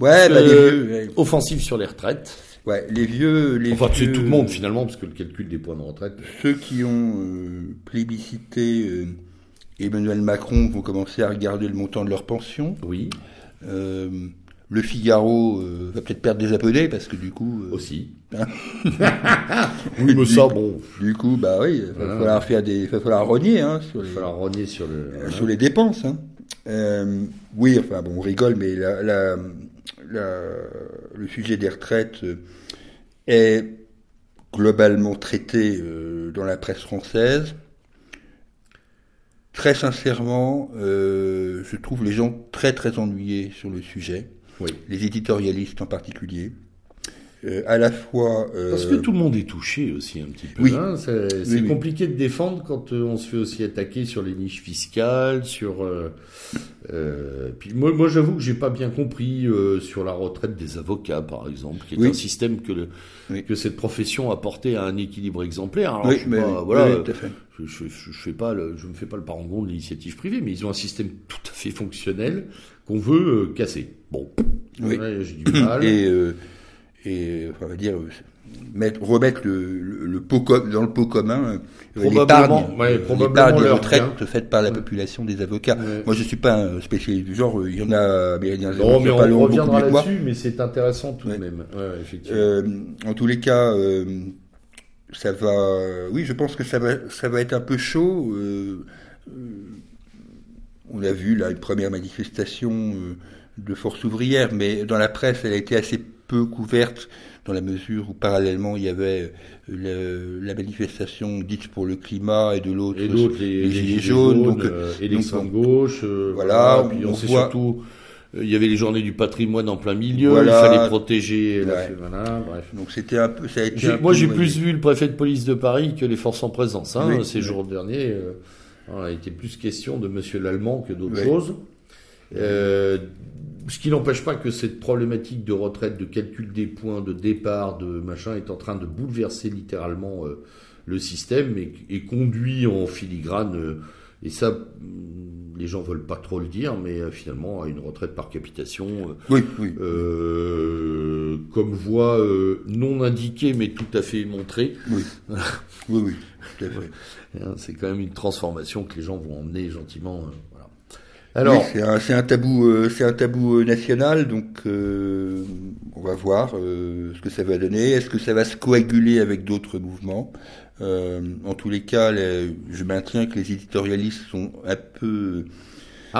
S2: Ouais, bah, les vieux. ouais.
S1: Offensive sur les retraites.
S2: Ouais, les vieux. Les
S1: Enfin, c'est tout le monde finalement, parce que le calcul des points de retraite.
S2: Ceux qui ont euh, plébiscité euh, Emmanuel Macron vont commencer à regarder le montant de leur pension.
S1: Oui,
S2: Euh, le Figaro euh, va peut-être perdre des abonnés parce que du coup, euh,
S1: aussi.
S2: Hein
S1: oui, mais ça, bon,
S2: du coup, bah oui, il va
S1: Voilà.
S2: falloir faire des, il va falloir rogner hein, sur
S1: il va falloir rogner sur le.
S2: euh, sur les dépenses. Hein. Euh, oui, enfin bon, on rigole, mais la, la, la- le sujet des retraites euh, est globalement traité euh, dans la presse française. Très sincèrement, euh, je trouve les gens très très ennuyés sur le sujet,
S1: Oui.
S2: les éditorialistes en particulier. Euh, à la fois. euh,
S1: Parce que tout le monde est touché aussi un petit peu.
S2: Oui.
S1: hein. C'est c'est
S2: Oui, oui.
S1: compliqué de défendre quand euh, on se fait aussi attaquer sur les niches fiscales, sur. euh, puis moi, moi j'avoue que j'ai pas bien compris sur la retraite des avocats, par exemple, qui est
S2: Oui.
S1: un système que le, que cette profession a porté à un équilibre exemplaire. Alors,
S2: oui,
S1: je,
S2: mais,
S1: pas- voilà,
S2: tout à fait.
S1: je, je, fais pas le, je me fais pas le parangon de l'initiative privée, mais ils ont un système tout à fait fonctionnel qu'on veut casser. Bon,
S2: Oui.
S1: J'ai du mal.
S2: Et, et enfin, on va dire, mettre, remettre le, le, le pot dans le pot commun euh, l'épargne
S1: ouais,
S2: euh, l'épargne des retraites
S1: bien.
S2: faite par la
S1: Ouais.
S2: population des avocats.
S1: Ouais.
S2: Moi, je suis pas un spécialiste du genre. euh, Il y en a
S1: Non, mais
S2: qui
S1: on
S2: parleront beaucoup
S1: reviendra là-dessus, mais c'est intéressant tout
S2: Ouais.
S1: de même. Ouais, ouais, effectivement.
S2: Euh, en tous les cas, euh, ça va. Oui, je pense que ça va, ça va être un peu chaud. euh, on a vu là une première manifestation de force ouvrière, mais dans la presse, elle a été assez peu couverte dans la mesure où parallèlement il y avait euh, le- la manifestation dite pour le climat et de l'autre
S1: et les,
S2: les
S1: les
S2: gilets jaunes, donc,
S1: euh, et
S2: donc,
S1: l'extrême gauche. euh,
S2: Voilà,
S1: voilà. Puis on,
S2: on
S1: sait
S2: voit-
S1: surtout, euh, il y avait les journées du patrimoine en plein milieu.
S2: Voilà.
S1: Il fallait protéger. la- voilà, bref.
S2: donc c'était un peu, ça a été
S1: J'ai-
S2: un
S1: moi, j'ai plus vu le préfet de police de Paris que les forces en présence. Hein,
S2: Oui,
S1: ces
S2: oui.
S1: jours derniers, euh, il était plus question de Monsieur l'Allemand que d'autres
S2: Oui.
S1: choses. Euh, ce qui n'empêche pas que cette problématique de retraite, de calcul des points, de départ, de machin, est en train de bouleverser littéralement euh, le système et, et conduit en filigrane. euh, et ça, hum, les gens veulent pas trop le dire, mais euh, finalement à une retraite par capitation.
S2: Oui, oui.
S1: comme voie non indiquée mais tout à fait montrée.
S2: Oui, oui, oui.
S1: Hein, C'est quand même une transformation que les gens vont emmener gentiment. Alors,
S2: c'est un, tabou, euh, c'est un tabou euh, national, donc euh, on va voir euh, ce que ça va donner. Est-ce que ça va se coaguler avec d'autres mouvements? Euh, En tous les cas, je maintiens que les éditorialistes sont un peu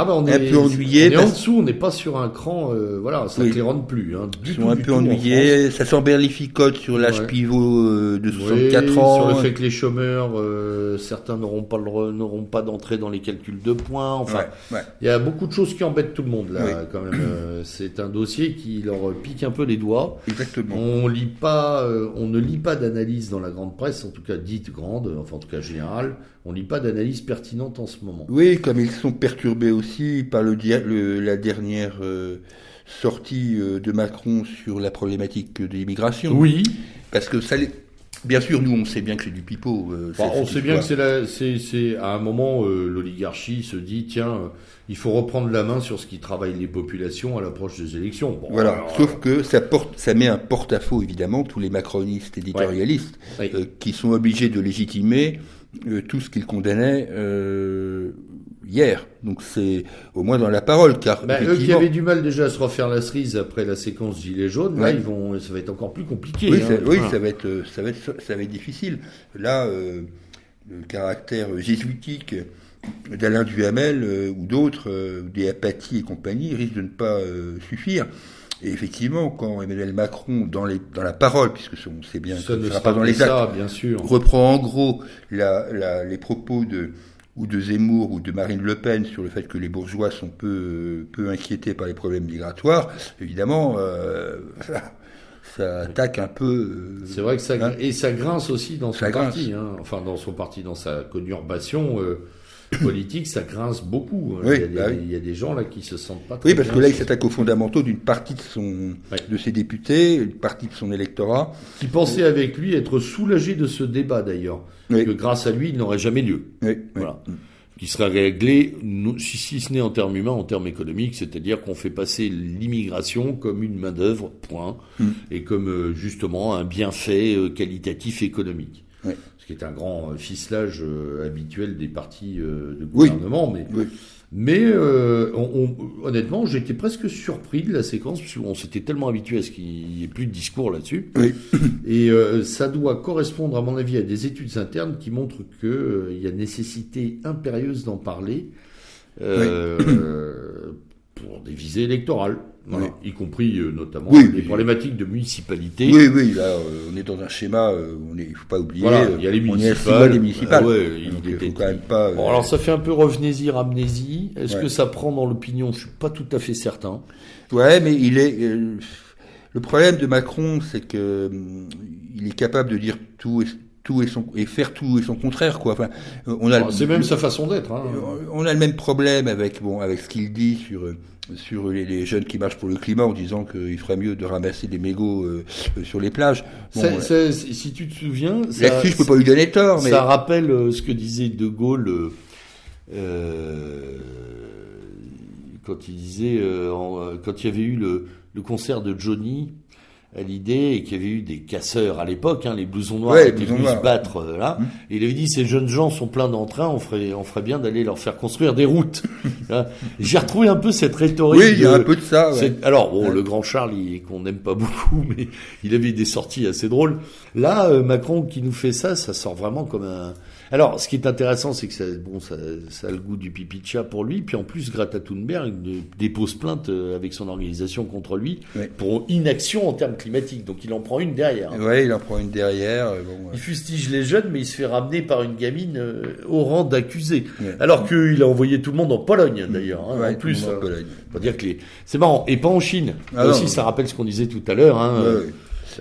S1: ah bah on
S2: un
S1: est,
S2: peu ennuyé
S1: On est en dessous, on n'est pas sur un cran. euh, voilà, ça
S2: Oui.
S1: ne claironne plus. Hein, du
S2: Ils
S1: tout,
S2: sont un
S1: du
S2: peu
S1: tout en
S2: ennuyés. Ça s'emberlificote sur l'âge
S1: Ouais.
S2: pivot euh, de
S1: France.
S2: 64
S1: Oui,
S2: ans.
S1: Sur le fait que les chômeurs, euh, certains n'auront pas n'auront pas d'entrée dans les calculs de points. Enfin,
S2: Ouais, ouais.
S1: il y a beaucoup de choses qui embêtent tout le monde là.
S2: Oui.
S1: Quand même, Euh, c'est un dossier qui leur pique un peu les doigts.
S2: Exactement.
S1: On lit pas, euh, on ne lit pas d'analyse dans la grande presse, en tout cas dite grande, enfin en tout cas générale. On lit pas d'analyse pertinente en ce moment.
S2: Oui, comme ils sont perturbés aussi par le, dia- le- la dernière euh, sortie euh, de Macron sur la problématique de l'immigration.
S1: Oui,
S2: Parce que ça, les- bien sûr, nous on sait bien que c'est du pipeau. euh,
S1: on sait bien que c'est à un moment euh, l'oligarchie se dit tiens, euh, il faut reprendre la main sur ce qui travaille les populations à l'approche des élections. Bon,
S2: Voilà.
S1: alors,
S2: Sauf que ça porte, ça met un porte-à-faux évidemment tous les macronistes éditorialistes euh, qui sont obligés de légitimer euh, tout ce qu'ils condamnaient euh, hier. Donc c'est au moins dans la parole, car
S1: bah, eux qui avaient du mal déjà à se refaire la cerise après la séquence gilet jaune, là ils vont, ça va être encore plus compliqué.
S2: Oui,
S1: hein.
S2: ça, oui
S1: Voilà.
S2: ça va être, euh, ça va être, ça va être difficile. Là, euh, le caractère jésuitique d'Alain Duhamel euh, ou d'autres, euh, des apathies et compagnie, risque de ne pas euh, suffire. Et effectivement, quand Emmanuel Macron, dans, les, dans la parole, puisque on sait bien
S1: Ça
S2: que
S1: ne
S2: sera pas dans les
S1: ça,
S2: actes,
S1: bien sûr.
S2: reprend en gros la, la- les propos de ou de Zemmour ou de Marine Le Pen sur le fait que les bourgeois sont peu, peu inquiétés par les problèmes migratoires, évidemment, euh, ça attaque un peu.
S1: C'est vrai que ça
S2: hein.
S1: et ça grince aussi dans son parti, hein. enfin dans son parti, dans sa conurbation politique, ça grince beaucoup.
S2: Oui,
S1: il, y a des,
S2: bah oui.
S1: il y a des gens là qui se sentent pas. Très
S2: Oui, parce que là, il s'attaque aux fondamentaux d'une partie de son, de ses députés, une partie de son électorat.
S1: qui pensait avec lui être soulagé de ce débat d'ailleurs, que grâce à lui, il n'aurait jamais lieu. Voilà. Qui serait réglé, si, si ce n'est en termes humains, en termes économiques, c'est-à-dire qu'on fait passer l'immigration comme une main-d'œuvre, point,
S2: Mm.
S1: et comme euh, justement un bienfait euh, qualitatif économique. Ce qui est un grand euh, ficelage euh, habituel des partis euh, de
S2: Oui.
S1: gouvernement, mais
S2: Oui.
S1: mais euh, on- on- honnêtement, j'étais presque surpris de la séquence, parce qu'on s'était tellement habitué à ce qu'il n'y ait plus de discours là-dessus.
S2: Oui.
S1: Et euh, ça doit correspondre, à mon avis, à des études internes qui montrent qu'il il y a nécessité impérieuse d'en parler pour des visées électorales, voilà, y compris euh, notamment
S2: Oui,
S1: les
S2: oui.
S1: problématiques de municipalité.
S2: Oui, oui, là, euh, on est dans un schéma, euh, on est, il faut pas oublier,
S1: Voilà,
S2: euh,
S1: il y a les municipales.
S2: des municipales.
S1: Ah ouais, il
S2: Donc, il
S1: était-
S2: faut quand même pas.
S1: Bon, alors ça fait un peu revenez-y, ramenez-y. Est-ce
S2: Ouais.
S1: que ça prend dans l'opinion? Je suis pas tout à fait certain.
S2: Ouais, mais il est. euh, le problème de Macron, c'est que hum, il est capable de dire tout et tout et son et faire tout et son contraire, quoi. Enfin, euh, on a. Le-
S1: C'est même sa façon d'être. Hein.
S2: On a le même problème avec bon avec ce qu'il dit sur euh, sur les, les jeunes qui marchent pour le climat en disant qu'il ferait mieux de ramasser des mégots euh, euh, sur les plages. Bon,
S1: Ça-
S2: euh,
S1: ça- si tu te souviens, ça-
S2: Là-dessus, je peux pas lui donner tort, mais
S1: Ça rappelle euh, ce que disait De Gaulle euh, euh, quand il disait euh, en- euh, quand il y avait eu le, le concert de Johnny l'idée et qu'il y avait eu des casseurs à l'époque, hein, les blousons noirs
S2: Ouais,
S1: étaient venus se battre euh, là.
S2: Hum.
S1: Et il avait dit ces jeunes gens sont pleins d'entrain, on ferait on ferait bien d'aller leur faire construire des routes. Hein. J'ai retrouvé un peu cette rhétorique.
S2: oui, il y a
S1: de-
S2: un peu de ça. Ouais.
S1: Alors bon,
S2: Ouais.
S1: le grand Charles, qu'on n'aime pas beaucoup, mais il avait des sorties assez drôles. Là, euh, Macron qui nous fait ça, ça sort vraiment comme un. Alors, ce qui est intéressant, c'est que ça, bon, ça, ça a le goût du pipi de chat pour lui. Puis en plus, Greta Thunberg dépose plainte euh, avec son organisation contre lui
S2: Ouais.
S1: pour inaction en termes climatiques. Donc il en prend une derrière.
S2: Ouais, il en prend une derrière. euh,
S1: Il fustige les jeunes, mais il se fait ramener par une gamine euh, au rang d'accusé.
S2: Ouais.
S1: Alors qu'il a envoyé tout le monde en Pologne, d'ailleurs. hein, en plus,
S2: monde en. Pologne.
S1: Faut dire que les... c'est marrant. Et pas en Chine.
S2: Ah
S1: Là aussi, ça rappelle ce qu'on disait tout à l'heure. Hein.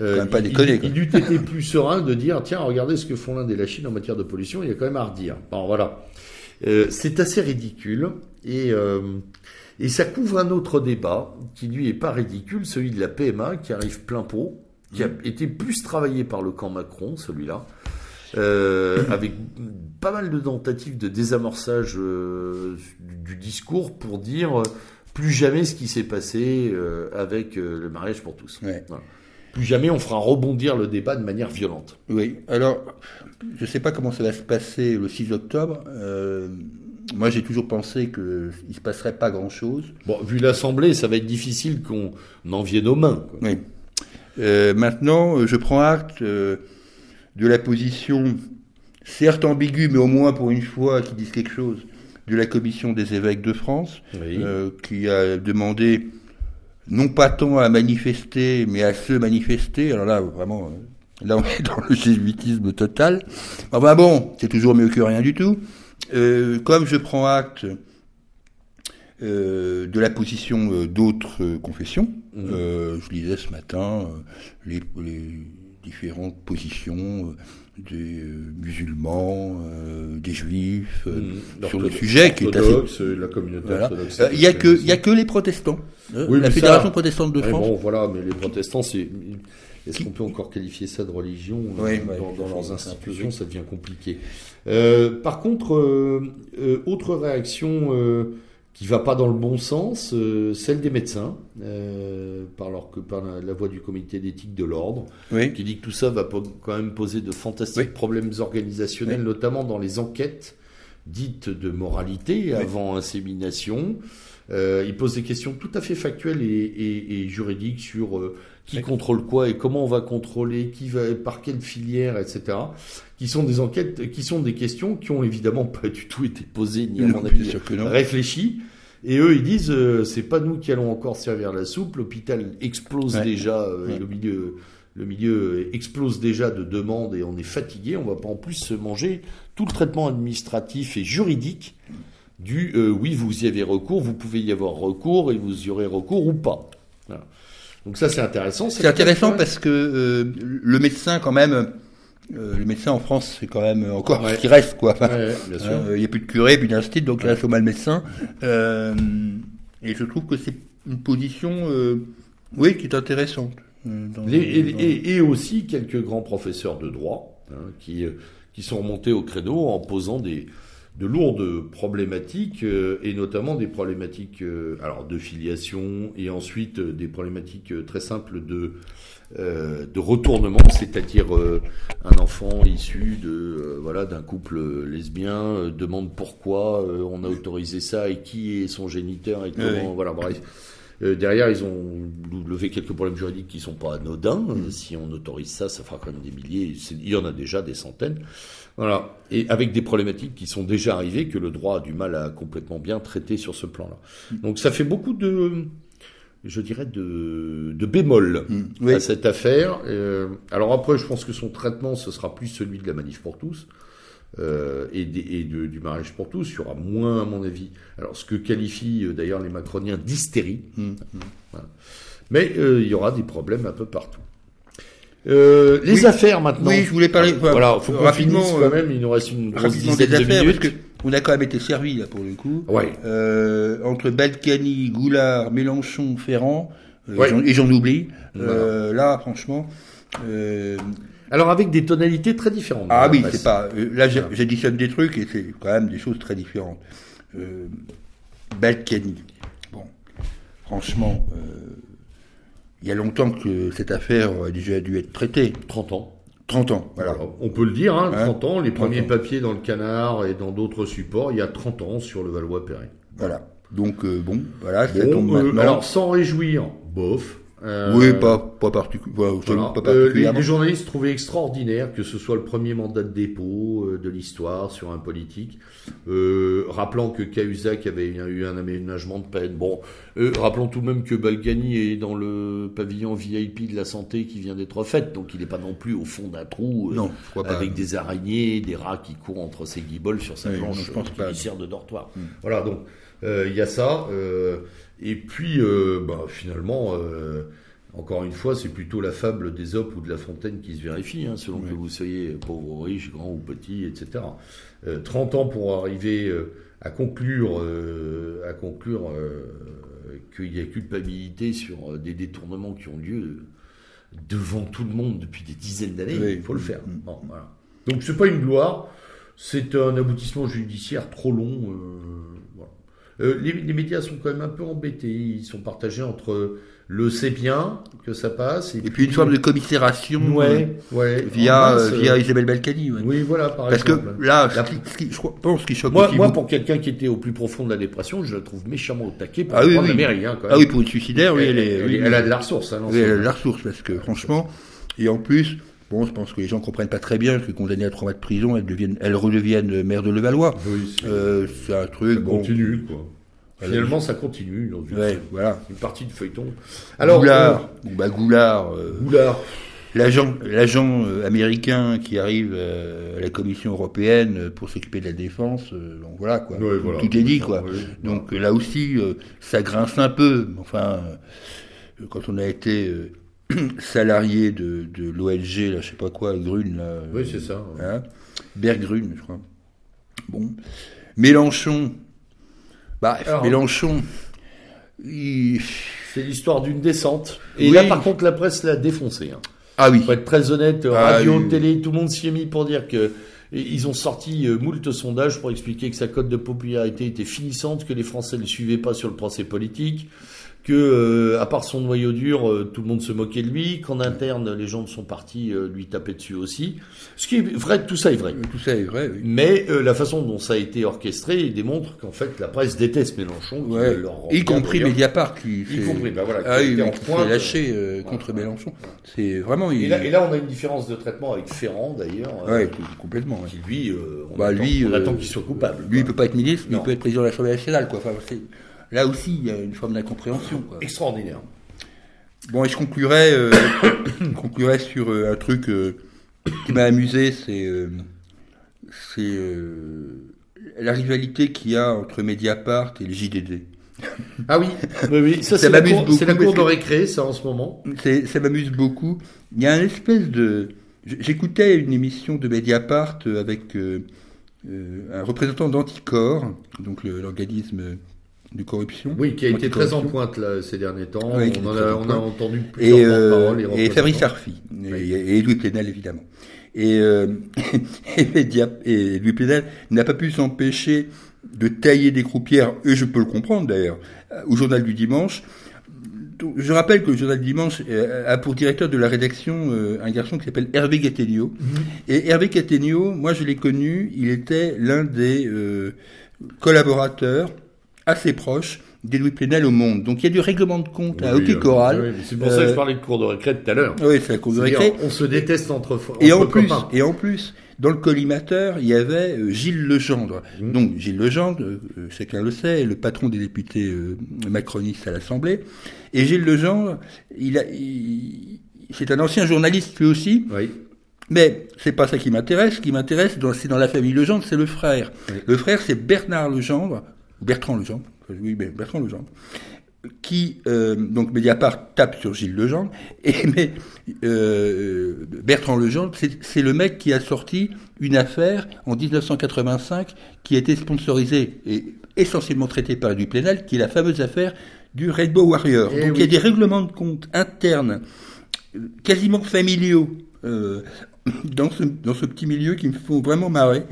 S1: Euh,
S2: quand même pas
S1: il-
S2: déconner,
S1: Il, eût été plus serein de dire tiens, regardez ce que font l'Inde et la Chine en matière de pollution. Il y a quand même à redire. Bon, voilà. Euh, c'est assez ridicule et euh, et ça couvre un autre débat qui lui est pas ridicule, celui de la PMA qui arrive plein pot, qui a été plus travaillé par le camp Macron, celui-là. Euh, avec pas mal de tentatives de désamorçage euh, du, du discours pour dire euh, plus jamais ce qui s'est passé avec le mariage pour tous.
S2: Ouais.
S1: Voilà. Plus jamais on fera rebondir le débat de manière violente.
S2: Oui, alors, je ne sais pas comment ça va se passer le 6 octobre. Euh, moi, j'ai toujours pensé qu'il ne se passerait pas grand-chose.
S1: Bon, vu l'Assemblée, ça va être difficile qu'on en vienne aux mains. quoi.
S2: Oui. Euh, maintenant, je prends acte euh, de la position, certes ambiguë, mais au moins pour une fois qui disent quelque chose, de la Commission des évêques de France,
S1: Oui.
S2: qui a demandé non pas tant à manifester, mais à se manifester. Alors là, vraiment, euh, là on est dans le jésuitisme total. Enfin bon, c'est toujours mieux que rien du tout. Euh, comme je prends acte euh, de la position euh, d'autres euh, confessions,
S1: Mhm.
S2: euh, je lisais ce matin les, les différentes positions euh, des euh, musulmans, euh, des juifs,
S1: Mmh.
S2: sur le sujet qui est assez
S1: euh, la communauté
S2: voilà.
S1: orthodoxe.
S2: Il y a que il y a que les protestants. Euh,
S1: Oui,
S2: la Fédération
S1: ça-
S2: protestante de France.
S1: bon, voilà, mais les protestants, c'est. Est-ce qu'on peut encore qualifier ça de religion
S2: Oui,
S1: dans,
S2: ouais,
S1: dans leurs institutions Ça devient compliqué. Euh, par contre, euh, euh, autre réaction euh, qui va pas dans le bon sens, euh, celle des médecins, euh, par, leur, par la, la voix du comité d'éthique de l'ordre,
S2: Oui.
S1: qui dit que tout ça va quand même poser de fantastiques
S2: Oui.
S1: problèmes organisationnels, notamment dans les enquêtes dites de moralité avant insémination. Euh, il pose des questions tout à fait factuelles et, et- et juridiques sur euh, qui contrôle quoi et comment on va contrôler, qui va par quelle filière, etc. Qui sont des enquêtes, qui sont des questions qui ont évidemment pas du tout été posées ni à mon avis réfléchies. Et eux, ils disent, euh, c'est pas nous qui allons encore servir la soupe. L'hôpital explose
S2: Ouais.
S1: déjà, euh, et le milieu, le milieu explose déjà de demandes et on est fatigué. On va pas en plus se manger tout le traitement administratif et juridique du euh, oui, vous y avez recours, vous pouvez y avoir recours et vous y aurez recours ou pas. Voilà. Donc ça, c'est intéressant.
S2: C'est intéressant parce que euh, le médecin, quand même, euh, le médecin en France, c'est quand même encore
S1: Ouais.
S2: ce qui reste, quoi. Enfin,
S1: Ouais, bien sûr.
S2: euh, Il n'y a plus de curé, plus d'instit, donc là, c'est mal médecin. Euh, et je trouve que c'est une position, oui, qui est intéressante. dans-
S1: et,
S2: dans-
S1: et- et aussi quelques grands professeurs de droit hein, qui, qui sont remontés au créneau en posant des, de lourdes problématiques euh, et notamment des problématiques euh, alors de filiation et ensuite euh, des problématiques euh, très simples de euh, de retournement, c'est-à-dire euh, un enfant issu de euh, voilà d'un couple lesbien euh, demande pourquoi euh, on a autorisé ça et qui est son géniteur et comment
S2: Oui.
S1: voilà bref. Euh, derrière, ils ont levé quelques problèmes juridiques qui sont pas anodins.
S2: Mm.
S1: Euh, Si on autorise ça, ça fera quand même des milliers. Il y en a déjà des centaines. Voilà. Et avec des problématiques qui sont déjà arrivées que le droit a du mal à complètement bien traiter sur ce plan-là.
S2: Mm.
S1: Donc ça fait beaucoup de, je dirais, de, de bémols
S2: Mm, oui.
S1: à cette affaire. Euh, alors après, je pense que son traitement, ce sera plus celui de la manif pour tous. euh, et, de- du mariage pour tous, il y aura moins, à mon avis. Alors, ce que qualifient euh, d'ailleurs les macroniens d'hystérie,
S2: Mm.
S1: mais euh, il y aura des problèmes un peu partout. Euh, les
S2: Oui.
S1: affaires maintenant.
S2: Oui, je voulais parler,
S1: Ah, voilà, faut
S2: rapidement, euh,
S1: quand même. Il nous reste une grosse dizaine
S2: des
S1: de
S2: affaires,
S1: minutes.
S2: parce que on a quand même été servi, là, pour le coup.
S1: Ouais.
S2: Euh, entre Balkany, Goulard, Mélenchon, Ferrand, euh,
S1: Ouais.
S2: et j'en oublie.
S1: Voilà.
S2: Euh, là, franchement, euh,
S1: Alors avec des tonalités très différentes.
S2: Ah
S1: la
S2: oui, c'est pas. là,
S1: Voilà.
S2: j'additionne des trucs et c'est quand même des choses très différentes. Euh, Balkany. Bon, franchement, euh, il y a longtemps que cette affaire a déjà dû être traitée.
S1: 30 ans.
S2: 30 ans, voilà.
S1: Voilà. On peut le dire, hein,
S2: Hein
S1: 30 ans. Les
S2: 30
S1: premiers
S2: ans.
S1: papiers dans le Canard et dans d'autres supports, il y a 30 ans sur le Valois-Perret.
S2: Voilà. Donc, euh, bon, voilà, ça
S1: Bon,
S2: tombe
S1: euh,
S2: maintenant.
S1: alors sans réjouir, bof. Euh,
S2: oui, pas, pas, particu- voilà,
S1: Voilà.
S2: pas
S1: Euh, les,
S2: particulièrement.
S1: journalistes trouvaient extraordinaire que ce soit le premier mandat de dépôt euh, de l'histoire sur un politique, euh, rappelant que Cahuzac avait eu un, aménagement de peine. Bon, rappelons tout de même que Balgani est dans le pavillon VIP de la santé qui vient d'être fait, donc il n'est pas non plus au fond d'un trou
S2: non,
S1: avec des araignées, des rats qui courent entre ses guibolles sur sa
S2: Oui, non,
S1: planche
S2: je pense
S1: qui
S2: pas.
S1: lui sert de dortoir.
S2: Hmm.
S1: Voilà, donc il y a ça. euh, et puis, euh, bah, finalement, euh, encore une fois, c'est plutôt la fable d'Ésope ou de La Fontaine qui se vérifie, hein, selon que vous soyez pauvre ou riche, grand ou petit, etc. Euh, 30 ans pour arriver euh, à conclure, à conclure qu'il y a culpabilité sur des détournements qui ont lieu devant tout le monde depuis des dizaines d'années,
S2: Oui.
S1: il faut le faire.
S2: Mm.
S1: Bon, voilà. Donc c'est pas une gloire, c'est un aboutissement judiciaire trop long. Euh. Euh, les, les médias sont quand même un peu embêtés, ils sont partagés entre le c'est bien que ça passe
S2: Et puis une forme de commisération
S1: ouais, ouais,
S2: euh, via,
S1: en masse,
S2: euh, via
S1: euh,
S2: Isabelle Balkany. ouais.
S1: oui voilà par
S2: Parce que là,
S1: La-
S2: ce qui, je pense ce qui choque
S1: moi, moi pour quelqu'un qui était au plus profond de la dépression, je la trouve méchamment au taquet pour
S2: Ah oui,
S1: la mairie. Hein, quand
S2: Ah
S1: même.
S2: oui, pour une suicidaire, oui, elle, est,
S1: elle,
S2: oui,
S1: elle a de la ressource. Hein,
S2: oui, elle a de la ressource, parce que franchement, et en plus, bon, je pense que les gens comprennent pas très bien que condamnée à trois mois de prison, elle, devienne, elle redevienne maire de Levallois.
S1: Oui, c'est-
S2: Euh, c'est un
S1: ça
S2: truc, bon.
S1: continue quoi. Finalement, ça continue dans une,
S2: Ouais, voilà.
S1: une partie de feuilleton. Alors,
S2: Goulard, bah, Goulard, euh,
S1: euh, Goulard.
S2: l'agent, euh, américain qui arrive euh, à la Commission européenne euh, pour s'occuper de la défense, euh, donc voilà quoi.
S1: Ouais, voilà.
S2: Tout est dit quoi. Donc euh, là aussi, euh, ça grince un peu. Enfin, euh, quand on a été euh, salarié de, de l'OLG, là, je sais pas quoi, Grune, là. euh,
S1: Oui, c'est ça. ouais.
S2: hein, Bergrune, je crois. Bon. Mélenchon. Bah,
S1: Alors,
S2: Mélenchon. il-
S1: C'est l'histoire d'une descente. Et
S2: Oui.
S1: là, par contre, la presse l'a défoncé. Hein.
S2: Ah oui.
S1: Pour être très honnête,
S2: Ah,
S1: radio,
S2: oui.
S1: télé, tout le monde s'y est mis pour dire que et ils ont sorti euh, moult sondages pour expliquer que sa cote de popularité était finissante, que les Français ne le suivaient pas sur le procès politique, que euh, à part son noyau dur, euh, tout le monde se moquait de lui, qu'en interne, les gens de son parti euh, lui tapaient dessus aussi. Ce qui est vrai, tout ça est vrai.
S2: Tout ça est vrai, oui.
S1: Mais euh, la façon dont ça a été orchestré démontre qu'en fait la presse déteste Mélenchon.
S2: Ouais.
S1: leur
S2: Y compris. Mediapart qui
S1: Y
S2: fait-
S1: compris, bah voilà, qui
S2: ah oui,
S1: en
S2: lâché euh, contre Mélenchon. C'est vraiment.
S1: Et
S2: il-
S1: là, et là, on a une différence de traitement avec Ferrand d'ailleurs, euh,
S2: Ouais, complètement.
S1: qui lui, euh, on
S2: Bah,
S1: attend,
S2: lui,
S1: on attend qu'il soit coupable.
S2: Lui, il
S1: quoi.
S2: peut pas être ministre, mais
S1: Non.
S2: il peut être président de l'Assemblée nationale, quoi. Enfin, là aussi, il y a une forme d'incompréhension.
S1: Extraordinaire.
S2: Bon, et je conclurai, euh, conclurai sur euh, un truc euh, qui m'a amusé, c'est c'est la rivalité qu'il y a entre Mediapart et le JDD.
S1: Ah oui, oui, oui. Ça,
S2: Ça
S1: c'est la,
S2: m'amuse
S1: cour, c'est la
S2: beaucoup
S1: cour de récré, ça, en ce moment.
S2: C'est- Ça m'amuse beaucoup. Il y a une espèce de... J'écoutais une émission de Mediapart avec un représentant d'Anticor, donc l'organisme de corruption.
S1: Oui, qui a été très en pointe là, ces derniers temps.
S2: Oui,
S1: on, en a, on entendu plusieurs
S2: et, euh, et Fabrice. Arfi, et, et Louis Plenel évidemment. Et, euh, et, Louis Plenel n'a pas pu s'empêcher de tailler des croupières, et je peux le comprendre d'ailleurs, euh, au journal du dimanche. Je rappelle que le journal du dimanche euh, a pour directeur de la rédaction euh, un garçon qui s'appelle Hervé Gattegno. Et Hervé Gattegno, moi je l'ai connu, il était l'un des euh, collaborateurs assez proches d'Edoui Plenel au Monde. Donc il y a du règlement de compte à
S1: Oui,
S2: Hockey
S1: euh,
S2: Choral.
S1: oui, c'est pour ça que je
S2: Euh,
S1: parlais de cour de récré tout à l'heure.
S2: Oui, c'est la cour de récré.
S1: On se déteste entre,
S2: Et
S1: entre
S2: en plus,
S1: copains.
S2: et en plus, dans le collimateur, il y avait euh, Gilles Legendre.
S1: Mmh.
S2: Donc Gilles Legendre, euh, chacun le sait, est le patron des députés euh, macronistes à l'Assemblée. Et Gilles Legendre, il a, il- c'est un ancien journaliste lui aussi.
S1: Oui.
S2: Mais c'est pas ça qui m'intéresse. Ce qui m'intéresse, c'est dans la famille Legendre, c'est le frère.
S1: Oui.
S2: Le frère, c'est Bernard Legendre, Bertrand Legendre, oui, mais Bertrand Legendre, qui, euh, donc Mediapart tape sur Gilles Legendre, et mais euh, Bertrand Legendre, c'est le mec qui a sorti une affaire en 1985 qui a été sponsorisée et essentiellement traitée par du Plénal, qui est la fameuse affaire du Rainbow Warrior.
S1: Eh
S2: donc il y a des règlements de compte internes euh, quasiment familiaux euh, dans, ce, dans ce petit milieu qui me font vraiment marrer.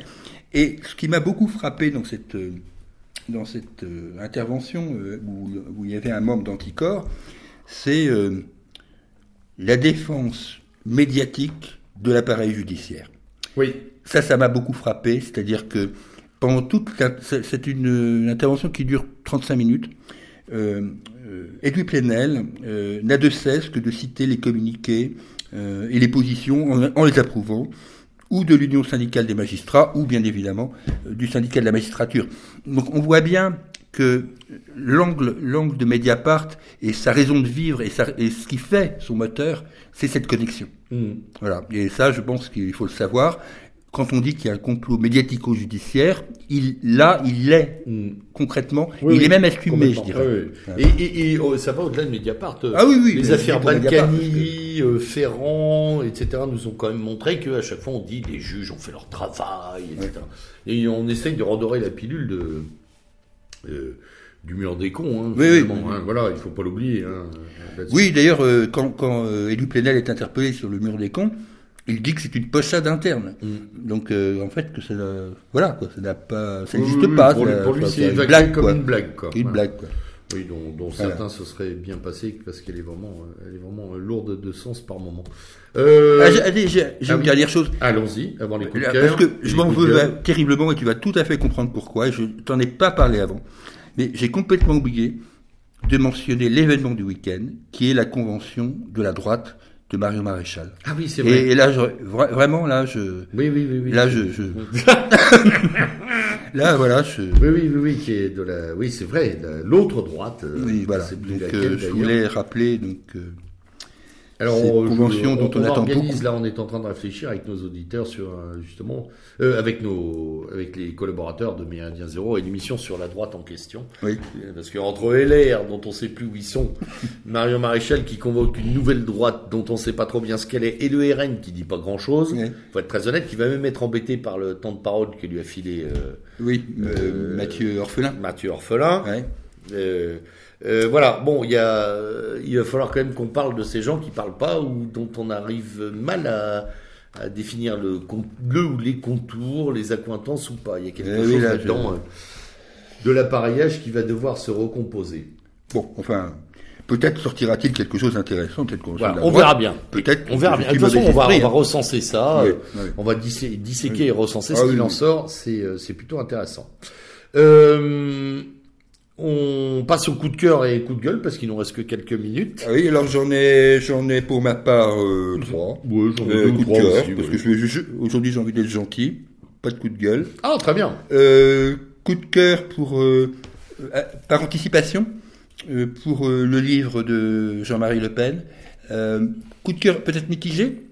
S2: Et ce qui m'a beaucoup frappé dans cette, dans cette euh, intervention euh, où, où il y avait un membre d'Anticor, c'est euh, la défense médiatique de l'appareil judiciaire.
S1: Oui.
S2: Ça, ça m'a beaucoup frappé, c'est-à-dire que pendant toute c'est une, intervention qui dure 35 minutes. Euh, euh, Edoui Plenel euh, n'a de cesse que de citer les communiqués euh, et les positions en, en les approuvant, ou de l'Union syndicale des magistrats, ou bien évidemment euh, du syndicat de la magistrature. Donc on voit bien que l'angle, l'angle de Mediapart et sa raison de vivre et, sa- et ce qui fait son moteur, c'est cette connexion.
S1: Mm.
S2: Voilà. Et ça, je pense qu'il faut le savoir. Quand on dit qu'il y a un complot médiatico-judiciaire, il, là, il l'est
S1: Mm.
S2: concrètement.
S1: Oui,
S2: il
S1: oui,
S2: est même assumé, je dirais.
S1: Oui. Et, et- et, oh, ça va au-delà de Mediapart. euh,
S2: Ah oui, oui.
S1: Les affaires Balkany, euh, Ferrand, etc. nous ont quand même montré qu'à chaque fois on dit les juges ont fait leur travail, etc. Et on essaye de redorer la pilule de, euh, du mur des cons. Hein,
S2: Oui, oui.
S1: hein. Voilà, il faut pas l'oublier. Hein.
S2: Oui, d'ailleurs, euh, quand, quand euh, Élu Plenel est interpellé sur le mur des cons, il dit que c'est une pochade interne.
S1: Mm.
S2: Donc, euh, en fait, que ça, voilà, quoi, ça n'a pas, ça n'existe
S1: oui, oui,
S2: pas.
S1: Pour,
S2: ça-
S1: lui- pour lui,
S2: ça-
S1: c'est
S2: c'est une blague,
S1: comme
S2: quoi.
S1: une blague. Quoi.
S2: Une
S1: Voilà.
S2: blague, quoi.
S1: Oui, dont, dont
S2: Voilà.
S1: certains se seraient bien passés parce qu'elle est vraiment, euh, elle est vraiment euh, lourde de sens par moment. Euh,
S2: Ah, allez, j'ai
S1: ah
S2: une
S1: oui.
S2: dernière chose.
S1: Allons-y, avant les coups de
S2: Là,
S1: cœur.
S2: Parce que je m'en veux terriblement et tu vas tout à fait comprendre pourquoi. Je t'en ai pas parlé avant. Mais j'ai complètement oublié de mentionner l'événement du week-end qui est la convention de la droite de Mario Maréchal.
S1: Ah oui, c'est vrai.
S2: et là, je, vra- vraiment, là, je,
S1: Oui, oui, oui, oui.
S2: là, je, je- là, voilà, je,
S1: Oui, oui, oui, oui, qui est de la. Oui, c'est vrai, la- l'autre droite. euh,
S2: oui, voilà.
S1: plus
S2: Donc,
S1: laquelle,
S2: euh, je voulais rappeler, donc, euh,
S1: Alors,
S2: cette convention dont on attend
S1: organise,
S2: beaucoup.
S1: Là, on est en train de réfléchir avec nos auditeurs sur euh, justement, euh, avec nos, avec les collaborateurs de Méridien Zéro, et une émission sur la droite en question.
S2: oui.
S1: Euh, Parce qu'entre LR, dont on sait plus où ils sont, Marion Maréchal qui convoque une nouvelle droite dont on sait pas trop bien ce qu'elle est, et le RN qui dit pas grand chose,
S2: Ouais.
S1: faut être très honnête, qui va même être embêté par le temps de parole que lui a filé euh,
S2: Oui, Euh, Mathieu Orphelin.
S1: Mathieu Orphelin.
S2: Ouais.
S1: Euh, voilà, bon, il y a, il va falloir quand même qu'on parle de ces gens qui parlent pas ou dont on arrive mal à, à définir le, ou les contours, les accointances ou pas. Il y a quelque
S2: Eh
S1: chose
S2: là,
S1: là-dedans euh, de l'appareillage qui va devoir se recomposer.
S2: Bon, enfin, peut-être sortira-t-il quelque chose d'intéressant, peut-être qu'on
S1: Voilà, on verra bien.
S2: Peut-être.
S1: On verra bien. De toute façon, on va, on
S2: esprit,
S1: va
S2: hein.
S1: recenser ça.
S2: Oui, oui.
S1: On va dissé- disséquer et recenser
S2: Ah
S1: ce qu'il en sort. C'est euh, c'est plutôt intéressant. Euh, on passe au coup de cœur et coup de gueule parce qu'il nous reste que quelques minutes.
S2: Ah oui, alors j'en ai, j'en ai pour ma part euh, trois.
S1: Ouais, j'en ai
S2: Euh,
S1: deux ou
S2: de
S1: trois
S2: cœur,
S1: aussi,
S2: parce que je, aujourd'hui j'ai envie d'être gentil, pas de coup de gueule.
S1: Ah, très bien.
S2: Euh, coup de cœur pour euh, par anticipation, pour le livre de Jean-Marie Le Pen, coup de cœur peut-être mitigé,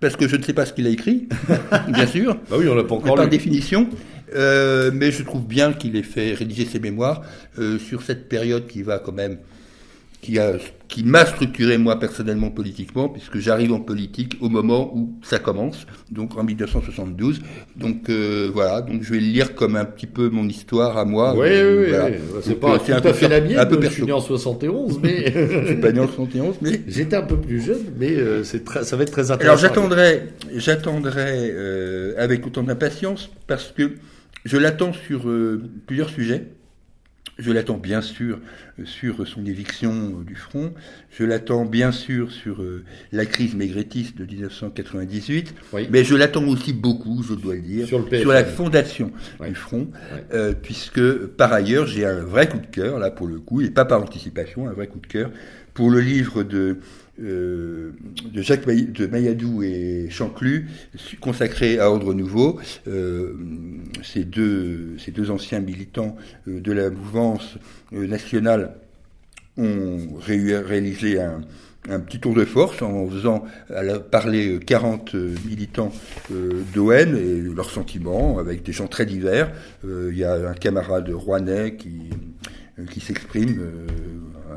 S2: parce que je ne sais pas ce qu'il a écrit, bien sûr.
S1: Bah oui, on l'a pas encore
S2: Par définition. Mais je trouve bien qu'il ait fait rédiger ses mémoires sur cette période qui va quand même qui, a, qui m'a structuré moi personnellement politiquement, puisque j'arrive en politique au moment où ça commence, donc en 1972. Donc euh, voilà, donc je vais le lire comme un petit peu mon histoire à moi.
S1: Oui, oui, oui. C'est pas euh, tout à fait la mienne. Un peu je suis né en 71, mais
S2: je suis pas né en 71, mais
S1: j'étais un peu plus jeune, mais euh, c'est très, ça va être très intéressant.
S2: Alors j'attendrai, j'attendrai avec autant d'impatience parce que je l'attends sur plusieurs sujets. Je l'attends bien sûr sur son éviction du front. Je l'attends bien sûr sur euh, la crise maigretiste de 1998. Mais je l'attends aussi beaucoup, je dois le dire, sur, la fondation du front, euh, puisque par ailleurs j'ai un vrai coup de cœur, là pour le coup, et pas par anticipation, un vrai coup de cœur, pour le livre de euh, de Jacques de Mayadou et Chanclus, consacré à Ordre Nouveau. Euh, ces, deux, ces deux anciens militants euh, de la mouvance nationale ont réalisé un, un petit tour de force en faisant parler 40 militants d'ON et leurs sentiments avec des gens très divers. Il y a un camarade rouennais qui, qui s'exprime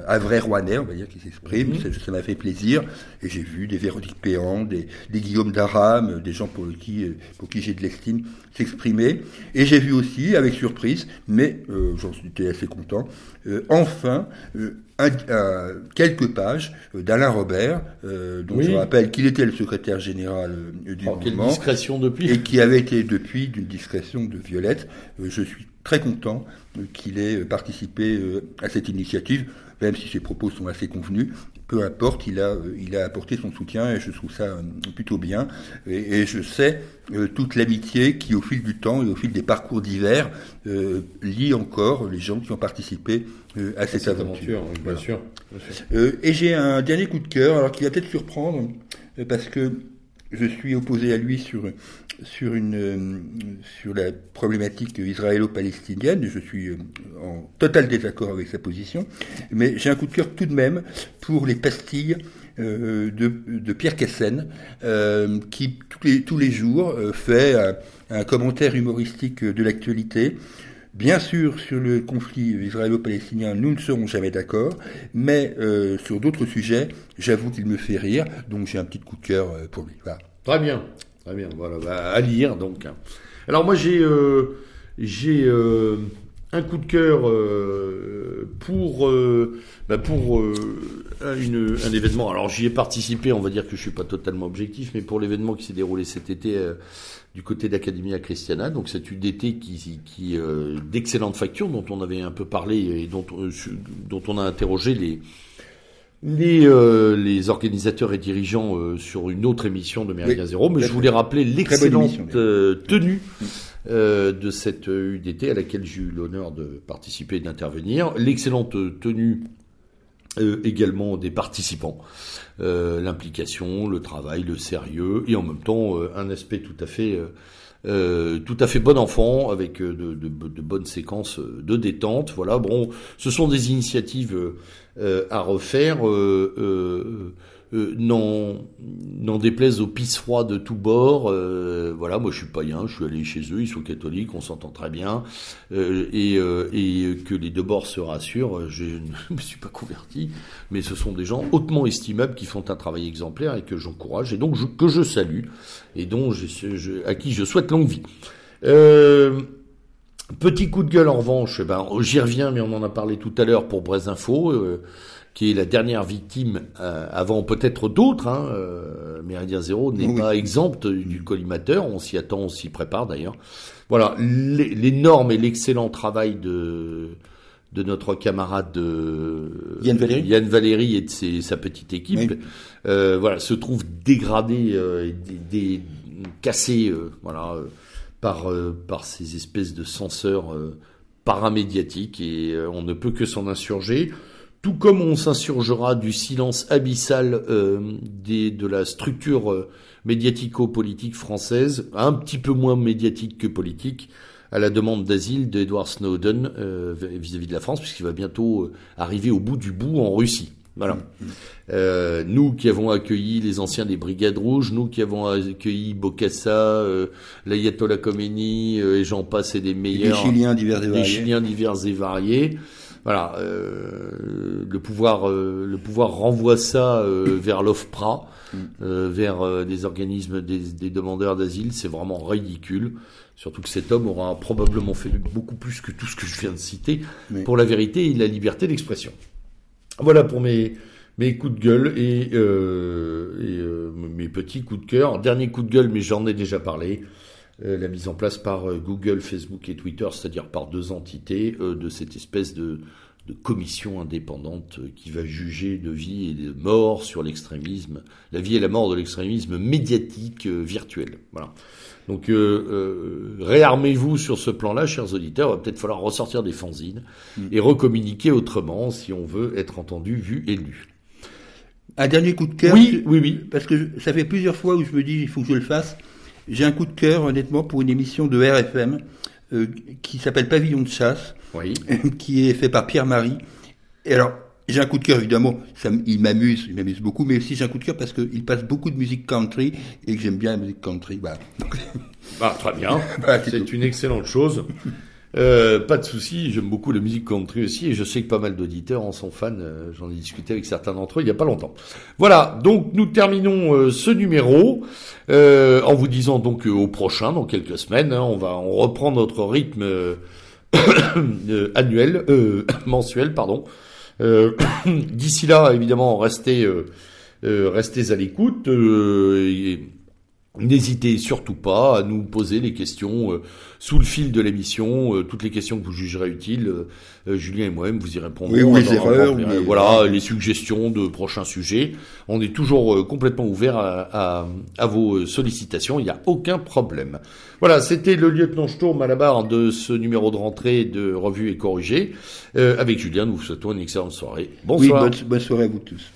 S2: un vrai Rouennais, on va dire, qui s'exprime. Mhm. Ça m'a fait plaisir. Et j'ai vu des Véronique Péan, des, des Guillaume d'Aram, des gens pour qui, pour qui j'ai de l'estime s'exprimer. Et j'ai vu aussi, avec surprise, mais euh, j'en étais assez content, euh, enfin, euh, quelques pages d'Alain Robert, dont je rappelle qu'il était le secrétaire général du
S1: oh, mouvement. discrétion depuis.
S2: Et qui avait été depuis d'une discrétion de Violette. je suis très content qu'il ait participé à cette initiative même si ses propos sont assez convenus. Peu importe, il a, euh, il a apporté son soutien et je trouve ça euh, plutôt bien. Et, je sais euh, toute l'amitié qui, au fil du temps et au fil des parcours divers, lie encore les gens qui ont participé à cette, aventure.
S1: bien, sûr,
S2: et j'ai un dernier coup de cœur, alors qui va peut-être surprendre, parce que je suis opposé à lui sur sur euh, la problématique israélo-palestinienne. Je suis euh, en total désaccord avec sa position, mais j'ai un coup de cœur tout de même pour les pastilles euh, de, de, Pierre Cassen, qui tous les, tous les jours fait un, commentaire humoristique de l'actualité. Bien sûr, sur le conflit israélo-palestinien, nous ne serons jamais d'accord, mais sur d'autres sujets, j'avoue qu'il me fait rire, donc j'ai un petit coup de cœur pour lui.
S1: Très bien. Très bien, voilà, bah, à lire donc. Alors moi j'ai euh, j'ai euh, un coup de cœur euh, pour bah, pour une, un événement. Alors j'y ai participé, on va dire que je suis pas totalement objectif, mais pour l'événement qui s'est déroulé cet été du côté d'Academia Christiana, donc cette UDT qui, qui d'excellente facture dont on avait un peu parlé et dont dont on a interrogé les les, euh, les organisateurs et dirigeants euh, sur une autre émission de Méridien Zéro, mais je voulais rappeler l'excellente euh, tenue de cette UDT à laquelle j'ai eu l'honneur de participer et d'intervenir, l'excellente tenue également des participants, l'implication, le travail, le sérieux, et en même temps un aspect tout à fait euh, tout à fait bon enfant, avec de, de, de, bonnes séquences de détente. Voilà, bon, ce sont des initiatives euh, à refaire. Euh, euh, euh, n'en déplaise aux pisse froids de tous bords. Euh, voilà, moi je suis païen, je suis allé chez eux, ils sont catholiques, on s'entend très bien, euh, et, et, que les deux bords se rassurent. Je ne me suis pas converti, mais ce sont des gens hautement estimables qui font un travail exemplaire et que j'encourage et donc que je salue et dont je, à qui je souhaite longue vie. Petit coup de gueule en revanche, ben, j'y reviens, mais on en a parlé tout à l'heure pour Brest Info qui est la dernière victime euh, avant peut-être d'autres. Hein, euh, Méridien Zéro n'est pas exempt du collimateur. On s'y attend, on s'y prépare d'ailleurs. Voilà, l'énorme et l'excellent travail de de notre camarade de
S2: Yann Valéry,
S1: Yann Valéry et de ses, sa petite équipe, euh, voilà, se trouve dégradé, euh, des, cassé, euh, voilà, par par ces espèces de censeurs paramédiatiques et on ne peut que s'en insurger tout comme on s'insurgera du silence abyssal euh, des, de la structure euh, médiatico-politique française, un petit peu moins médiatique que politique, à la demande d'asile d'Edward Snowden vis-à-vis de la France, puisqu'il va bientôt arriver au bout du bout en Russie. Voilà. Mm, mm. Euh, nous qui avons accueilli les anciens des Brigades Rouges, nous qui avons accueilli Bokassa, euh, l'Ayatollah Khomeini, euh, et j'en passe et des meilleurs.
S2: les Chiliens divers et variés.
S1: Les Chiliens divers et variés. Voilà, euh, le pouvoir, le pouvoir renvoie ça vers l'OFPRA, mm. vers des organismes des, des demandeurs d'asile. C'est vraiment ridicule. Surtout que cet homme aura probablement fait beaucoup plus que tout ce que je viens de citer pour la vérité et la liberté d'expression. Voilà pour mes, mes coups de gueule et, euh, et euh, mes petits coups de cœur. Dernier coup de gueule, mais j'en ai déjà parlé. Euh, la mise en place par euh, Google, Facebook et Twitter, c'est-à-dire par deux entités euh, de cette espèce de, de commission indépendante qui va juger de vie et de mort sur l'extrémisme, la vie et la mort de l'extrémisme médiatique virtuel. Voilà. Donc euh, réarmez-vous sur ce plan-là, chers auditeurs. Il va peut-être falloir ressortir des fanzines mm. et recommuniquer autrement si on veut être entendu, vu et lu.
S2: Un dernier coup de cœur.
S1: Oui, oui, oui.
S2: Parce que ça fait plusieurs fois où je me dis il faut que je le fasse. J'ai un coup de cœur, honnêtement, pour une émission de RFM euh, qui s'appelle Pavillon de chasse,
S1: oui.
S2: qui est fait par Pierre-Marie. Et alors, j'ai un coup de cœur, évidemment. Ça, il m'amuse, il m'amuse beaucoup, mais aussi j'ai un coup de cœur parce qu'il passe beaucoup de musique country et que j'aime bien la musique country. Bah,
S1: bah très bien. Bah, c'est une excellente chose. Euh, pas de souci, j'aime beaucoup la musique country aussi et je sais que pas mal d'auditeurs en sont fans. Euh, j'en ai discuté avec certains d'entre eux il n'y a pas longtemps. Voilà, donc nous terminons euh, ce numéro en vous disant donc au prochain, dans quelques semaines, hein, on va on reprend notre rythme annuel, mensuel, pardon. D'ici là, évidemment, restez restez à l'écoute. N'hésitez surtout pas à nous poser les questions euh, sous le fil de l'émission, euh, toutes les questions que vous jugerez utiles. Euh, Julien et moi-même vous y répondrons.
S2: Oui, ou les erreurs.
S1: voilà, les suggestions de prochains sujets. On est toujours complètement ouvert à, à, vos sollicitations. Il n'y a aucun problème. Voilà, c'était le lieutenant Sturm à la barre de ce numéro de rentrée de Revue et Corrigé. avec Julien, nous vous souhaitons une excellente soirée. Bonsoir.
S2: Oui, bonne soirée à vous tous.